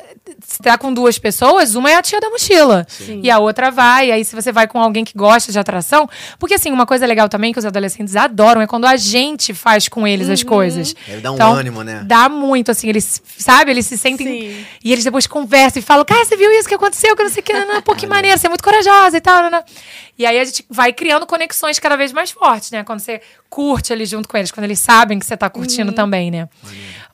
se tá com duas pessoas, uma é a tia da mochila. Sim. E a outra vai. E aí, se você vai com alguém que gosta de atração. Porque, assim, uma coisa legal também que os adolescentes adoram é quando a gente faz com eles Uhum. as coisas. Ele dá um Então, ânimo, né? Dá muito, assim, eles, sabe, eles se sentem. Sim. E eles depois conversam e falam, cara, você viu isso que aconteceu, que não sei o que, não, não, pô, que maneiro, você é muito corajosa e tal, não, não. E aí a gente vai criando conexões cada vez mais fortes, né? Quando você curte ali junto com eles, quando eles sabem que você tá curtindo também, né?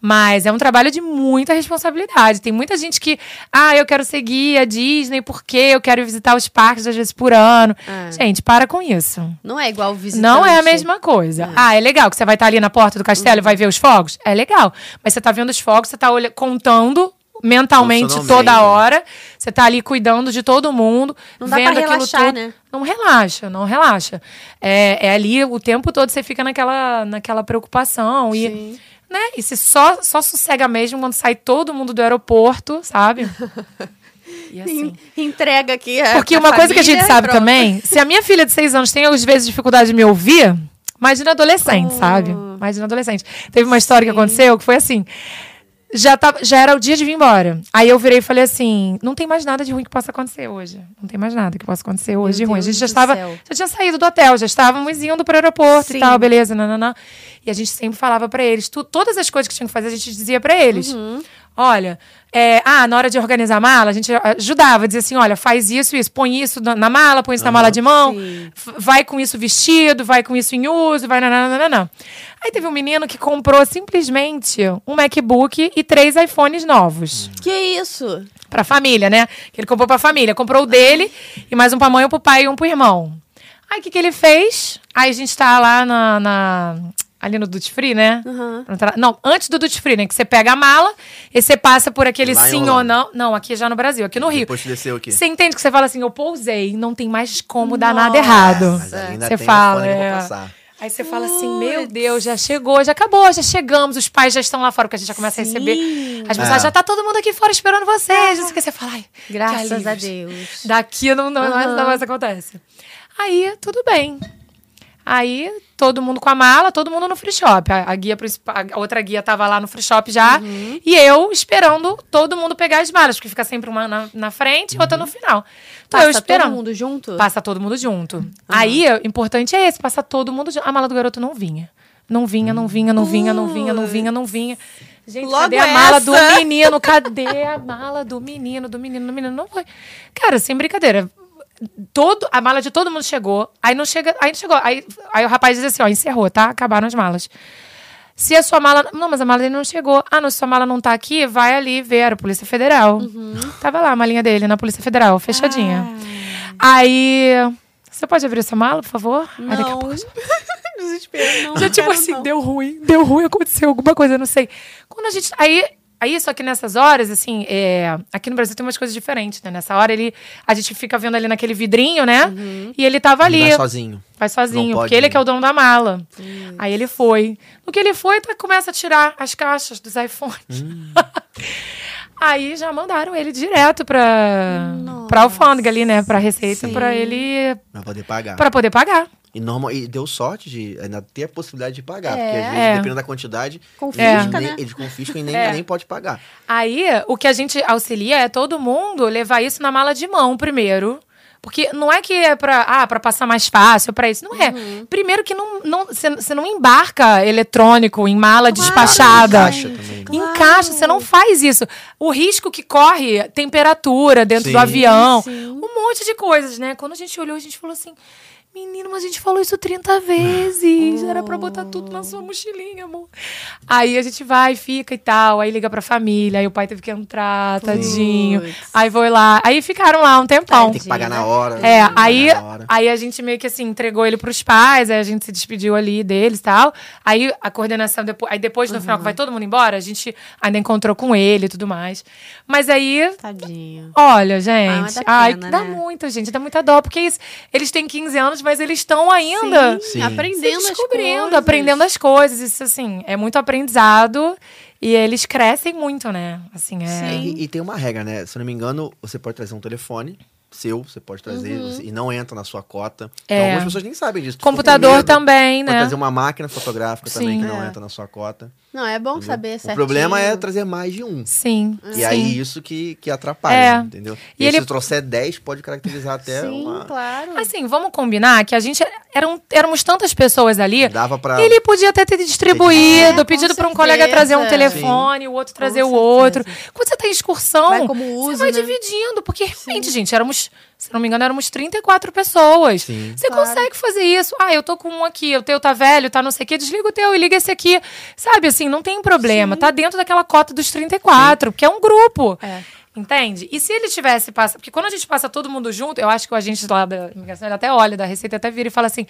Mas é um trabalho de muita responsabilidade. Tem muita gente que, ah, eu quero seguir a Disney porque eu quero visitar os parques às vezes por ano. É. Gente, para com isso. Não é igual visitante. Não é a mesma coisa. Ah, é legal que você vai estar ali na porta do castelo e vai ver os fogos? É legal. Mas você tá vendo os fogos, você tá olha- contando mentalmente toda né? hora. Você tá ali cuidando de todo mundo. Não dá vendo pra aquilo relaxar, tudo. né? Não relaxa, não relaxa. É, é ali o tempo todo você fica naquela, naquela preocupação. E, Sim. Né? e você só, só sossega mesmo quando sai todo mundo do aeroporto, sabe? E assim. Entrega aqui. a- Porque uma coisa que a gente sabe pronto. também, se a minha filha de seis anos tem às vezes dificuldade de me ouvir, imagina adolescente, Oh. sabe? Imagina adolescente. Teve uma história que aconteceu que foi assim. Já, tava, já era o dia de vir embora. Aí eu virei e falei assim: não tem mais nada de ruim que possa acontecer hoje. Não tem mais nada que possa acontecer hoje de Meu ruim. A gente já Deus estava. céu. Já tinha saído do hotel, já estávamos indo pro aeroporto Sim. e tal, beleza, nananã. E a gente sempre falava pra eles, tu- todas as coisas que tinham que fazer, a gente dizia pra eles. Uhum. Olha, é, ah, na hora de organizar a mala, a gente ajudava, dizia assim: olha, faz isso, isso, põe isso na, mala, põe isso na mala de mão, vai com isso vestido, vai com isso em uso, vai nananana. Aí teve um menino que comprou simplesmente um MacBook e três iPhones novos. Que isso? Pra família, né? Que ele comprou pra família. Comprou o dele e mais um pra mãe, um pro pai e um pro irmão. Aí o que, que ele fez? Aí a gente tá lá na. na- ali no Duty Free, né? Uhum. Não, antes do Duty Free, né? Que você pega a mala e você passa por aquele Lá sim ou não. Não, aqui já no Brasil, aqui no Rio. Depois desceu aqui. Você entende que você fala assim, eu pousei, não tem mais como dar nada Nossa. errado. Mas ainda Você tem fala, é. Aí você fala assim, meu Deus, já chegou, já acabou, já chegamos, os pais já estão lá fora, porque a gente já começa a receber. As pessoas, É. já tá todo mundo aqui fora esperando vocês. Não sei o que você fala, ai, Graças a. Deus. Daqui não, não, mais, Aham. não mais acontece. Aí, tudo bem. Aí, todo mundo com a mala, todo mundo no free shop. A, a guia principal, a outra guia tava lá no free shop já. Uhum. E eu esperando todo mundo pegar as malas, porque fica sempre uma na, na frente e outra no final. Então, eu Passa esperando. todo mundo junto? Passa todo mundo junto. Aí, o importante é esse, passa todo mundo junto. A mala do garoto não vinha. Não vinha, não vinha, não vinha, não vinha, não vinha, não vinha. Gente, Logo cadê a mala do essa? menino? Cadê a mala do menino, do menino, do menino? Não foi. Cara, sem brincadeira. Todo, a mala de todo mundo chegou. Aí não chega. Aí não chegou. Aí, aí o rapaz diz assim: ó, encerrou, tá? Acabaram as malas. Se a sua mala. Não, mas a mala dele não chegou. Ah, não, se sua mala não tá aqui, vai ali ver. Era a Polícia Federal. Tava lá a malinha dele na Polícia Federal, fechadinha. Aí. Você pode abrir sua mala, por favor? Aí daqui a Não. pouco- Desespero, não. já, não tipo assim, não. deu ruim, deu ruim, aconteceu alguma coisa, não sei. Quando a gente. Aí, aí só que nessas horas, assim, é, aqui no Brasil tem umas coisas diferentes, né? Nessa hora ele, a gente fica vendo ali naquele vidrinho, né? Uhum. E ele tava ali. Vai sozinho. Vai sozinho, porque ele ir. que é o dono da mala. Aí ele foi. No que ele foi, tá- começa a tirar as caixas dos iPhones. Hum. Aí já mandaram ele direto pra, pra alfândega ali, né? Pra Receita, Sim. pra ele. Pra poder pagar. Pra poder pagar. E, normal, e deu sorte de ainda ter a possibilidade de pagar. É. Porque às vezes, É. dependendo da quantidade, Confisca, eles, né? eles confiscam e nem, É. nem pode pagar. Aí, o que a gente auxilia é todo mundo levar isso na mala de mão primeiro. Porque não é que é pra, ah, pra passar mais fácil, pra isso. Não é. Uhum. Primeiro que não não- você você não embarca eletrônico em mala Claro, despachada. Caixa também. Claro. Encaixa, você não faz isso. O risco que corre, temperatura dentro Sim. do avião, Sim. um monte de coisas, né? Quando a gente olhou, a gente falou assim: Menino, mas a gente falou isso 30 vezes. Era pra botar tudo na sua mochilinha, amor. Aí a gente vai, fica e tal. Aí liga pra família. Aí o pai teve que entrar, tadinho. Puts. Aí foi lá. Aí ficaram lá um tempão. Tem que pagar na hora. É, tem que aí, pagar na hora. aí a gente meio que assim entregou ele pros pais, aí a gente se despediu ali deles e tal. Aí a coordenação, depois, aí depois no final que vai todo mundo embora, a gente ainda encontrou com ele e tudo mais. Mas aí, Tadinho. olha, Ah, gente, mas dá ai, pena, dá né? muita, gente, dá muita dó, porque isso, eles têm 15 anos, mas eles estão ainda Sim. aprendendo as descobrindo, coisas. aprendendo as coisas. Isso, assim, é muito aprendizado e eles crescem muito, né? Assim, é... E, e tem uma regra, né? Se eu não me engano, você pode trazer um telefone seu, você pode trazer Uhum. e não entra na sua cota. É. Então, algumas pessoas nem sabem disso. Computador medo, também, Pode né? trazer uma máquina fotográfica também Sim. que não É. entra na sua cota. Não, é bom entendeu? saber O certinho. problema é trazer mais de um. Sim. E sim. aí isso que, que atrapalha, É. entendeu? E E, ele- se trouxer 10, pode caracterizar até Sim, uma... claro. Assim, vamos combinar que a gente eram, éramos tantas pessoas ali. Dava pra... Ele podia até ter distribuído, É, com pedido para um colega trazer um telefone, o outro trazer o certeza. outro. Quando você tá em excursão, Vai como você uso, vai né? dividindo, porque realmente, gente, éramos, se não me engano, éramos 34 pessoas. Sim. Você Claro. consegue fazer isso. Ah, eu tô com um aqui, o teu tá velho, tá não sei o quê, desliga o teu e liga esse aqui. Sabe, assim, não tem problema. Tá dentro daquela cota dos 34, porque é um grupo. É. Entende? E se ele tivesse passado. Porque quando a gente passa todo mundo junto, eu acho que o agente lá da imigração, ele até olha da Receita, até vira e fala assim: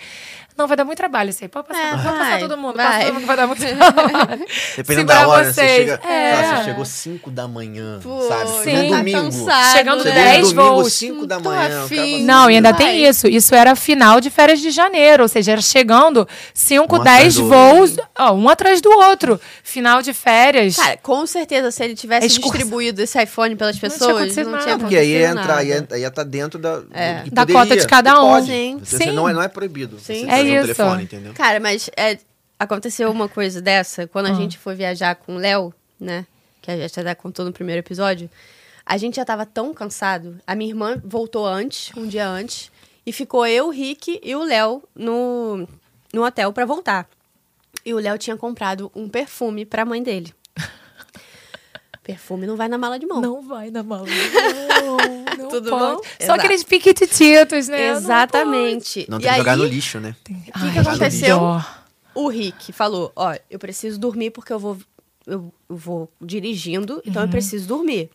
não, vai dar muito trabalho isso aí. Pode passar, É, pode passar vai, todo mundo, vai. passa todo mundo, vai dar muito trabalho. Dependendo Segurar da hora, você vocês. chega... É. Sei lá, você chegou 5 da manhã, Pô, sabe? Sim. No tá domingo. cansado, Chegando Chegou né? voos. 5 da manhã. cara afim. assim, Não, e ainda Vai. tem isso. Isso era final de férias de janeiro, ou seja, era chegando 5, Um atrás 10 do voos, ó, um atrás do outro. Final de férias. Cara, com certeza, se ele tivesse Excursão. distribuído esse iPhone pelas pessoas, acontecido não tinha Porque aí ia acontecido entrar, ia, ia estar dentro da, É. Da cota de cada um. pode. Sim. Você Sim. não, é, não é proibido. Sim. Você É isso. telefone, entendeu? Cara, mas é, aconteceu uma coisa dessa quando Ah. a gente foi viajar com o Léo, né? Que a gente até contou no primeiro episódio. A gente já tava tão cansado. A minha irmã voltou antes, um dia antes, e ficou eu, o Rick e o Léo no, no hotel pra voltar. E o Léo tinha comprado um perfume pra mãe dele. perfume não vai na mala de mão. Não vai na mala. Não, não Tudo pode. bom? Só Exato. aqueles piquititos, né? Exatamente. Não e tem que jogar aí, no lixo, né? O que que aconteceu? O Rick falou: Ó, eu preciso dormir porque eu vou, eu, vou dirigindo, então eu preciso dormir.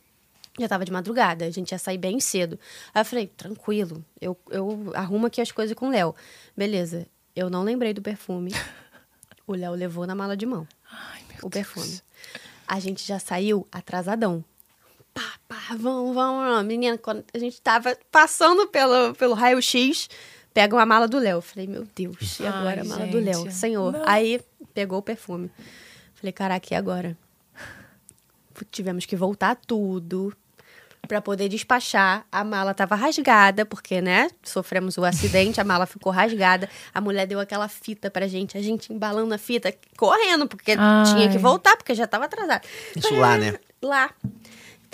Já tava de madrugada, a gente ia sair bem cedo. Aí eu falei: tranquilo, eu, eu arrumo aqui as coisas com o Léo. Beleza, eu não lembrei do perfume. O Léo levou na mala de mão o perfume. A gente já saiu atrasadão. Pá, pá, vamos, vamos, vamos. Menina, quando a gente tava passando pelo, pelo raio-x, pega uma mala do Léo. Falei, meu Deus, e agora Ai, a mala do Léo? gente, Senhor. não. Aí pegou o perfume. Falei, caraca, e agora? Tivemos que voltar tudo pra poder despachar. A mala tava rasgada, porque, né, sofremos o acidente, a mala ficou rasgada. A mulher deu aquela fita pra gente, a gente embalando a fita, correndo, porque Ai. tinha que voltar, porque já tava atrasado. Isso lá, né? Lá.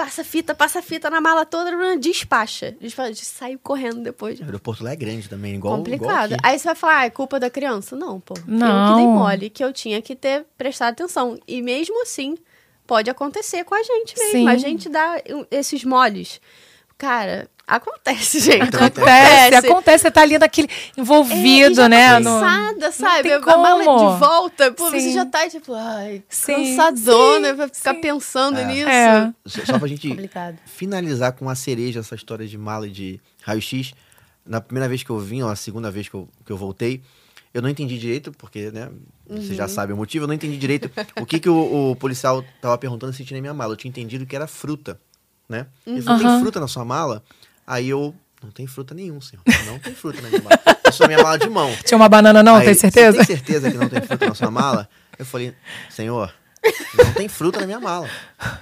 Passa fita, passa fita na mala toda, despacha. Despacha, saiu correndo depois. O aeroporto lá é grande também, igual, Complicado. igual aqui. Aí você vai falar, ah, é culpa da criança? Não, pô. Eu Não. que dei mole, que eu tinha que ter prestado atenção. E mesmo assim, pode acontecer com a gente mesmo. Sim. A gente dá esses moles. Cara, acontece, gente. Acontece, acontece, você tá ali naquele É, envolvido, já né? Tá no- cansada, sabe? tem a mala como. de volta, pô, você Sim. já tá tipo, ai, Sim, cansadona, sim, vai ficar sim. pensando É. nisso. É. Só, só pra gente Complicado. finalizar com uma cereja essa história de mala e de raio-x. Na primeira vez que eu vim, ó, a segunda vez que eu, que eu voltei, eu não entendi direito, porque, né, você Uhum. já sabe o motivo, eu não entendi direito o que, que o, o policial tava perguntando se tinha na minha mala. Eu tinha entendido que era fruta, né? Ele falou, Aham. tem fruta na sua mala? Aí eu, não tem fruta nenhum, senhor. Não tem fruta na minha mala. Isso é minha mala de mão. Tinha uma banana, não, Aí, tem certeza? Tem certeza que não tem fruta na sua mala? Eu falei, senhor, não tem fruta na minha mala.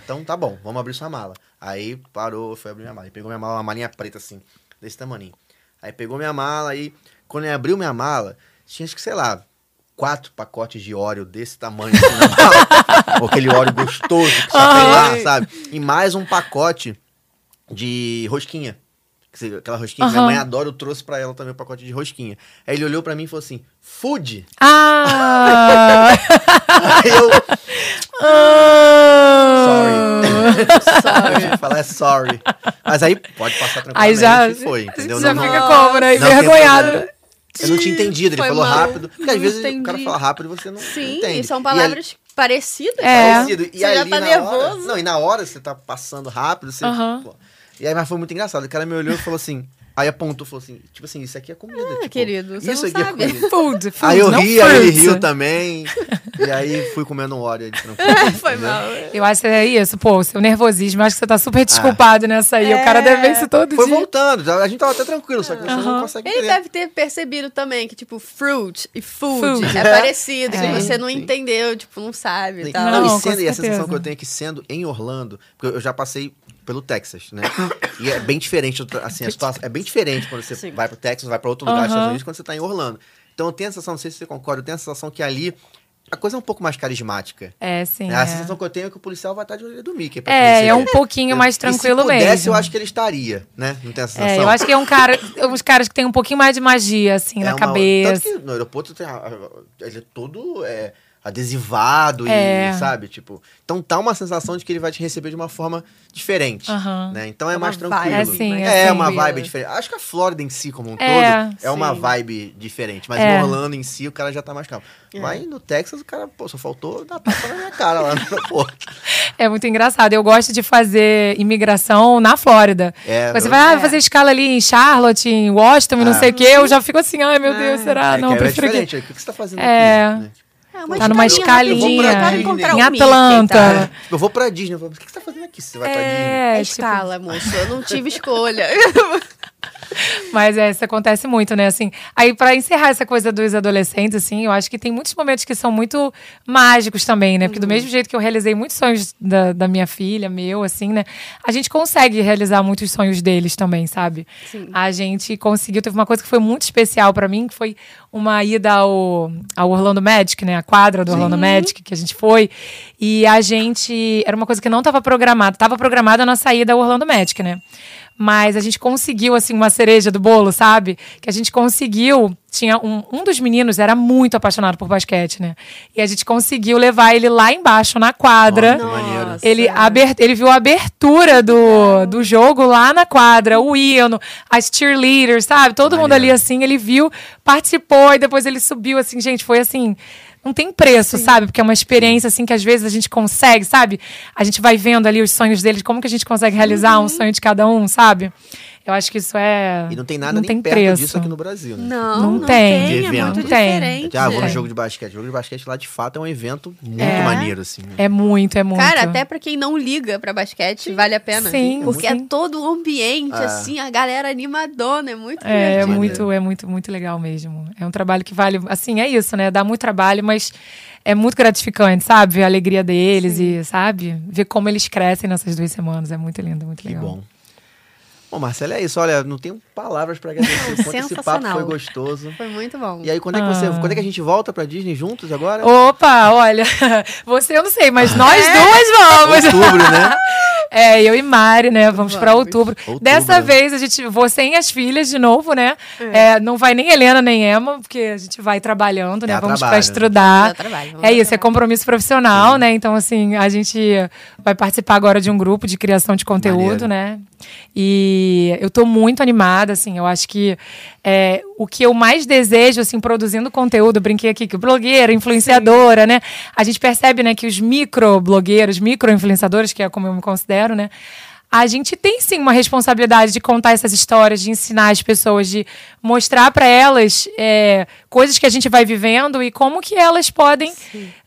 Então tá bom, vamos abrir sua mala. Aí parou, foi abrir minha mala. Ele pegou minha mala, uma malinha preta assim, desse tamanho. Aí pegou minha mala e quando ele abriu minha mala, tinha acho que, sei lá, quatro pacotes de óleo desse tamanho assim na mala. Aquele óleo gostoso que só tem lá, sabe? E mais um pacote de rosquinha. Aquela rosquinha que minha mãe adora, eu trouxe pra ela também o pacote de rosquinha. Aí ele olhou pra mim e falou assim: Food? Ah! Aí eu, ah. sorry. Que falar é sorry. Mas aí pode passar Aí tranquilamente já, e foi, entendeu? já Não- fica não- como, né? não Envergonhado. Eu não tinha entendido, ele Foi falou mal. rápido. Porque às Não vezes o entendi. cara fala rápido e você não Sim, entende. e são E palavras parecidas. É. parecido. E Você já ali tá na nervoso. Hora, não, e na hora você tá passando rápido, você. Aham. pô. E aí, mas foi muito engraçado. O cara me olhou e falou assim. Aí apontou e falou assim: tipo assim, isso aqui é comida. Ah, tipo, querido, você isso não aqui sabe. é comida. Food, food, Aí eu não ri, aí ele riu também. e aí fui comendo um óleo tranquilo. Foi entendeu? mal. Eu acho que é isso, pô, o seu nervosismo, acho que você tá super desculpado nessa aí. O cara deve ver isso todo Ah. Foi dia. voltando, a gente tava até tranquilo, só que você não consegue Ele entender. deve ter percebido também que, tipo, fruit e food, Food. é, É. parecido, É. que você não Sim. entendeu, tipo, não sabe e Sim. tal. Não, Não, e, sendo, e a sensação que eu tenho é que sendo em Orlando, porque eu já passei pelo Texas, né? e é bem diferente, assim, a situação é bem diferente quando você Sim. vai pro Texas, vai pra outro lugar dos Aham. Estados Unidos, quando você tá em Orlando. Então eu tenho a sensação, não sei se você concorda, eu tenho a sensação que ali a coisa é um pouco mais carismática. É, sim. né? A é. sensação que eu tenho é que o policial vai estar de orelha do Mickey. pra É, é um pouquinho mais tranquilo e se pudesse, mesmo. eu acho que ele estaria, né? Não tem essa sensação? É, eu acho que é um cara, uns caras que tem um pouquinho mais de magia, assim, É na uma- cabeça. Tanto que no aeroporto tem a- a- ele é todo é, adesivado É. e, sabe? Tipo, então tá uma sensação de que ele vai te receber de uma forma diferente, Aham. né? Então é, É mais uma tranquilo. vibe É sim, mais é É sim. uma tranquila. vibe diferente. Acho que a Flórida em si, como um É, todo, é uma sim. vibe diferente. Mas É. Orlando em si, o cara já tá mais calmo. Mas no Texas, o cara, pô, só faltou dar tapa na minha cara lá no aeroporto. É muito engraçado. Eu gosto de fazer imigração na Flórida. É, Você vai ah, É. fazer escala ali em Charlotte, em Washington, e não Ah. sei o quê. Eu já fico assim, ai meu Deus, É. será? é, não, é prefiro que... diferente. O que que você tá fazendo É. aqui? né? É, uma Tá numa escalinha escalinha quero em Atlanta. tá? Eu vou pra Disney. Eu falo, o que você tá fazendo aqui? Você vai pra Disney? É, É tipo, escala, moço. Eu não tive escolha. Mas é, isso acontece muito, né? Assim, aí pra encerrar essa coisa dos adolescentes, assim, eu acho que tem muitos momentos que são muito mágicos também, né? Porque do mesmo jeito que eu realizei muitos sonhos da, da minha filha, meu, assim, né? A gente consegue realizar muitos sonhos deles também, sabe? Sim. A gente conseguiu, teve uma coisa que foi muito especial pra mim, que foi uma ida ao, ao Orlando Magic, né? A quadra do Orlando Magic que a gente foi. E a gente. Era uma coisa que não estava programada. Estava programada a nossa ida ao Orlando Magic, né? Mas a gente conseguiu, assim, uma cereja do bolo, sabe? Que a gente conseguiu. Tinha um, um dos meninos era muito apaixonado por basquete, né? E a gente conseguiu levar ele lá embaixo na quadra. Nossa. Ele, aber- ele viu a abertura do, do jogo lá na quadra, o hino, as cheerleaders, sabe? Todo mundo Maneiro. ali assim, ele viu, participou e depois ele subiu, assim, gente, foi assim. Não tem preço, sabe? Porque é uma experiência, assim, que às vezes a gente consegue, sabe? A gente vai vendo ali os sonhos deles, como que a gente consegue realizar um sonho de cada um, sabe? Eu acho que isso é. E não tem nada não nem tem perto preço. disso aqui no Brasil, né? Não, Não não, tem. tem. É muito Não tem. diferente. Ah, vou no É. jogo de basquete. O jogo de basquete lá, de fato, é um evento muito É. maneiro, assim. né? É muito, é muito. Cara, até pra quem não liga pra basquete, vale a pena. Sim, Porque sim. é todo o ambiente, Ah. assim, a galera animadona, é muito É, é muito, é muito, muito legal mesmo. É um trabalho que vale, assim, é isso, né? Dá muito trabalho, mas é muito gratificante, sabe? Ver a alegria deles e, sabe? Ver como eles crescem nessas duas semanas. É muito lindo, muito Que legal. bom. Bom, Marcelo, é isso. Olha, não tenho palavras pra agradecer. Quanto esse papo Sensacional. foi gostoso. Foi muito bom. E aí, quando é que você. Ah. Quando é que a gente volta pra Disney juntos agora? Opa, olha, você eu não sei, mas nós duas vamos. Outubro, né? É, eu e Mari, né? Vamos pra Vamos. outubro. Outubro, Dessa né? vez a gente vou sem as filhas de novo, né? É, não vai nem Helena nem Emma, porque a gente vai trabalhando, né? É, vamos pra né? estudar. Dá trabalho, vamos É isso, é compromisso profissional, né? Então, assim, a gente vai participar agora de um grupo de criação de conteúdo, Maneiro. né? E eu tô muito animada, assim, eu acho que é, o que eu mais desejo, assim, produzindo conteúdo, brinquei aqui que blogueira, influenciadora, né? A gente percebe, né, que os micro-blogueiros, micro-influenciadores, que é como eu me considero, né? A gente tem sim uma responsabilidade de contar essas histórias, de ensinar as pessoas, de mostrar para elas é, coisas que a gente vai vivendo e como que elas podem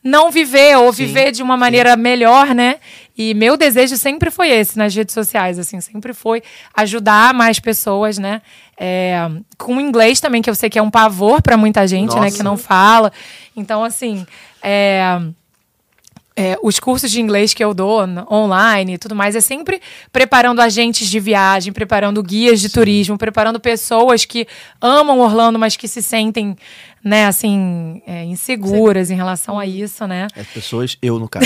não viver ou Sim, viver de uma maneira melhor, né? E meu desejo sempre foi esse nas redes sociais, assim, sempre foi ajudar mais pessoas, né? É, com inglês também, que eu sei que é um pavor para muita gente, né? Nossa. Que não fala. Então, assim, é, é, os cursos de inglês que eu dou online e tudo mais é sempre preparando agentes de viagem, preparando guias de turismo, preparando pessoas que amam Orlando, mas que se sentem, né, assim, é, inseguras em relação a isso, né? As pessoas, eu no caso.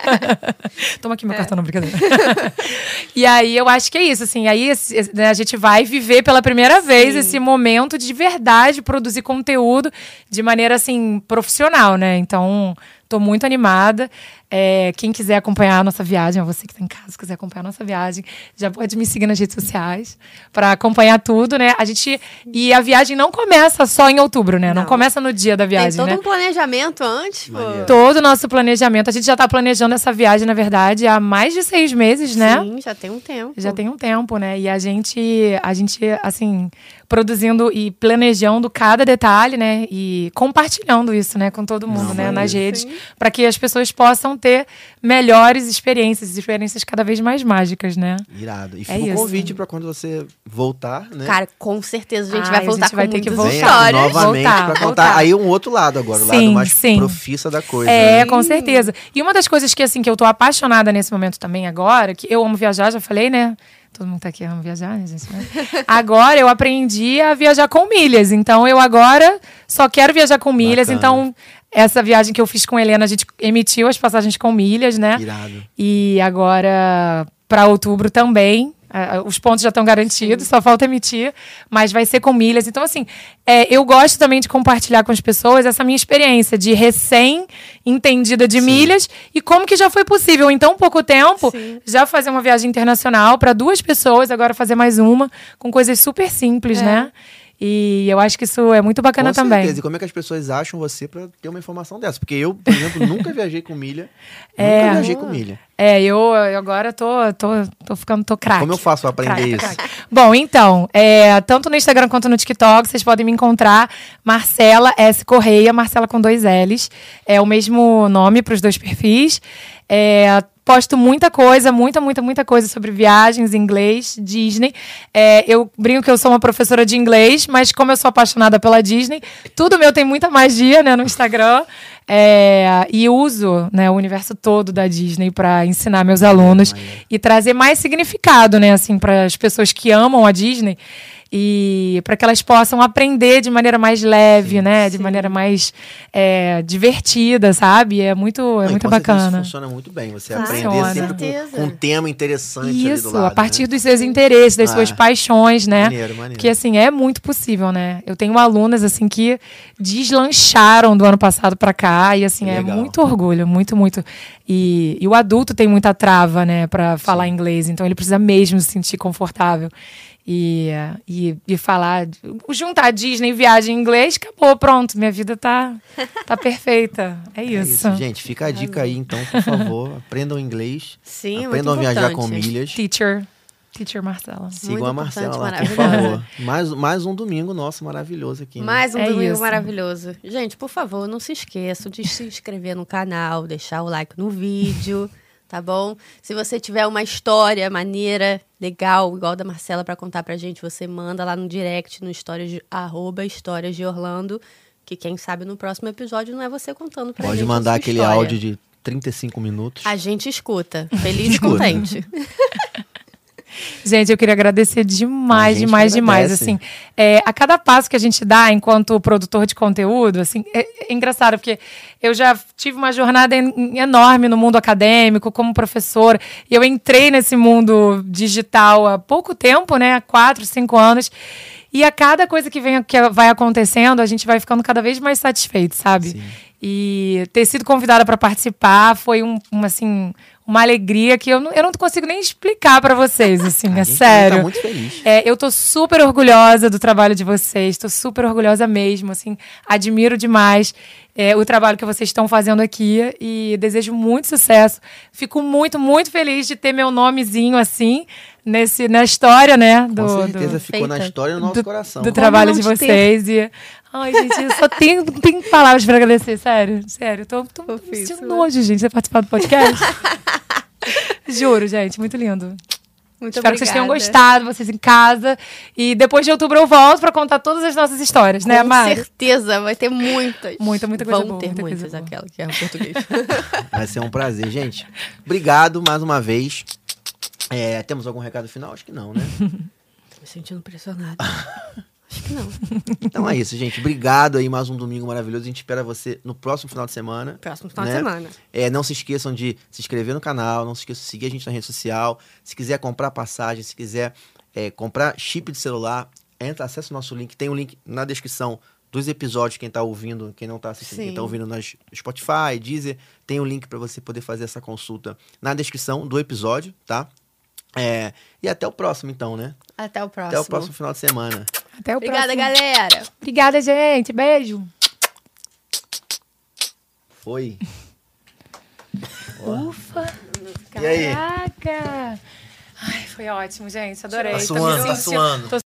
Toma aqui meu cartão, não, brincadeira. e aí eu acho que é isso, assim. Aí né, a gente vai viver pela primeira vez esse momento de verdade produzir conteúdo de maneira, assim, profissional, né? Então, tô muito animada. É, quem quiser acompanhar a nossa viagem, você que está em casa, quiser acompanhar a nossa viagem, já pode me seguir nas redes sociais para acompanhar tudo, né? A gente e a viagem não começa só em outubro, né? Não, Não. começa no dia da viagem, Tem todo né? um planejamento antes, pô. Todo o nosso planejamento. A gente já está planejando essa viagem, na verdade, há mais de seis meses, né? Sim, já tem um tempo. Já tem um tempo, né? E a gente, a gente, assim, produzindo e planejando cada detalhe, né? E compartilhando isso, né, com todo mundo, Não, né, nas redes, para que as pessoas possam ter melhores experiências, experiências cada vez mais mágicas, né? Irado. E É fica o isso. convite pra quando você voltar, né? Cara, com certeza a gente Ai, vai a voltar gente vai com ter que voltar. Histórias. novamente pra contar voltar. aí um outro lado agora, o lado Sim, mais sim. profissa da coisa. É, né? com certeza. E uma das coisas que, assim, que eu tô apaixonada nesse momento também agora, que eu amo viajar, já falei, né? Todo mundo tá aqui ama viajar, né, gente? Agora eu aprendi a viajar com milhas. Então eu agora só quero viajar com milhas. Bacana. Então, essa viagem que eu fiz com a Helena, a gente emitiu as passagens com milhas, né? Irado. E agora, para outubro também. Ah, Os pontos já estão garantidos, só falta emitir, mas vai ser com milhas. Então, assim, é, eu gosto também de compartilhar com as pessoas essa minha experiência de recém-entendida de milhas e como que já foi possível, em tão pouco tempo, Sim. já fazer uma viagem internacional para duas pessoas, agora fazer mais uma, com coisas super simples, É. né? E eu acho que isso é muito bacana Com também. certeza. E como é que as pessoas acham você pra ter uma informação dessa? Porque eu, por exemplo, nunca viajei com milha. É. Nunca viajei com milha. É, eu, eu agora tô, tô, tô ficando, tô craque. Como eu faço pra aprender Craque, isso? craque. Bom, então, é, tanto no Instagram quanto no TikTok, vocês podem me encontrar Marcela S. Correia, Marcela com dois L's. É o mesmo nome para os dois perfis. É, posto muita coisa, muita, muita, muita coisa sobre viagens, inglês, Disney. É, eu brinco que eu sou uma professora de inglês, mas como eu sou apaixonada pela Disney, tudo meu tem muita magia, né, no Instagram. É, e uso né, o universo todo da Disney para ensinar meus alunos maneiro. e trazer mais significado, né, assim, para as pessoas que amam a Disney e para que elas possam aprender de maneira mais leve, né, de sim. maneira mais é, divertida, sabe? É muito, é Não, muito bacana. Isso funciona muito bem. Você Funciona. aprender sempre Com um tema interessante ali do Isso, lado. a partir né? dos seus interesses, das Ah. suas paixões, né? Maneiro, maneiro. Porque assim, é muito possível, né? Eu tenho alunas assim que deslancharam do ano passado pra cá e assim, é legal. muito orgulho, muito, muito. E, e o adulto tem muita trava, né, Pra falar inglês, então ele precisa mesmo se sentir confortável. E, e, e falar, juntar Disney, viagem em inglês, acabou, pronto, minha vida tá, tá perfeita. É É isso. isso, gente. Fica a dica aí, então, por favor. Aprendam inglês. Sim, aprendam a viajar com milhas. Teacher, teacher Marcela. Sigam Muito a Marcela lá, por favor. Mais, mais um domingo nosso maravilhoso aqui. né? Mais um É domingo isso. maravilhoso. Gente, por favor, não se esqueçam de se inscrever no canal, deixar o like no vídeo, tá bom? Se você tiver uma história maneira, legal, igual da Marcela pra contar pra gente, você manda lá no direct, no histórias de, arroba histórias de Orlando, que quem sabe no próximo episódio não é você contando pra Pode gente a mandar aquele história. áudio de 35 minutos. A gente escuta, feliz e contente. Gente, eu queria agradecer demais, demais, demais. Assim, é, a cada passo que a gente dá enquanto produtor de conteúdo, assim, é, é engraçado, porque eu já tive uma jornada en- enorme no mundo acadêmico, como professora. E eu entrei nesse mundo digital há pouco tempo, né? Há quatro, cinco anos. E a cada coisa que, vem, que vai acontecendo, a gente vai ficando cada vez mais satisfeito, sabe? Sim. E ter sido convidada para participar foi um, um, assim, uma alegria que eu não, eu não consigo nem explicar para vocês, assim, é também sério. Tá muito feliz. É, eu tô super orgulhosa do trabalho de vocês, tô super orgulhosa mesmo, assim, admiro demais é, o trabalho que vocês estão fazendo aqui e desejo muito sucesso. Fico muito, muito feliz de ter meu nomezinho assim nesse na história, né, do, Com certeza do, ficou na feita. história e no nosso do- coração. do trabalho de te ter? vocês e ai, gente, eu só tenho, não tenho palavras para agradecer, sério, sério, eu tô, tô, tô me sentindo nojo, gente, de ter participado do podcast. Juro, gente, muito lindo. Muito Espero que vocês tenham obrigada. gostado, vocês em casa. E depois de outubro eu volto pra contar todas as nossas histórias, né, Com Mari? certeza, vai ter muitas. Muita, muita coisa Vão boa, ter muita coisa muitas, boa. aquela que é o português. Vai ser um prazer, gente. Obrigado mais uma vez. É, temos algum recado final? Acho que não, né? Tô me sentindo pressionada. Acho que não. então é isso, gente. Obrigado aí, mais um domingo maravilhoso. A gente espera você no próximo final de semana. Próximo final né? de semana. É, não se esqueçam de se inscrever no canal, não se esqueçam de seguir a gente na rede social. Se quiser comprar passagem, se quiser é, comprar chip de celular, entra, acessa o nosso link. Tem o um link na descrição dos episódios, quem tá ouvindo, quem não tá assistindo, Sim. quem tá ouvindo nas Spotify, Deezer, tem o um link para você poder fazer essa consulta na descrição do episódio, tá? É, e até o próximo, então, né? Até o próximo. Até o próximo final de semana. Até o Obrigada, próximo. Obrigada, galera. Obrigada, gente. Beijo. Foi. Ufa. Caraca. Ai, foi ótimo, gente. Adorei. Tá suando, tá suando.